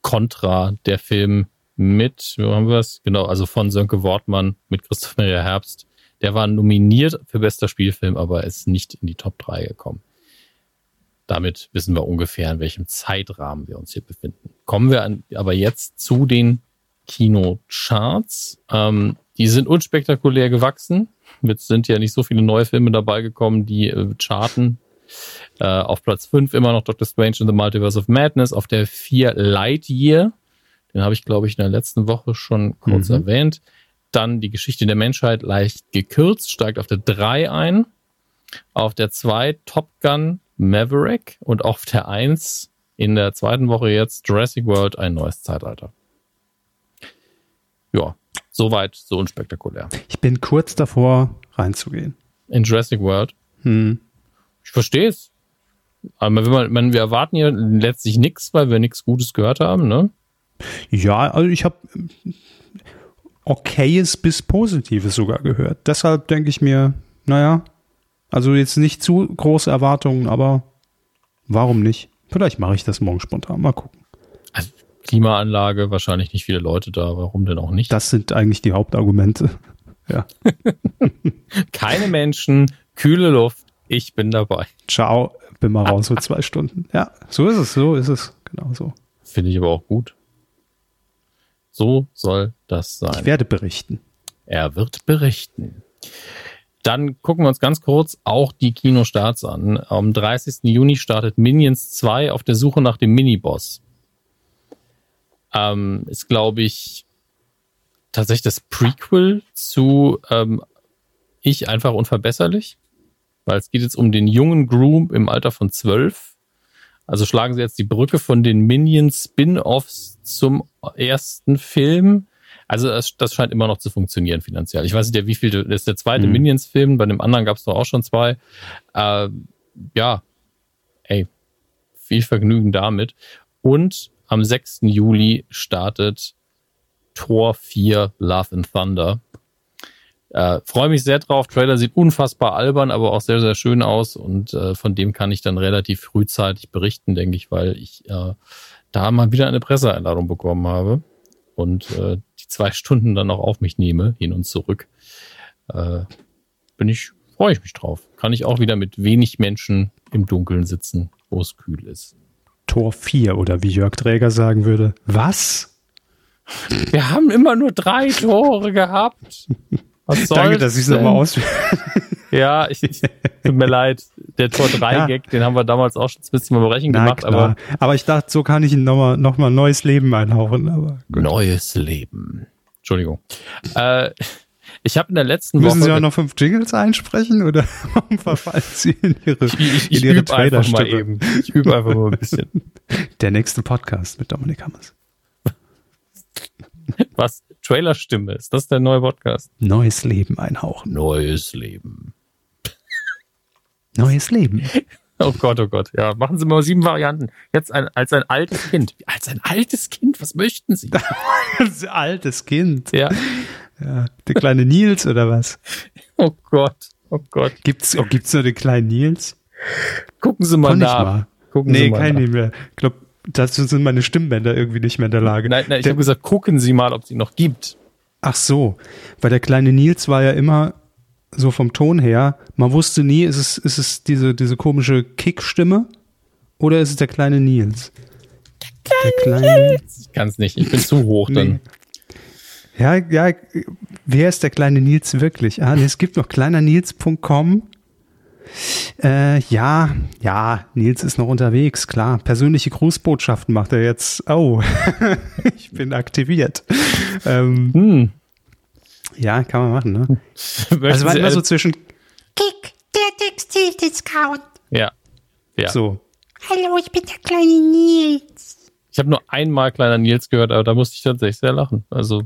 Contra, der Film mit, wo haben wir es? Genau, also von Sönke Wortmann mit Christoph Maria Herbst, der war nominiert für bester Spielfilm, aber ist nicht in die Top 3 gekommen. Damit wissen wir ungefähr, in welchem Zeitrahmen wir uns hier befinden. Kommen wir an, aber jetzt zu den Kinocharts. Ähm, die sind unspektakulär gewachsen. Jetzt sind ja nicht so viele neue Filme dabei gekommen, die äh, charten. Äh, auf Platz 5 immer noch Doctor Strange in the Multiverse of Madness. Auf der 4 Lightyear. Den habe ich, glaube ich, in der letzten Woche schon kurz mhm. erwähnt. Dann die Geschichte der Menschheit leicht gekürzt, steigt auf der 3 ein. Auf der 2 Top Gun Maverick und auf der 1 in der zweiten Woche jetzt Jurassic World ein neues Zeitalter. Ja, soweit, so unspektakulär. Ich bin kurz davor reinzugehen. In Jurassic World? Hm. Ich verstehe es. Aber wir, man, wir erwarten ja letztlich nichts, weil wir nichts Gutes gehört haben, ne? Ja, also ich habe okayes bis Positives sogar gehört. Deshalb denke ich mir, naja, also jetzt nicht zu große Erwartungen, aber warum nicht? Vielleicht mache ich das morgen spontan. Mal gucken. Klimaanlage, wahrscheinlich nicht viele Leute da. Warum denn auch nicht? Das sind eigentlich die Hauptargumente. Ja. Keine Menschen, kühle Luft. Ich bin dabei. Ciao, bin mal raus für zwei Stunden. Ja, so ist es, so ist es. Genau so. Finde ich aber auch gut. So soll das sein. Ich werde berichten. Er wird berichten. Dann gucken wir uns ganz kurz auch die Kinostarts an. Am 30. Juni startet Minions 2 auf der Suche nach dem Miniboss. Ähm, ist, glaube ich, tatsächlich das Prequel zu ähm, Ich einfach unverbesserlich. Weil es geht jetzt um den jungen Groom im Alter von zwölf. Also schlagen sie jetzt die Brücke von den Minions Spin-offs zum ersten Film. Also das, das, scheint immer noch zu funktionieren finanziell. Ich weiß nicht, wie viel, das ist der zweite mhm. Minions-Film, bei dem anderen gab es doch auch schon zwei. Äh, ja, ey, viel Vergnügen damit. Und am 6. Juli startet Tor 4 Love and Thunder. Äh, Freue mich sehr drauf. Trailer sieht unfassbar albern, aber auch sehr, sehr schön aus. Und äh, von dem kann ich dann relativ frühzeitig berichten, denke ich, weil ich äh, da mal wieder eine Presseeinladung bekommen habe. Und äh, zwei Stunden dann noch auf mich nehme, hin und zurück, äh, bin ich, freue ich mich drauf. Kann ich auch wieder mit wenig Menschen im Dunkeln sitzen, wo es kühl ist. Tor 4 oder wie Jörg Träger sagen würde, was? Wir haben immer nur drei Tore gehabt. Was soll's Danke, dass ich es nochmal aus. ja, ich, ich, tut mir leid. Der Tor 3 Gag, ja. den haben wir damals auch schon ein bisschen mal Brechen gemacht, aber. Aber ich dachte, so kann ich ihn nochmal noch mal neues Leben einhauchen, aber. Gut. Neues Leben. Entschuldigung. Äh, ich habe in der letzten Müssen Woche. Müssen Sie auch noch fünf Jingles einsprechen oder warum verfallen Sie in Ihre, ich, ich, ich in Ihre einfach mal eben. Ich übe einfach mal ein bisschen. Der nächste Podcast mit Dominik Hammers. Was? Trailerstimme, ist das der neue Podcast? Neues Leben einhauchen. Neues Leben. Neues Leben. Oh Gott, oh Gott. Ja, machen Sie mal sieben Varianten. Jetzt ein, als ein altes Kind. Als ein altes Kind, was möchten Sie? als altes Kind. Ja. Ja. Der kleine Nils oder was? Oh Gott, oh Gott. Gibt's, oh, gibt's nur den kleinen Nils? Gucken Sie mal nach. Mal. Gucken nee, kein mehr. Ich glaube, dazu sind meine Stimmbänder irgendwie nicht mehr in der Lage. Nein, nein, ich habe gesagt, gucken Sie mal, ob sie noch gibt. Ach so, weil der kleine Nils war ja immer so vom Ton her, man wusste nie, ist es, ist es diese, diese komische Kickstimme oder ist es der kleine Nils? Der kleine, der kleine Nils. Ich kann es nicht, ich bin zu hoch dann. Nee. Ja, ja, wer ist der kleine Nils wirklich? Ah, es gibt noch kleinernils.com äh, ja, ja, Nils ist noch unterwegs, klar. Persönliche Grußbotschaften macht er jetzt. Oh, ich bin aktiviert. Ähm, hm. Ja, kann man machen, ne? also war immer so zwischen Kick, der Textil-Discount. Ja. ja. So. Hallo, ich bin der kleine Nils. Ich habe nur einmal kleiner Nils gehört, aber da musste ich tatsächlich sehr lachen. Also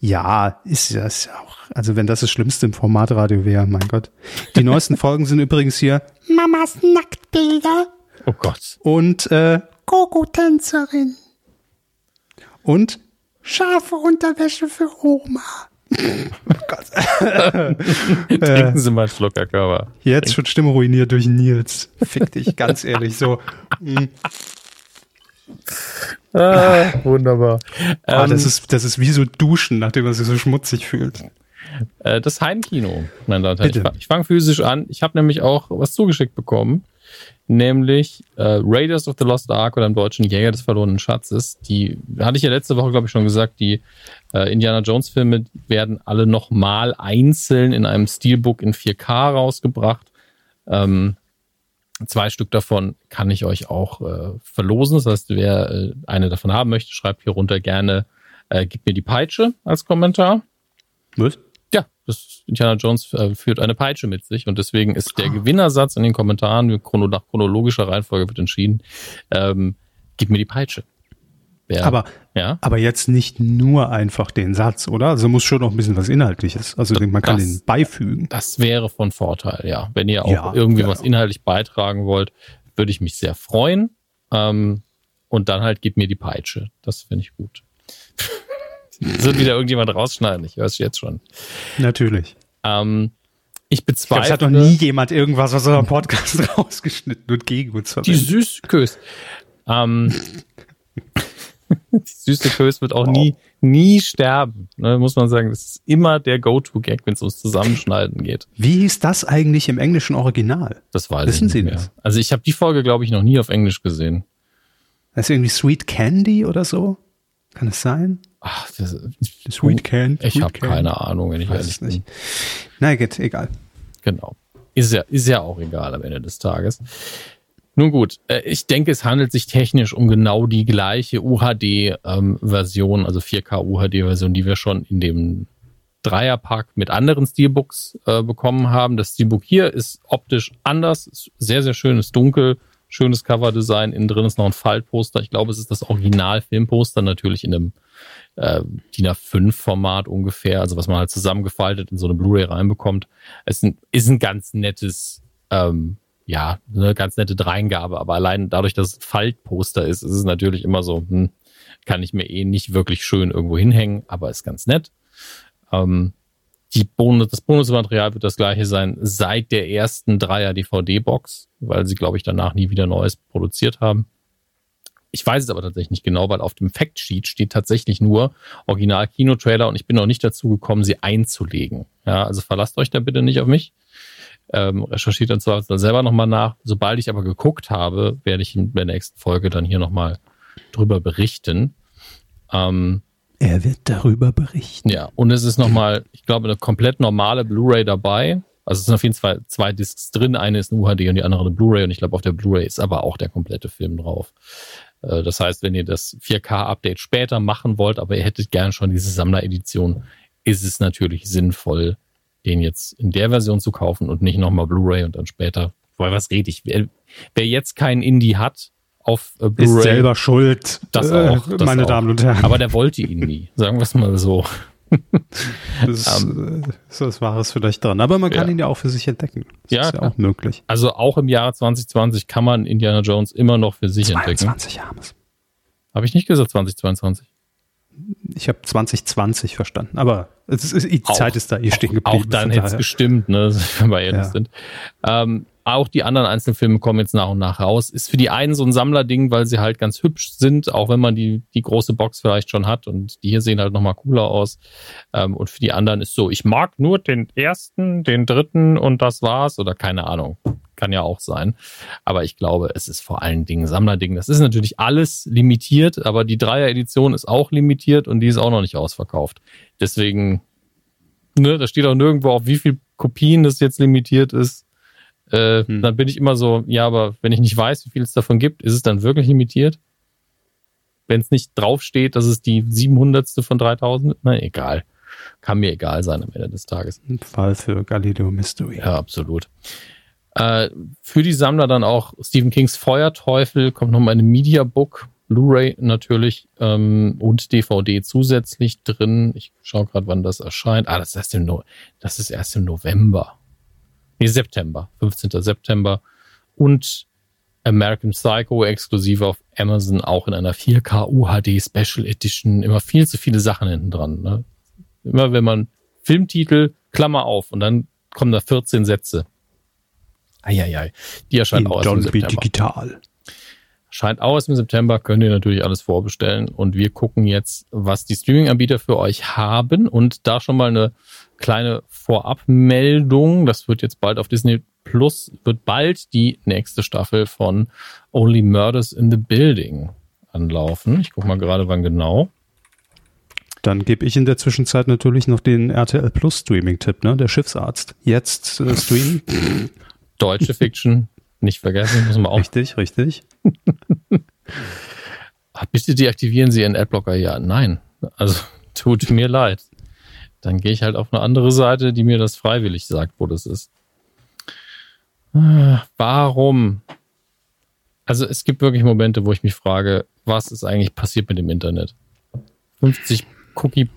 ja, ist ja auch. Also wenn das das Schlimmste im Formatradio wäre, mein Gott. Die neuesten Folgen sind übrigens hier Mamas Nacktbilder. Oh Gott. Und äh, Gogo-Tänzerin. Und Scharfe Unterwäsche für Oma. Trinken Sie mal einen Schluck, Herr Körber. Jetzt schon Stimme ruiniert durch Nils. Fick dich, ganz ehrlich, so. Ah, wunderbar. Ah, Ähm, das, ist, das ist wie so Duschen, nachdem man sich so schmutzig fühlt. Äh, das Heimkino, meine Damen und Herren. Bitte. Ich, fang- ich fange physisch an. Ich habe nämlich auch was zugeschickt bekommen, nämlich äh, Raiders of the Lost Ark oder im Deutschen Jäger des verlorenen Schatzes. Die hatte ich ja letzte Woche, glaube ich, schon gesagt, die äh, Indiana Jones Filme werden alle nochmal einzeln in einem Steelbook in 4K rausgebracht. Ähm, zwei Stück davon kann ich euch auch äh, verlosen. Das heißt, wer äh, eine davon haben möchte, schreibt hier runter gerne, äh, gib mir die Peitsche als Kommentar. Was? Ja, das Indiana Jones äh, führt eine Peitsche mit sich und deswegen ist der Gewinnersatz in den Kommentaren chrono, nach chronologischer Reihenfolge wird entschieden. Ähm, gib mir die Peitsche. Wer, Aber, ja, aber jetzt nicht nur einfach den Satz, oder? Also muss schon noch ein bisschen was Inhaltliches. Also man kann Das- den beifügen. das wäre von Vorteil, ja. Wenn ihr auch Ja, irgendwie ja. was inhaltlich beitragen wollt, würde ich mich sehr freuen. Ähm, und dann halt gib mir die Peitsche. Das finde ich gut. Das wird wieder irgendjemand rausschneiden. Ich höre es jetzt schon. Natürlich. Ähm, ich Ich glaube, bezweifle. es hat noch nie jemand irgendwas aus unserem Podcast rausgeschnitten und gegen uns Die verwendet. Süßkös. Ähm, die süße Kös wird auch nie, nie sterben. Ne, muss man sagen, das ist immer der Go-To-Gag, wenn es ums Zusammenschneiden geht. Wie hieß das eigentlich im englischen Original? Das weiß Wissen ich Sie nicht mehr. das? Also ich habe die Folge, glaube ich, noch nie auf Englisch gesehen. Das ist irgendwie Sweet Candy oder so? Kann es sein? Ach, das, Sweet Candy? ich habe keine Ahnung, wenn ich Weiß ehrlich es bin. nicht. Na gut, egal. Genau. Ist ja, ist ja auch egal am Ende des Tages. Nun gut, äh, ich denke, es handelt sich technisch um genau die gleiche UHD-Version, also 4K UHD-Version, die wir schon in dem Dreierpack mit anderen Steelbooks äh, bekommen haben. Das Steelbook hier ist optisch anders, ist sehr, sehr schön, ist dunkel, schönes Coverdesign. Innen drin ist noch ein Faltposter. Ich glaube, es ist das Original-Filmposter, natürlich in einem äh, DIN A5-Format ungefähr, also was man halt zusammengefaltet in so eine Blu-ray reinbekommt. Es ist ein, ist ein ganz nettes, ähm, ja, eine ganz nette Dreingabe, aber allein dadurch, dass es Faltposter ist, ist es natürlich immer so, hm, kann ich mir eh nicht wirklich schön irgendwo hinhängen, aber ist ganz nett. Ähm, die Bonus, das Bonusmaterial wird das gleiche sein seit der ersten Dreier DVD-Box, weil sie, glaube ich, danach nie wieder Neues produziert haben. Ich weiß es aber tatsächlich nicht genau, weil auf dem Factsheet steht tatsächlich nur Original Kinotrailer und ich bin noch nicht dazu gekommen, sie einzulegen. Ja, also verlasst euch da bitte nicht auf mich. Ähm, recherchiert dann zwar selber nochmal nach. Sobald ich aber geguckt habe, werde ich in der nächsten Folge dann hier nochmal drüber berichten. Ähm, Er wird darüber berichten. ja, und es ist nochmal, ich glaube, eine komplett normale Blu-ray dabei. Also es sind auf jeden Fall zwei Discs drin. Eine ist eine UHD und die andere eine Blu-ray. Und ich glaube, auf der Blu-ray ist aber auch der komplette Film drauf. Äh, Das heißt, wenn ihr das 4K-Update später machen wollt, aber ihr hättet gern schon diese Sammleredition, ist es natürlich sinnvoll, den jetzt in der Version zu kaufen und nicht nochmal Blu-ray und dann später. Weil was rede ich? Wer, wer jetzt keinen Indie hat auf äh, Ist Blu-ray, selber schuld. das äh, auch, das meine auch. Damen und Herren. aber der wollte ihn nie. Sagen wir es mal so. das ist, äh, ist was Wahres vielleicht dran. Aber man kann Ja. ihn ja auch für sich entdecken. Das Ja, ist ja auch möglich. Also auch im Jahre 2020 kann man Indiana Jones immer noch für sich entdecken. 22 Jahre. Habe ich nicht gesagt 2022? Ich habe 2020 verstanden. Aber ist, die Auch- Zeit ist da eh stehen geblieben. Auch dann hätte es gestimmt, ne, wenn wir ehrlich Ja. sind. Ähm, auch die anderen einzelnen Filme kommen jetzt nach und nach raus. Ist für die einen so ein Sammlerding, weil sie halt ganz hübsch sind, auch wenn man die, die große Box vielleicht schon hat und die hier sehen halt nochmal cooler aus. Ähm, und für die anderen ist so, ich mag nur den ersten, den dritten und das war's oder keine Ahnung. Kann ja auch sein. Aber ich glaube, es ist vor allen Dingen Sammlerding. Das ist natürlich alles limitiert, aber die Dreier-Edition ist auch limitiert und die ist auch noch nicht ausverkauft. Deswegen, ne, da steht auch nirgendwo, auf wie viel Kopien das jetzt limitiert ist. Äh, Hm. Dann bin ich immer so, ja, aber wenn ich nicht weiß, wie viel es davon gibt, ist es dann wirklich limitiert? Wenn es nicht draufsteht, dass es die 700. von 3000, na egal. Kann mir egal sein am Ende des Tages. Ein Fall für Galileo Mystery. Ja, absolut. Äh, für die Sammler dann auch Stephen Kings Feuerteufel kommt nochmal eine Mediabook, Blu-ray natürlich ähm, und DVD zusätzlich drin. Ich schaue gerade, wann das erscheint. Ah, das ist erst im, no das ist erst im November. Nee, September, 15. September. Und American Psycho exklusiv auf Amazon, auch in einer 4K UHD Special Edition. Immer viel zu viele Sachen hinten dran. Ne? Immer wenn man Filmtitel, Klammer auf und dann kommen da 14 Sätze. Eieiei. Die erscheint auch erst im September. digital. Scheint auch erst im September, könnt ihr natürlich alles vorbestellen. Und wir gucken jetzt, was die Streaming-Anbieter für euch haben. Und da schon mal eine kleine Vorabmeldung. Das wird jetzt bald auf Disney Plus, wird bald die nächste Staffel von Only Murders in the Building anlaufen. Ich gucke mal gerade, wann genau. Dann gebe ich in der Zwischenzeit natürlich noch den RTL Plus Streaming-Tipp, ne? Der Schiffsarzt. Jetzt äh, streamen. Deutsche Fiction, nicht vergessen, müssen wir auch. Richtig, richtig. Bitte deaktivieren Sie Ihren Adblocker. Ja, nein. Also tut mir leid. Dann gehe ich halt auf eine andere Seite, die mir das freiwillig sagt, wo das ist. Ah, warum? Also es gibt wirklich Momente, wo ich mich frage, was ist eigentlich passiert mit dem Internet? 50 Cookie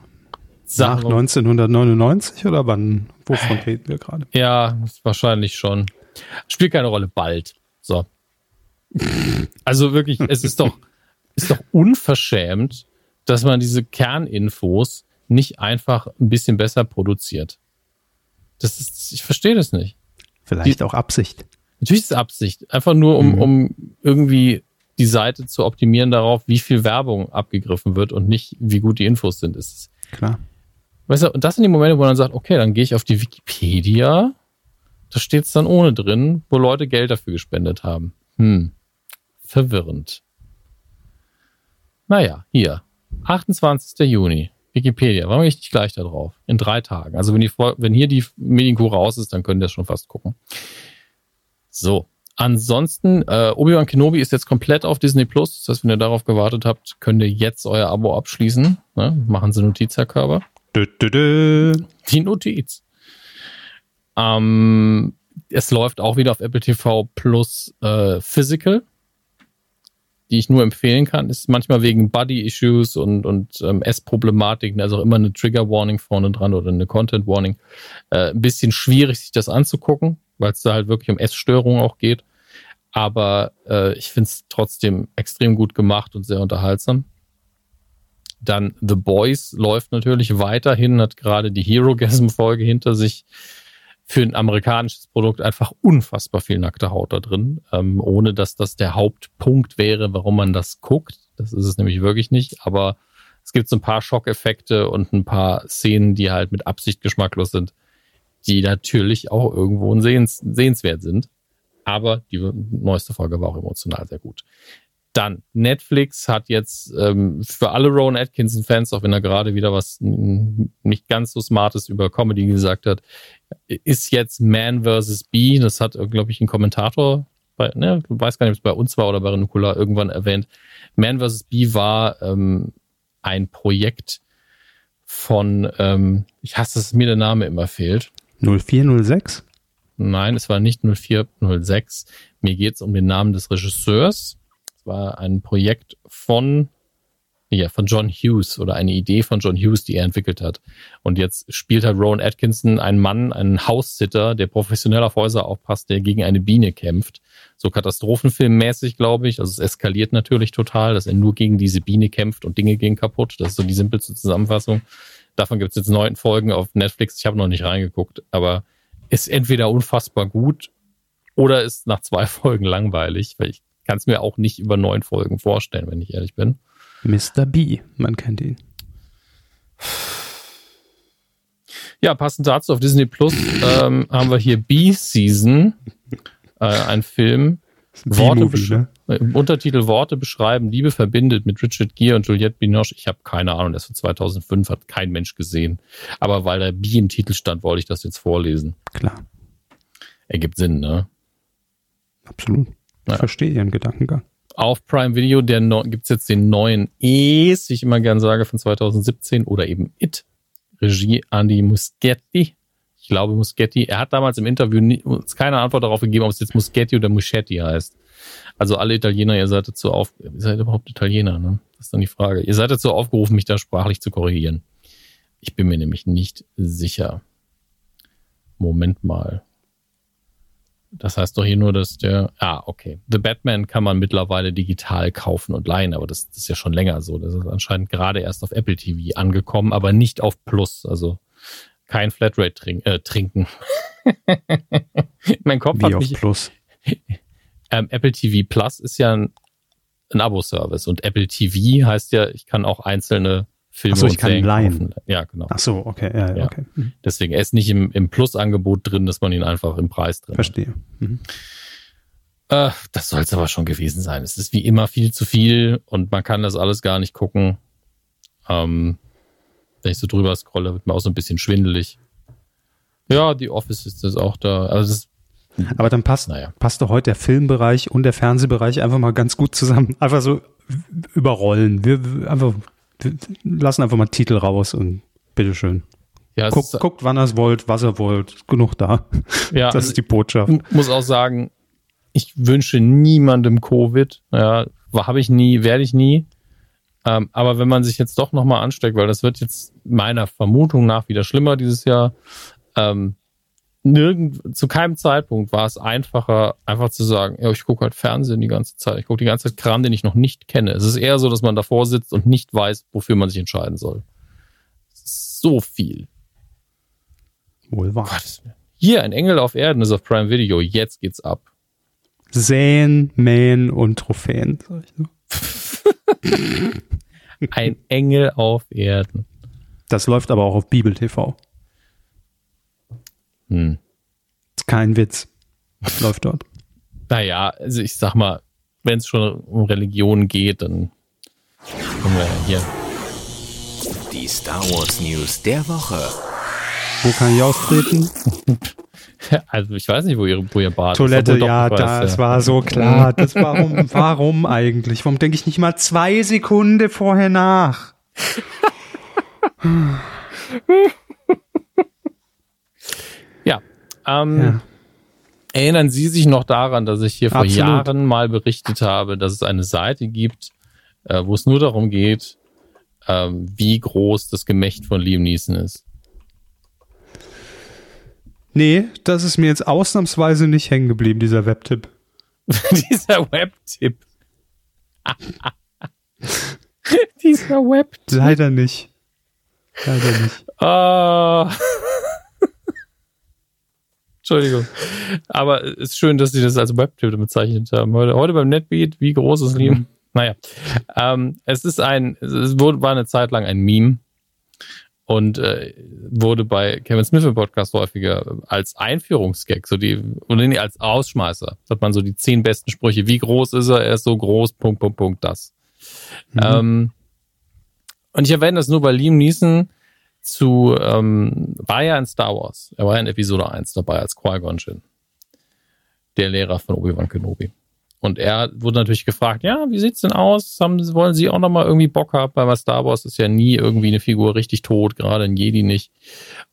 Sachen. Nach 1999 oder wann? Wovon reden wir gerade? Ja, wahrscheinlich schon. Spielt keine Rolle, bald. So. Also wirklich, es ist doch, ist doch unverschämt, dass man diese Kerninfos nicht einfach ein bisschen besser produziert. Das ist, ich verstehe das nicht. Vielleicht die, auch Absicht. Natürlich ist es Absicht. Einfach nur, um, mhm. um irgendwie die Seite zu optimieren darauf, wie viel Werbung abgegriffen wird und nicht, wie gut die Infos sind. Ist Klar. Weißt du, und das sind die Momente, wo man dann sagt, okay, dann gehe ich auf die Wikipedia, da steht es dann ohne drin, wo Leute Geld dafür gespendet haben. Hm. Verwirrend. Naja, hier. 28. Juni. Wikipedia. Warum gehe ich nicht gleich da drauf? In drei Tagen. Also wenn, die, wenn hier die Medienkuh raus ist, dann könnt ihr das schon fast gucken. So. Ansonsten, äh, Obi-Wan Kenobi ist jetzt komplett auf Disney Plus. Das heißt, wenn ihr darauf gewartet habt, könnt ihr jetzt euer Abo abschließen. Ne? Machen Sie Notiz, Herr Körber. Dö, dö, dö. Die Notiz. Ähm, es läuft auch wieder auf Apple TV Plus äh, Physical die ich nur empfehlen kann, ist manchmal wegen Body-Issues und, und ähm, Essproblematiken, also immer eine Trigger-Warning vorne dran oder eine Content-Warning. Äh, ein bisschen schwierig, sich das anzugucken, weil es da halt wirklich um Essstörungen auch geht. Aber äh, ich finde es trotzdem extrem gut gemacht und sehr unterhaltsam. Dann The Boys läuft natürlich weiterhin, hat gerade die Hero-Gasm-Folge hinter sich für ein amerikanisches Produkt einfach unfassbar viel nackte Haut da drin, ähm, ohne dass das der Hauptpunkt wäre, warum man das guckt. Das ist es nämlich wirklich nicht. Aber es gibt so ein paar Schockeffekte und ein paar Szenen, die halt mit Absicht geschmacklos sind, die natürlich auch irgendwo sehens sehenswert sind. Aber die neueste Folge war auch emotional sehr gut. Dann, Netflix hat jetzt ähm, für alle Rowan Atkinson-Fans, auch wenn er gerade wieder was nicht ganz so Smartes über Comedy gesagt hat, ist jetzt Man vs. Bee. Das hat, glaube ich, ein Kommentator, bei, ne, weiß gar nicht, ob es bei uns war oder bei Nikola irgendwann erwähnt. Man vs. Bee war ähm, ein Projekt von, ähm, ich hasse, dass mir der Name immer fehlt. 0406? Nein, es war nicht 0406. Mir geht es um den Namen des Regisseurs war ein Projekt von, ja, von John Hughes oder eine Idee von John Hughes, die er entwickelt hat. Und jetzt spielt halt Rowan Atkinson einen Mann, einen Haussitter, der professionell auf Häuser aufpasst, der gegen eine Biene kämpft. So Katastrophenfilmmäßig, glaube ich. Also es eskaliert natürlich total, dass er nur gegen diese Biene kämpft und Dinge gehen kaputt. Das ist so die simpelste Zusammenfassung. Davon gibt es jetzt neun Folgen auf Netflix. Ich habe noch nicht reingeguckt, aber ist entweder unfassbar gut oder ist nach zwei Folgen langweilig, weil ich kann es mir auch nicht über neun Folgen vorstellen, wenn ich ehrlich bin. Mr. B, man kennt ihn. Ja, passend dazu auf Disney Plus ähm, haben wir hier B-Season, äh, ein Film. Worte ne? Äh, Untertitel Worte beschreiben, Liebe verbindet mit Richard Gere und Juliette Binoche. Ich habe keine Ahnung, das von 2005 hat kein Mensch gesehen. Aber weil da B im Titel stand, wollte ich das jetzt vorlesen. Klar. Ergibt Sinn, ne? Absolut. Ich ja. verstehe Ihren Gedankengang. Auf Prime Video no gibt's jetzt den neuen Es, wie ich immer gern sage, von 2017 oder eben It. Regie Andy Muschetti. Ich glaube Muschetti. Er hat damals im Interview nie, uns keine Antwort darauf gegeben, ob es jetzt Muschetti oder Muschetti heißt. Also alle Italiener, ihr seid dazu auf, ihr seid überhaupt Italiener, ne? Das ist dann die Frage. Ihr seid dazu aufgerufen, mich da sprachlich zu korrigieren. Ich bin mir nämlich nicht sicher. Moment mal. Das heißt doch hier nur, dass der. Ah, okay. The Batman kann man mittlerweile digital kaufen und leihen, aber das, das ist ja schon länger so. Das ist anscheinend gerade erst auf Apple TV angekommen, aber nicht auf Plus. Also kein Flatrate trink, äh, trinken. mein Kopf Wie hat auf mich. Plus. Ähm, Apple TV Plus ist ja ein, ein Abo-Service und Apple TV heißt ja, ich kann auch einzelne Filme Ach so, ich kann Serien leihen. kaufen. Ja, genau. Ach so, okay, ja, ja, okay. Hm, Deswegen, er ist nicht im, im Plus-Angebot drin, dass man ihn einfach im Preis drin hat. Verstehe. Mhm. Äh, das soll es aber schon gewesen sein. Es ist wie immer viel zu viel und man kann das alles gar nicht gucken. Ähm, wenn ich so drüber scrolle, wird mir auch so ein bisschen schwindelig. Ja, die Office ist das auch da. Also das, Aber dann passt, Naja. passt doch heute der Filmbereich und der Fernsehbereich einfach mal ganz gut zusammen. Einfach so überrollen. Wir, einfach, lassen einfach mal Titel raus und bitteschön. ja, es Guckt, ist, guckt, wann ihr es wollt, was ihr wollt. Genug da. ja Das also ist die Botschaft. ich muss auch sagen, ich wünsche niemandem Covid. Ja, habe ich nie, werde ich nie. Ähm, aber wenn man sich jetzt doch nochmal ansteckt, weil das wird jetzt meiner Vermutung nach wieder schlimmer dieses Jahr, ähm, nirgend, zu keinem Zeitpunkt war es einfacher, einfach zu sagen, ja, ich gucke halt Fernsehen die ganze Zeit. Ich gucke die ganze Zeit Kram, den ich noch nicht kenne. Es ist eher so, dass man davor sitzt und nicht weiß, wofür man sich entscheiden soll. So viel. Wohl wahr. Hier, ein Engel auf Erden ist auf Prime Video. Jetzt geht's ab. Säen, mähen und Trophäen. sag ich nur. Ein Engel auf Erden. Das läuft aber auch auf Bibel TV. Hm. Ist kein Witz. Läuft dort. Naja, also ich sag mal, wenn es schon um Religion geht, dann kommen wir ja hier. Die Star Wars News der Woche. Wo kann ich austreten? Also ich weiß nicht, wo ihr, wo ihr Bad Toilette, doch, ja, weiß, das ja. war so klar. Das warum, warum eigentlich? Warum denke ich nicht mal zwei Sekunden vorher nach? Ja. Ähm, Ja. Erinnern Sie sich noch daran, dass ich hier vor Absolut. Jahren mal berichtet habe, dass es eine Seite gibt, äh, wo es nur darum geht, ähm, wie groß das Gemächt von Liam Neeson ist. Nee, das ist mir jetzt ausnahmsweise nicht hängen geblieben, dieser Webtipp. Dieser Webtipp. Dieser Webtipp. Leider nicht. Leider nicht. Ah. Entschuldigung. Aber es ist schön, dass Sie das als Webtipp bezeichnet haben. Heute, heute beim Netbeat, wie groß ist Liam? Naja. Ähm, es ist ein, es wurde, war eine Zeit lang ein Meme und äh, wurde bei Kevin Smith im Podcast häufiger als Einführungsgag, so die, oder nee, als Ausschmeißer, hat man so die zehn besten Sprüche. Wie groß ist er? Er ist so groß, Punkt, Punkt, Punkt, das. Ähm, und ich erwähne das nur, weil Liam Neeson zu, ähm, war ja in Star Wars. Er war ja in Episode 1 dabei als Qui-Gon Jinn. Der Lehrer von Obi-Wan Kenobi. Und er wurde natürlich gefragt, ja, wie sieht's denn aus? Haben, wollen Sie auch nochmal irgendwie Bock haben? Weil bei Star Wars ist ja nie irgendwie eine Figur richtig tot, gerade ein Jedi nicht.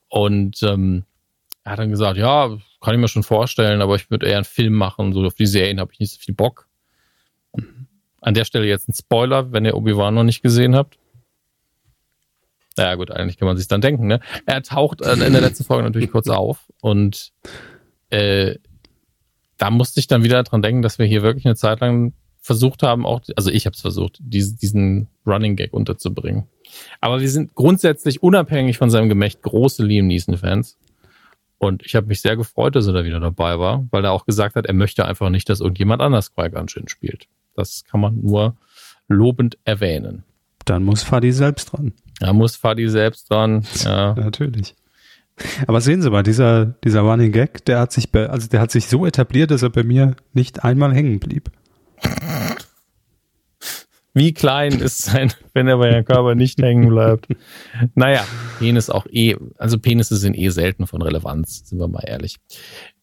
Und ähm, er hat dann gesagt, ja, kann ich mir schon vorstellen, aber ich würde eher einen Film machen. So auf die Serien habe ich nicht so viel Bock. An der Stelle jetzt ein Spoiler, wenn ihr Obi-Wan noch nicht gesehen habt. Naja, gut, eigentlich kann man sich dann denken, ne? Er taucht in der letzten Folge natürlich kurz auf und äh, da musste ich dann wieder dran denken, dass wir hier wirklich eine Zeit lang versucht haben, auch, also ich habe es versucht, diesen, diesen Running Gag unterzubringen. Aber wir sind grundsätzlich unabhängig von seinem Gemächt große Liam Neeson-Fans. Und ich habe mich sehr gefreut, dass er da wieder dabei war, weil er auch gesagt hat, er möchte einfach nicht, dass irgendjemand anders Qui-Gon spielt. Das kann man nur lobend erwähnen. Dann muss Fadi selbst dran. Da muss Fadi selbst dran. Ja. Natürlich. Aber sehen Sie mal, dieser, dieser Running Gag, der hat sich, bei, also der hat sich so etabliert, dass er bei mir nicht einmal hängen blieb. Wie klein ist sein, wenn er bei Herrn Körper nicht hängen bleibt? Naja, Penis auch eh, also Penisse sind eh selten von Relevanz, sind wir mal ehrlich.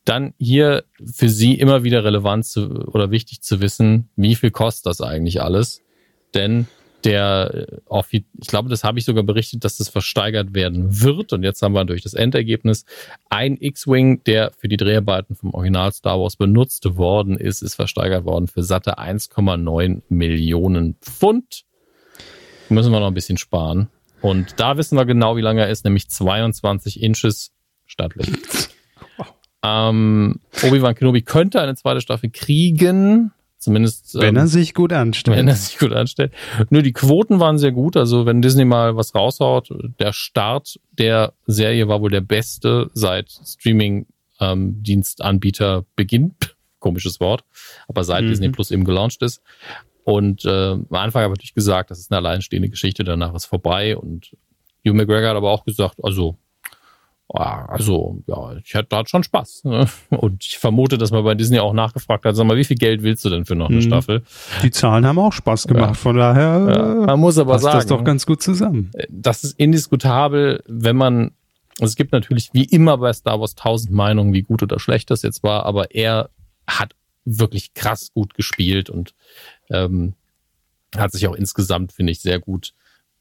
Dann hier für Sie immer wieder relevant zu, oder wichtig zu wissen, wie viel kostet das eigentlich alles? Denn der, äh, ich glaube, das habe ich sogar berichtet, dass das versteigert werden wird. Und jetzt haben wir durch das Endergebnis ein X-Wing, der für die Dreharbeiten vom Original Star Wars benutzt worden ist, ist versteigert worden für satte 1,9 Millionen Pfund. Müssen wir noch ein bisschen sparen. Und da wissen wir genau, wie lang er ist, nämlich 22 Inches stattlich. Ähm, Obi-Wan Kenobi könnte eine zweite Staffel kriegen. Zumindest. Wenn er ähm, sich gut anstellt. Wenn er sich gut anstellt. Nur die Quoten waren sehr gut. Also wenn Disney mal was raushaut, der Start der Serie war wohl der beste seit Streaming-Dienstanbieter ähm, Beginn. Komisches Wort. Aber seit mhm. Disney Plus eben gelauncht ist. Und äh, am Anfang habe ich natürlich gesagt, das ist eine alleinstehende Geschichte, danach ist vorbei. Und Hugh McGregor hat aber auch gesagt, also also, ja, ich hatte da schon Spaß. Ne? Und ich vermute, dass man bei Disney auch nachgefragt hat, sag mal, wie viel Geld willst du denn für noch eine hm. Staffel? Die Zahlen haben auch Spaß gemacht, ja. von daher ja. man muss aber passt sagen, das doch ganz gut zusammen. Äh, das ist indiskutabel, wenn man, also es gibt natürlich wie immer bei Star Wars tausend Meinungen, wie gut oder schlecht das jetzt war, aber er hat wirklich krass gut gespielt und ähm, hat sich auch insgesamt, finde ich, sehr gut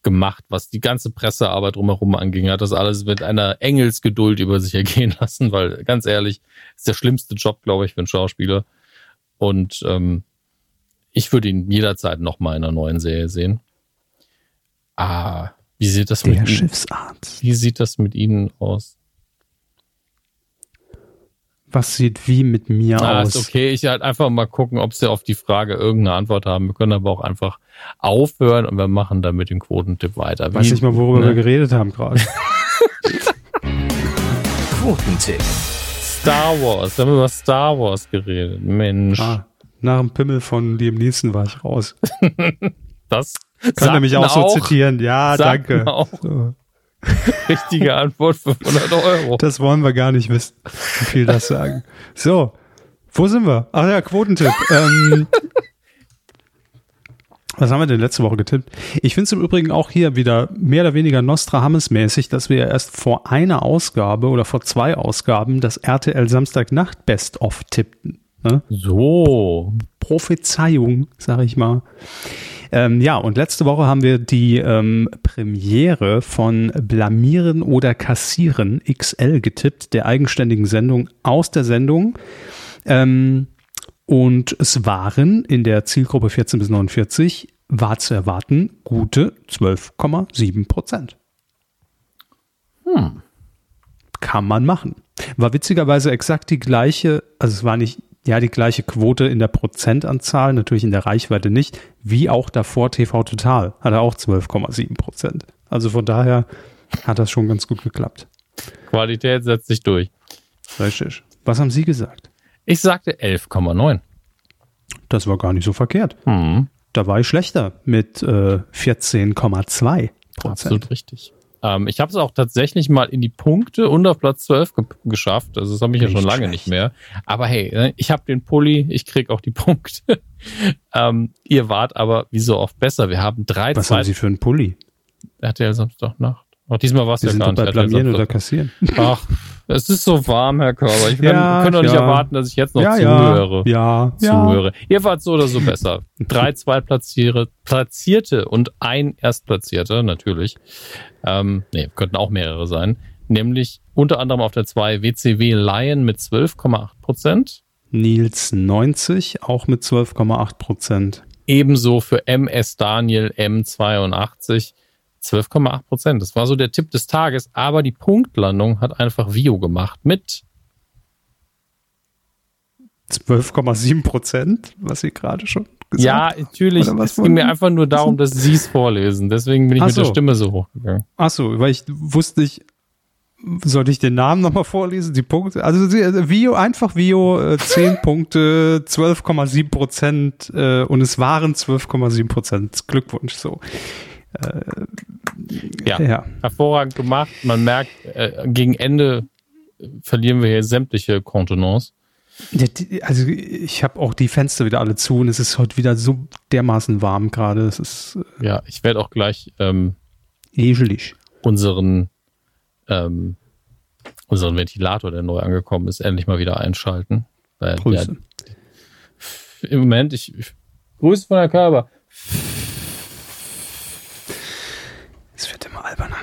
gemacht, was die ganze Pressearbeit drumherum anging, hat das alles mit einer Engelsgeduld über sich ergehen lassen, weil ganz ehrlich, ist der schlimmste Job, glaube ich, für einen Schauspieler. Und ähm, ich würde ihn jederzeit nochmal in einer neuen Serie sehen. Ah, wie sieht das der mit Schiffsarzt. Wie sieht das mit Ihnen aus? Was sieht wie mit mir ah, aus? Ist okay, ich halt einfach mal gucken, ob Sie auf die Frage irgendeine Antwort haben. Wir können aber auch einfach aufhören und wir machen dann mit dem Quotentipp weiter. Wie, Weiß nicht mal, worüber ne? wir geredet haben gerade. Quotentipp. Star Wars. Wir haben über Star Wars geredet. Mensch. Ah, nach dem Pimmel von Liam Neeson war ich raus. das kann er mich auch, auch so zitieren. Ja, danke. So. Richtige Antwort 500 Euro. Das wollen wir gar nicht wissen, wie viel das sagen. So, wo sind wir? Ach ja, Quotentipp. ähm, was haben wir denn letzte Woche getippt? Ich finde es im Übrigen auch hier wieder mehr oder weniger Nostradamus-mäßig, dass wir erst vor einer Ausgabe oder vor zwei Ausgaben das RTL Samstagnacht Best-of tippten. Ne? So. Prophezeiung, sag ich mal. Ähm, ja, und letzte Woche haben wir die ähm, Premiere von Blamieren oder Kassieren XL getippt, der eigenständigen Sendung aus der Sendung. Ähm, und es waren in der Zielgruppe 14 bis 49, war zu erwarten, gute 12,7 Prozent. Hm. Kann man machen. War witzigerweise exakt die gleiche, also es war nicht ja die gleiche Quote in der Prozentanzahl, natürlich in der Reichweite nicht, wie auch davor TV Total. Hat er auch 12,7 Prozent. Also von daher hat das schon ganz gut geklappt. Qualität setzt sich durch. Richtig. Was haben Sie gesagt? Ich sagte 11,9. Das war gar nicht so verkehrt. Hm. Da war ich schlechter mit äh, 14,2 Prozent. Absolut richtig. Ähm, ich habe es auch tatsächlich mal in die Punkte und auf Platz 12 ge geschafft. Also das habe ich ja schon lange schlecht. nicht mehr. Aber hey, ne, ich habe den Pulli, ich krieg auch die Punkte. ähm, ihr wart aber wie so oft besser. Wir haben drei Was haben Sie für einen Pulli? RTL Samstagnacht. Auch diesmal war es ja gar nicht. Bei Blamieren oder Kassieren. Ach, es ist so warm, Herr Körber. Ich kann, ja, kann doch nicht ja. erwarten, dass ich jetzt noch ja, zuhöre. Ja, zuhöre. Ihr wart so oder so besser. Drei Zweitplatzierte und ein Erstplatzierter, natürlich. Ähm, nee, könnten auch mehrere sein. Nämlich unter anderem auf der 2 WCW Lion mit 12,8 Prozent. Nils 90 auch mit 12,8 Prozent. Ebenso für MS Daniel M82 12,8 Prozent. Das war so der Tipp des Tages, aber die Punktlandung hat einfach Vio gemacht mit 12,7 Prozent, was Sie gerade schon gesagt haben. Ja, natürlich. Es ging mir einfach nur darum, dass Sie es vorlesen. Deswegen bin ich Ach mit so. der Stimme so hochgegangen. Ach so, weil ich wusste nicht, sollte ich den Namen nochmal vorlesen? Die Punkte? Also Vio, einfach Vio, 10 äh, Punkte, 12,7 Prozent äh, und es waren 12,7 Prozent. Glückwunsch so. Äh, ja, ja, hervorragend gemacht. Man merkt, äh, gegen Ende verlieren wir hier sämtliche Kontenance. Also ich habe auch die Fenster wieder alle zu und es ist heute wieder so dermaßen warm gerade. Es ist äh, ja, ich werde auch gleich ähm, egelig unseren ähm, unseren Ventilator, der neu angekommen ist, endlich mal wieder einschalten. Weil Grüße. Der, Im Moment, ich, ich Grüße von der Körper. Es wird immer alberner.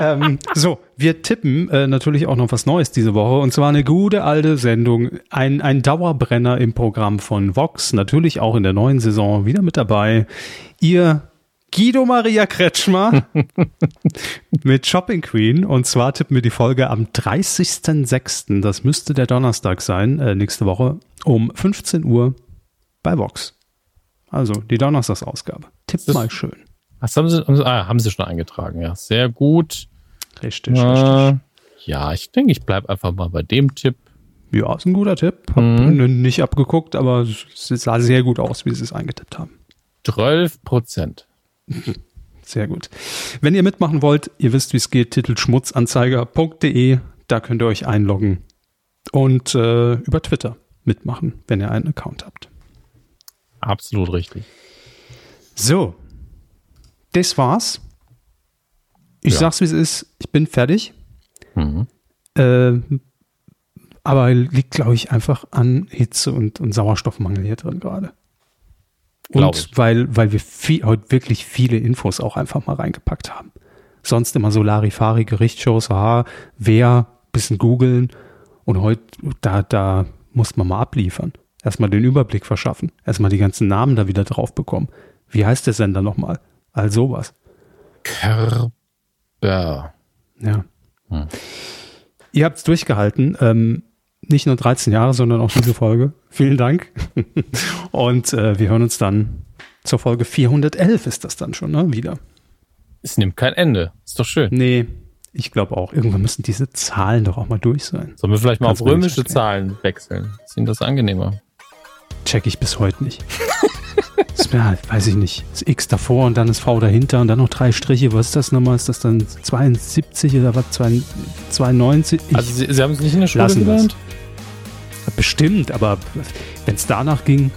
ähm, so, wir tippen äh, natürlich auch noch was Neues diese Woche und zwar eine gute alte Sendung, ein, ein Dauerbrenner im Programm von Vox, natürlich auch in der neuen Saison wieder mit dabei. Ihr Guido Maria Kretschmer mit Shopping Queen. Und zwar tippen wir die Folge am 30.06. Das müsste der Donnerstag sein, äh, nächste Woche, um 15 Uhr bei Vox. Also die Donnerstagsausgabe. Tipp mal schön. Was haben sie, haben sie, ah, haben sie schon eingetragen, ja. Sehr gut. Richtig, richtig. Äh, ja, ich denke, ich bleibe einfach mal bei dem Tipp. Ja, ist ein guter Tipp. Hab Mhm. nicht abgeguckt, aber es sah sehr gut aus, wie sie es eingetippt haben. 12 Prozent. Sehr gut. Wenn ihr mitmachen wollt, ihr wisst, wie es geht, titelschmutzanzeiger.de, da könnt ihr euch einloggen und äh, über Twitter mitmachen, wenn ihr einen Account habt. Absolut richtig. So, das war's. Ich Ja. sag's, wie es ist. Ich bin fertig. Mhm. Äh, aber liegt, glaube ich, einfach an Hitze und, und Sauerstoffmangel hier drin gerade. Und weil, weil wir viel, heute wirklich viele Infos auch einfach mal reingepackt haben. Sonst immer so Larifari, Gerichtsshows, aha, wer, bisschen googeln. Und heute, da, da muss man mal abliefern. Erstmal den Überblick verschaffen. Erstmal die ganzen Namen da wieder drauf bekommen. Wie heißt der Sender nochmal? All sowas. Kerber. Ja. Hm. Ihr habt es durchgehalten. Ähm, nicht nur 13 Jahre, sondern auch diese Folge. Vielen Dank. Und äh, wir hören uns dann zur Folge 411 ist das dann schon, ne? Wieder. Es nimmt kein Ende. Ist doch schön. Nee, ich glaube auch. Irgendwann müssen diese Zahlen doch auch mal durch sein. Sollen wir vielleicht mal Kannst auf römische. Zahlen wechseln? Ihnen das angenehmer? Check ich bis heute nicht. ist mir halt, weiß ich nicht. Ist X davor und dann ist V dahinter und dann noch drei Striche. Was ist das nochmal? Ist das dann 72 oder was? 92? Ich, Also Sie, Sie haben es nicht in der Schule Lassen gelernt? bestimmt, aber wenn es danach ging,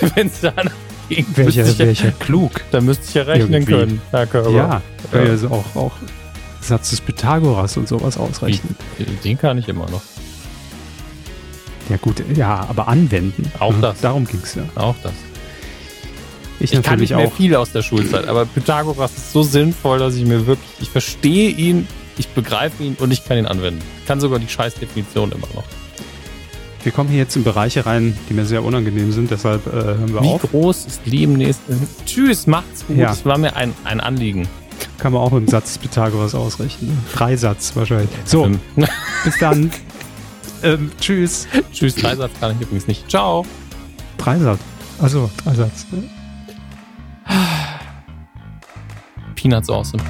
Wenn es danach ging, wäre ich, ja- wär ja, ich ja klug. dann müsste ich ja rechnen Irgendwie. können, Herr Körber. Ja, Ja. Also auch, auch Satz des Pythagoras und sowas ausrechnen. Den kann ich immer noch. Ja gut, ja, aber anwenden. Auch ne? das. Darum ging es ja. Auch das. Ich, Ich kann nicht mehr auch. viel aus der Schulzeit, aber Pythagoras ist so sinnvoll, dass ich mir wirklich, ich verstehe ihn, ich begreife ihn und ich kann ihn anwenden. Ich kann sogar die Scheißdefinition immer noch. Wir kommen hier jetzt in Bereiche rein, die mir sehr unangenehm sind, deshalb äh, hören wir Wie auf. groß ist Leben nächsten? Tschüss, macht's gut. Ja. Es war mir ein, ein Anliegen. Kann man auch mit dem Satz Pythagoras ausrechnen. Dreisatz wahrscheinlich. So, Ähm, bis dann. ähm, tschüss. Tschüss, Dreisatz kann ich übrigens nicht. Ciao. Dreisatz. Also, Dreisatz. Peanuts awesome.